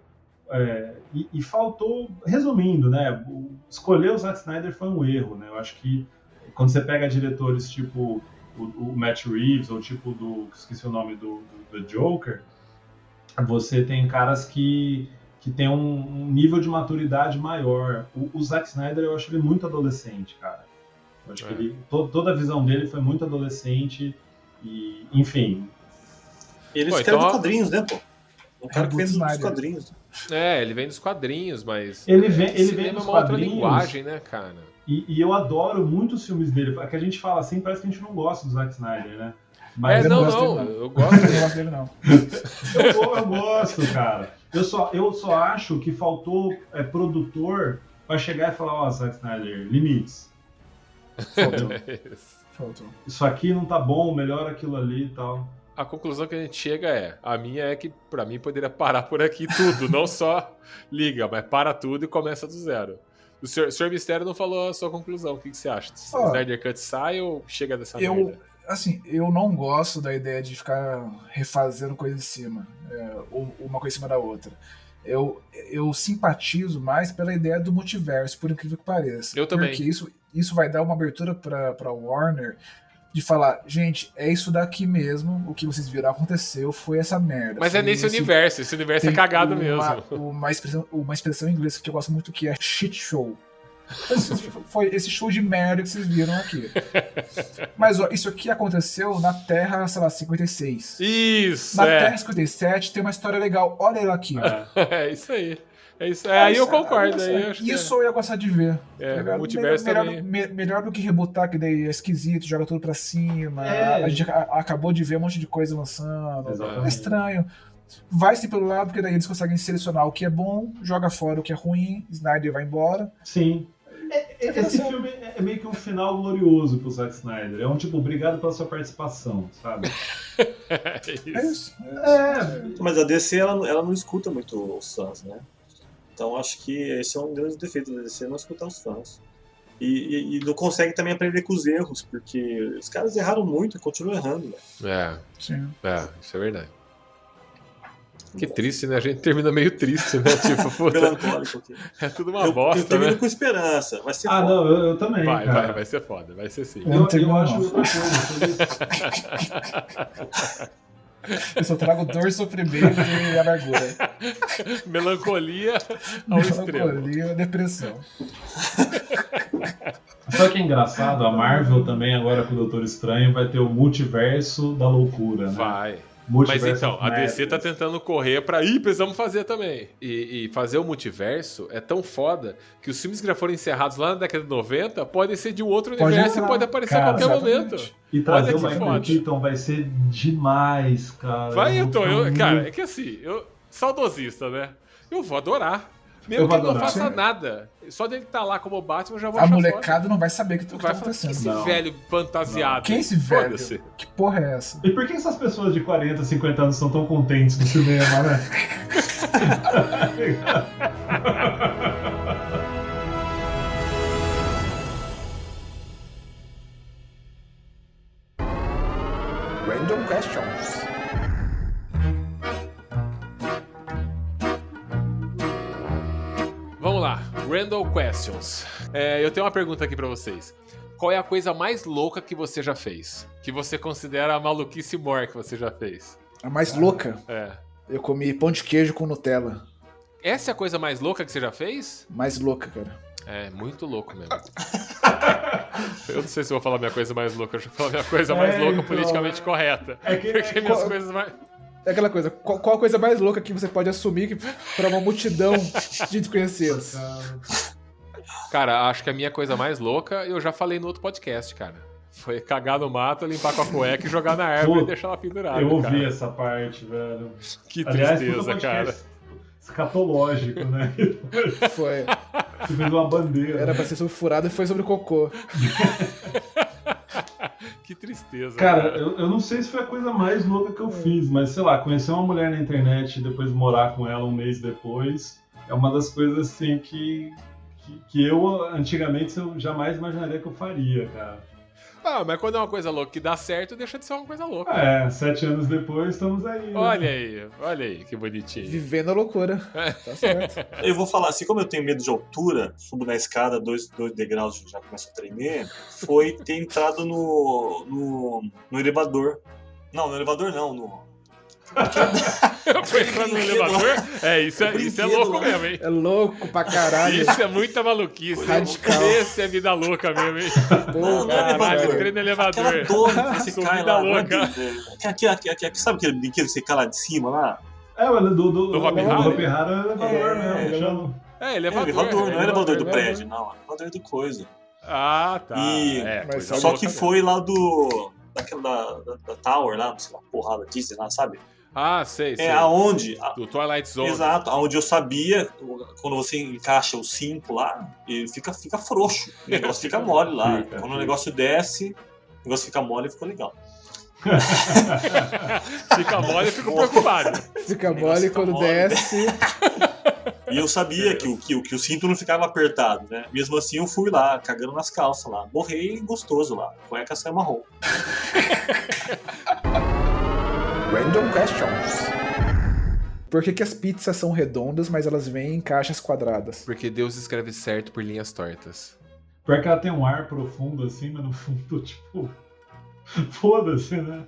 É, e, e faltou, resumindo, né? Escolher o Zack Snyder foi um erro, né? Eu acho que quando você pega diretores tipo o, o Matt Reeves ou tipo do. esqueci o nome do, do, do Joker, você tem caras que, que tem um, um nível de maturidade maior. O, o Zack Snyder eu acho ele muito adolescente, cara. Eu acho É. que ele, to- toda a visão dele foi muito adolescente e, enfim. Ele Pô, escreve então- quadrinhos, né, pô? Um cara que dos Snyder. quadrinhos. É, ele vem dos quadrinhos, mas. Ele vem, ele vem é dos uma outra linguagem, né, cara? e, e eu adoro muito os filmes dele. É que a gente fala assim, parece que a gente não gosta do Zack Snyder, né? É, Mas eu não, não gosto não, eu gosto Eu dele. gosto dele, não. eu, eu gosto, cara. Eu só, eu só acho que faltou é, produtor pra chegar e falar, ó, Zack Snyder, limites. Entendeu? Faltou. Isso aqui não tá bom, melhora aquilo ali e tal. A conclusão que a gente chega é: a minha é que, pra mim, poderia parar por aqui tudo. não só liga, mas para tudo e começa do zero. O senhor, o senhor Mistério não falou a sua conclusão. O que, que você acha? Ó, Snyder Cut sai ou chega dessa eu- merda? Assim, eu não gosto da ideia de ficar refazendo coisa em cima, é, ou uma coisa em cima da outra. Eu, eu simpatizo mais pela ideia do multiverso, por incrível que pareça. Eu também. Porque isso, isso vai dar uma abertura pra Warner de falar, gente, é isso daqui mesmo, o que vocês viram aconteceu, foi essa merda. Mas é nesse esse- universo. Esse universo é cagado uma, mesmo. Uma expressão, uma expressão em inglês que eu gosto muito que é shit show. Esse- Foi esse show de merda que vocês viram aqui. Mas ó, isso aqui aconteceu na Terra, sei lá, 56. Isso, Na é. Terra 57 tem uma história legal. Olha ela aqui. ó. É isso aí. É isso. É, aí eu concordo. isso, Aí eu acho que isso eu ia gostar de ver. é. tá É, multiverso melhor, também. melhor, me- melhor do que rebutar, que daí é esquisito, joga tudo pra cima. É. A gente a- acabou de ver um monte de coisa lançando. É Exatamente. estranho. Vai-se pelo lado, porque daí eles conseguem selecionar o que é bom, joga fora o que é ruim, Snyder vai embora. Sim. É- é- Esse filme é meio que um final glorioso pro Zack Snyder. É um tipo, obrigado pela sua participação, sabe? É É isso. isso. É, Mas a DC, ela, ela não escuta muito os fãs, né? Então acho que esse é um grande defeito da DC, não escutar os fãs. E, e- e não consegue também aprender com os erros, porque os caras erraram muito e continuam errando. Né? É, Sim. é, isso é verdade. Que triste, né? A gente termina meio triste, né? Tipo, puta, Melancólico aqui. é tudo uma eu, eu bosta, termino né? com esperança. Vai ser Ah, foda. não, eu, eu também, Vai, cara. vai, vai ser foda, vai ser sim. Eu Eu, eu acho não. outra coisa. Eu só trago dor, sofrimento e amargura. Melancolia ao extremo. Melancolia, depressão. Sabe o que é engraçado? A Marvel também, agora com o Doutor Estranho, vai ter o multiverso da loucura, né? Vai. Mas então, a DC tá Madness. tentando correr pra. Ih, precisamos fazer também. E, e fazer o multiverso é tão foda que os filmes que já foram encerrados lá na década de 90 podem ser de um outro Pode universo entrar. e pode aparecer Cara, a qualquer exatamente. momento. E trazer o Michael. Keaton vai ser demais, cara. Vai, então, eu, cara, é que assim, eu, saudosista, né? Eu vou adorar. Mesmo Eu que ele não faça Sim. nada. Só dele estar lá como Batman, eu já vou A molecada não vai saber o que, que Vai tá falar, que esse acontecendo. Não. velho fantasiado. Quem é esse velho? Que porra é essa? E por que essas pessoas de 40, 50 anos estão tão contentes no cinema, né? Random questions. Randall Questions. É, eu tenho uma pergunta aqui pra vocês. Qual é a coisa mais louca que você já fez? Que você considera a maluquice maior que você já fez? A mais louca, É. eu comi pão de queijo com Nutella. Essa é a coisa mais louca que você já fez? Mais louca, cara. É, muito louco mesmo. eu não sei se eu vou falar minha coisa mais louca, eu vou falar minha coisa mais É, louca então, politicamente é. correta. É que- Porque é- minhas qual- coisas mais. É aquela coisa, qual, qual a coisa mais louca que você pode assumir que, pra uma multidão de desconhecidos? Cara, acho que a minha coisa mais louca eu já falei no outro podcast, cara. Foi cagar no mato, limpar com a cueca e jogar na árvore Pô, e deixar ela pendurada. Eu ouvi cara. essa parte, velho. Que Aliás, tristeza, cara. escatológico, né? Foi. Você fez uma bandeira. Era pra ser sobre furado e foi sobre cocô. Que tristeza. Cara, eu, eu não sei se foi a coisa mais louca que eu fiz, mas sei lá, conhecer uma mulher na internet e depois morar com ela um mês depois é uma das coisas assim que, que, que eu antigamente eu jamais imaginaria que eu faria, cara. Ah, mas quando é uma coisa louca que dá certo, deixa de ser uma coisa louca. É, sete anos depois estamos aí. né? Olha aí, olha aí, que bonitinho. Vivendo a loucura. Tá certo. Eu vou falar assim, como eu tenho medo de altura, subo na escada, dois, dois degraus já começo a tremer, foi ter entrado no, no, no elevador. Não, no elevador não, no. Foi entrar no elevador? É, isso é, isso é louco lá. mesmo, hein? É louco pra caralho. Isso é muita maluquice. Radical. Esse é vida louca mesmo, hein? Pô, Não, não é Caralho, elevador. entrei no elevador. Aquela torre que você Sou cai vida lá. louca. não é? Aqui, aqui, aqui, aqui, sabe aquele brinquedo que você cai lá de cima lá? É, mas do, do, do, Do Hopi do Hari? Hopi Hari é elevador É, mesmo. chama. É, É elevador. elevador, não é elevador do elevador. prédio, não. É elevador do coisa. Ah, tá. E- É, Só louca que mesmo. foi lá do. Daquela da, da, da Tower lá, não sei lá, porrada Disney lá, sabe? Ah, sei, sei. É aonde. Do Twilight Zone. Exato, aonde eu sabia, quando você encaixa o cinto lá, ele fica, fica frouxo. O negócio fica mole lá. Fica, quando o negócio desce, o negócio fica mole e ficou legal. Fica mole e fico preocupado. Fica mole fica quando mole. desce. E eu sabia que o, que, o- que o cinto não ficava apertado, né? Mesmo assim, eu fui lá, cagando nas calças lá. Borrei gostoso lá. Cueca saiu marrom. Random questions. Por que, que as pizzas são redondas, mas elas vêm em caixas quadradas? Porque Deus escreve certo por linhas tortas. Pior que ela tem um ar profundo assim, mas no fundo, tipo. Foda-se, né?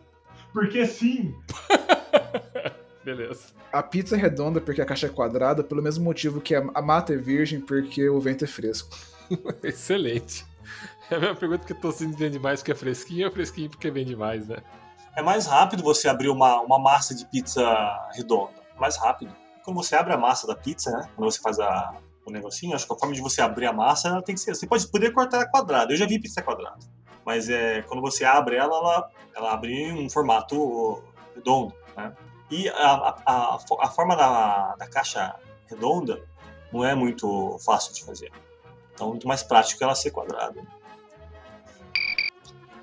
Porque sim. Beleza. A pizza é redonda porque a caixa é quadrada, pelo mesmo motivo que a mata é virgem, porque o vento é fresco. Excelente. É a mesma pergunta que tocinho vende mais porque é fresquinho ou fresquinho porque vende mais, né? É mais rápido você abrir uma, uma massa de pizza redonda. Mais rápido. Quando você abre a massa da pizza, né? Quando você faz a, o negocinho, acho que a forma de você abrir a massa ela tem que ser. Você pode poder cortar quadrada. Eu já vi pizza quadrada. Mas é, quando você abre ela, ela, ela abre em um formato redondo, né? E a, a, a forma da, da caixa redonda não é muito fácil de fazer. Então, é muito mais prático ela ser quadrada.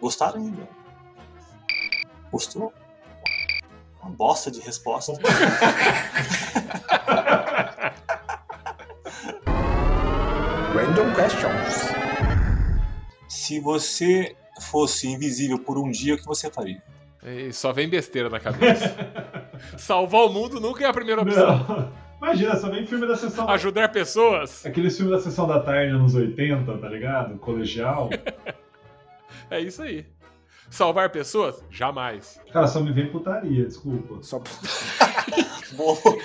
Gostaram ainda? Gostou? Uma bosta de resposta. Random questions. Se você fosse invisível por um dia, o que você faria? E só vem besteira na cabeça. Salvar o mundo nunca é a primeira opção. Não. Imagina, só vem filme da sessão. Ajudar pessoas Aqueles filmes da sessão da tarde anos 80, tá ligado? Colegial. é isso aí. Salvar pessoas? Jamais. Cara, só me vem putaria, desculpa. Só... Bom. Pior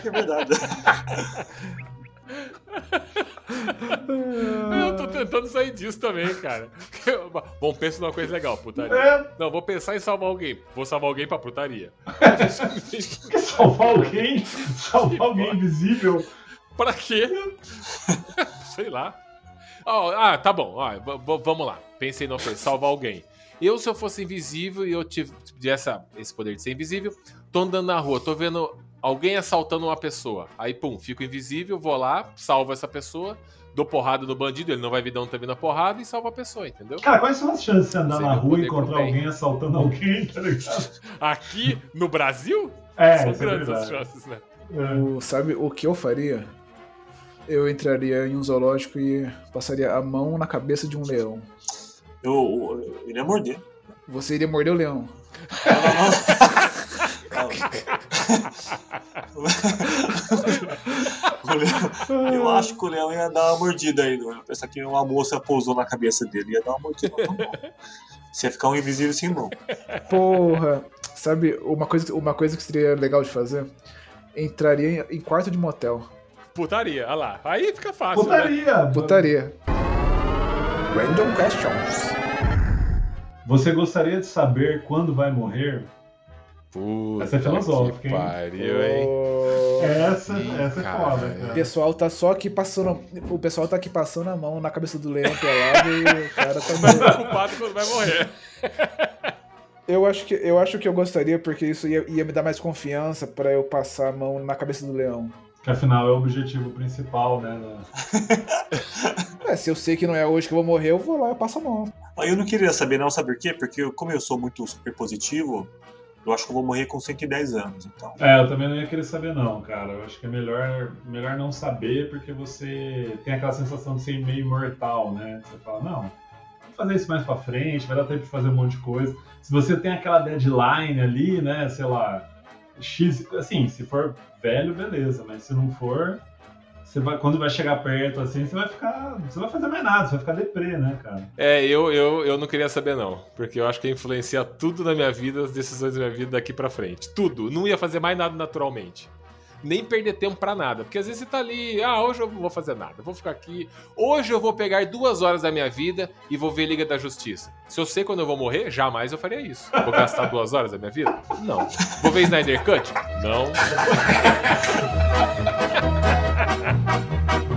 que é verdade. Eu tô tentando sair disso também, cara. Bom, pensa numa coisa legal, putaria. É, Não, vou pensar em salvar alguém. Vou salvar alguém pra putaria. quer salvar alguém? Salvar alguém invisível? pra quê? Sei lá. Ó, ah, tá bom. V- vamos lá. Pensei numa coisa. Salvar alguém. Eu, se eu fosse invisível e eu tivesse essa, esse poder de ser invisível, tô andando na rua, tô vendo alguém assaltando uma pessoa. Aí, pum, fico invisível, vou lá, salvo essa pessoa, dou porrada no bandido, ele não vai ver de onde tá vindo a porrada e salva a pessoa, entendeu? Cara, quais são as chances de você andar Você na rua e encontrar bem. alguém assaltando alguém, tá ligado? Aqui no Brasil, É, são é grandes as verdade. chances, né? É. O- sabe o que eu faria? Eu entraria em um zoológico e passaria a mão na cabeça de um leão. Eu, eu, ele ia morder. Você iria morder o leão. Eu acho que o leão ia dar uma mordida aí. Eu pensar que uma moça pousou na cabeça dele, ia dar uma mordida mão. Você ia ficar um invisível sem mão. Porra, sabe uma coisa, uma coisa que seria legal de fazer? Entraria em, em quarto de motel. Putaria, olha lá. Aí fica fácil, né? Putaria! Putaria. Random questions. Você gostaria de saber quando vai morrer? Puta Essa é filosófica, que hein? pariu, hein? Essa, Ih, essa é foda, O cara. pessoal tá só aqui passando. O pessoal tá aqui passando a mão na cabeça do leão pelado e o cara tá. meio- Preocupado quando vai morrer. Eu acho que eu acho que eu gostaria porque isso ia, ia me dar mais confiança pra eu passar a mão na cabeça do leão. Que afinal é o objetivo principal, né? da- É, se eu sei que não é hoje que eu vou morrer, eu vou lá e passo a mão. Eu não queria saber, não, sabe por quê? Porque eu- como eu sou muito super positivo, eu acho que eu vou morrer com 110 anos. Então, É, eu também não ia querer saber, não, cara. Eu acho que é melhor, melhor não saber, porque você tem aquela sensação de ser meio imortal, né? Você fala, não, vou fazer isso mais pra frente, vai dar tempo de fazer um monte de coisa. Se você tem aquela deadline ali, né, sei lá, X, assim, se for velho, beleza, mas se não for, você vai, quando vai chegar perto, assim, você vai ficar, você vai fazer mais nada, você vai ficar deprê, né, cara? É, eu, eu, eu não queria saber, não. Porque eu acho que ia influenciar tudo na minha vida, as decisões da minha vida daqui pra frente. Tudo. Não ia fazer mais nada naturalmente. Nem perder tempo pra nada. Porque às vezes você tá ali, ah, hoje eu não vou fazer nada, vou ficar aqui. Hoje eu vou pegar duas horas da minha vida e vou ver Liga da Justiça. Se eu sei quando eu vou morrer, jamais eu faria isso. Vou gastar duas horas da minha vida? Não. Vou ver Snyder Cut? Não.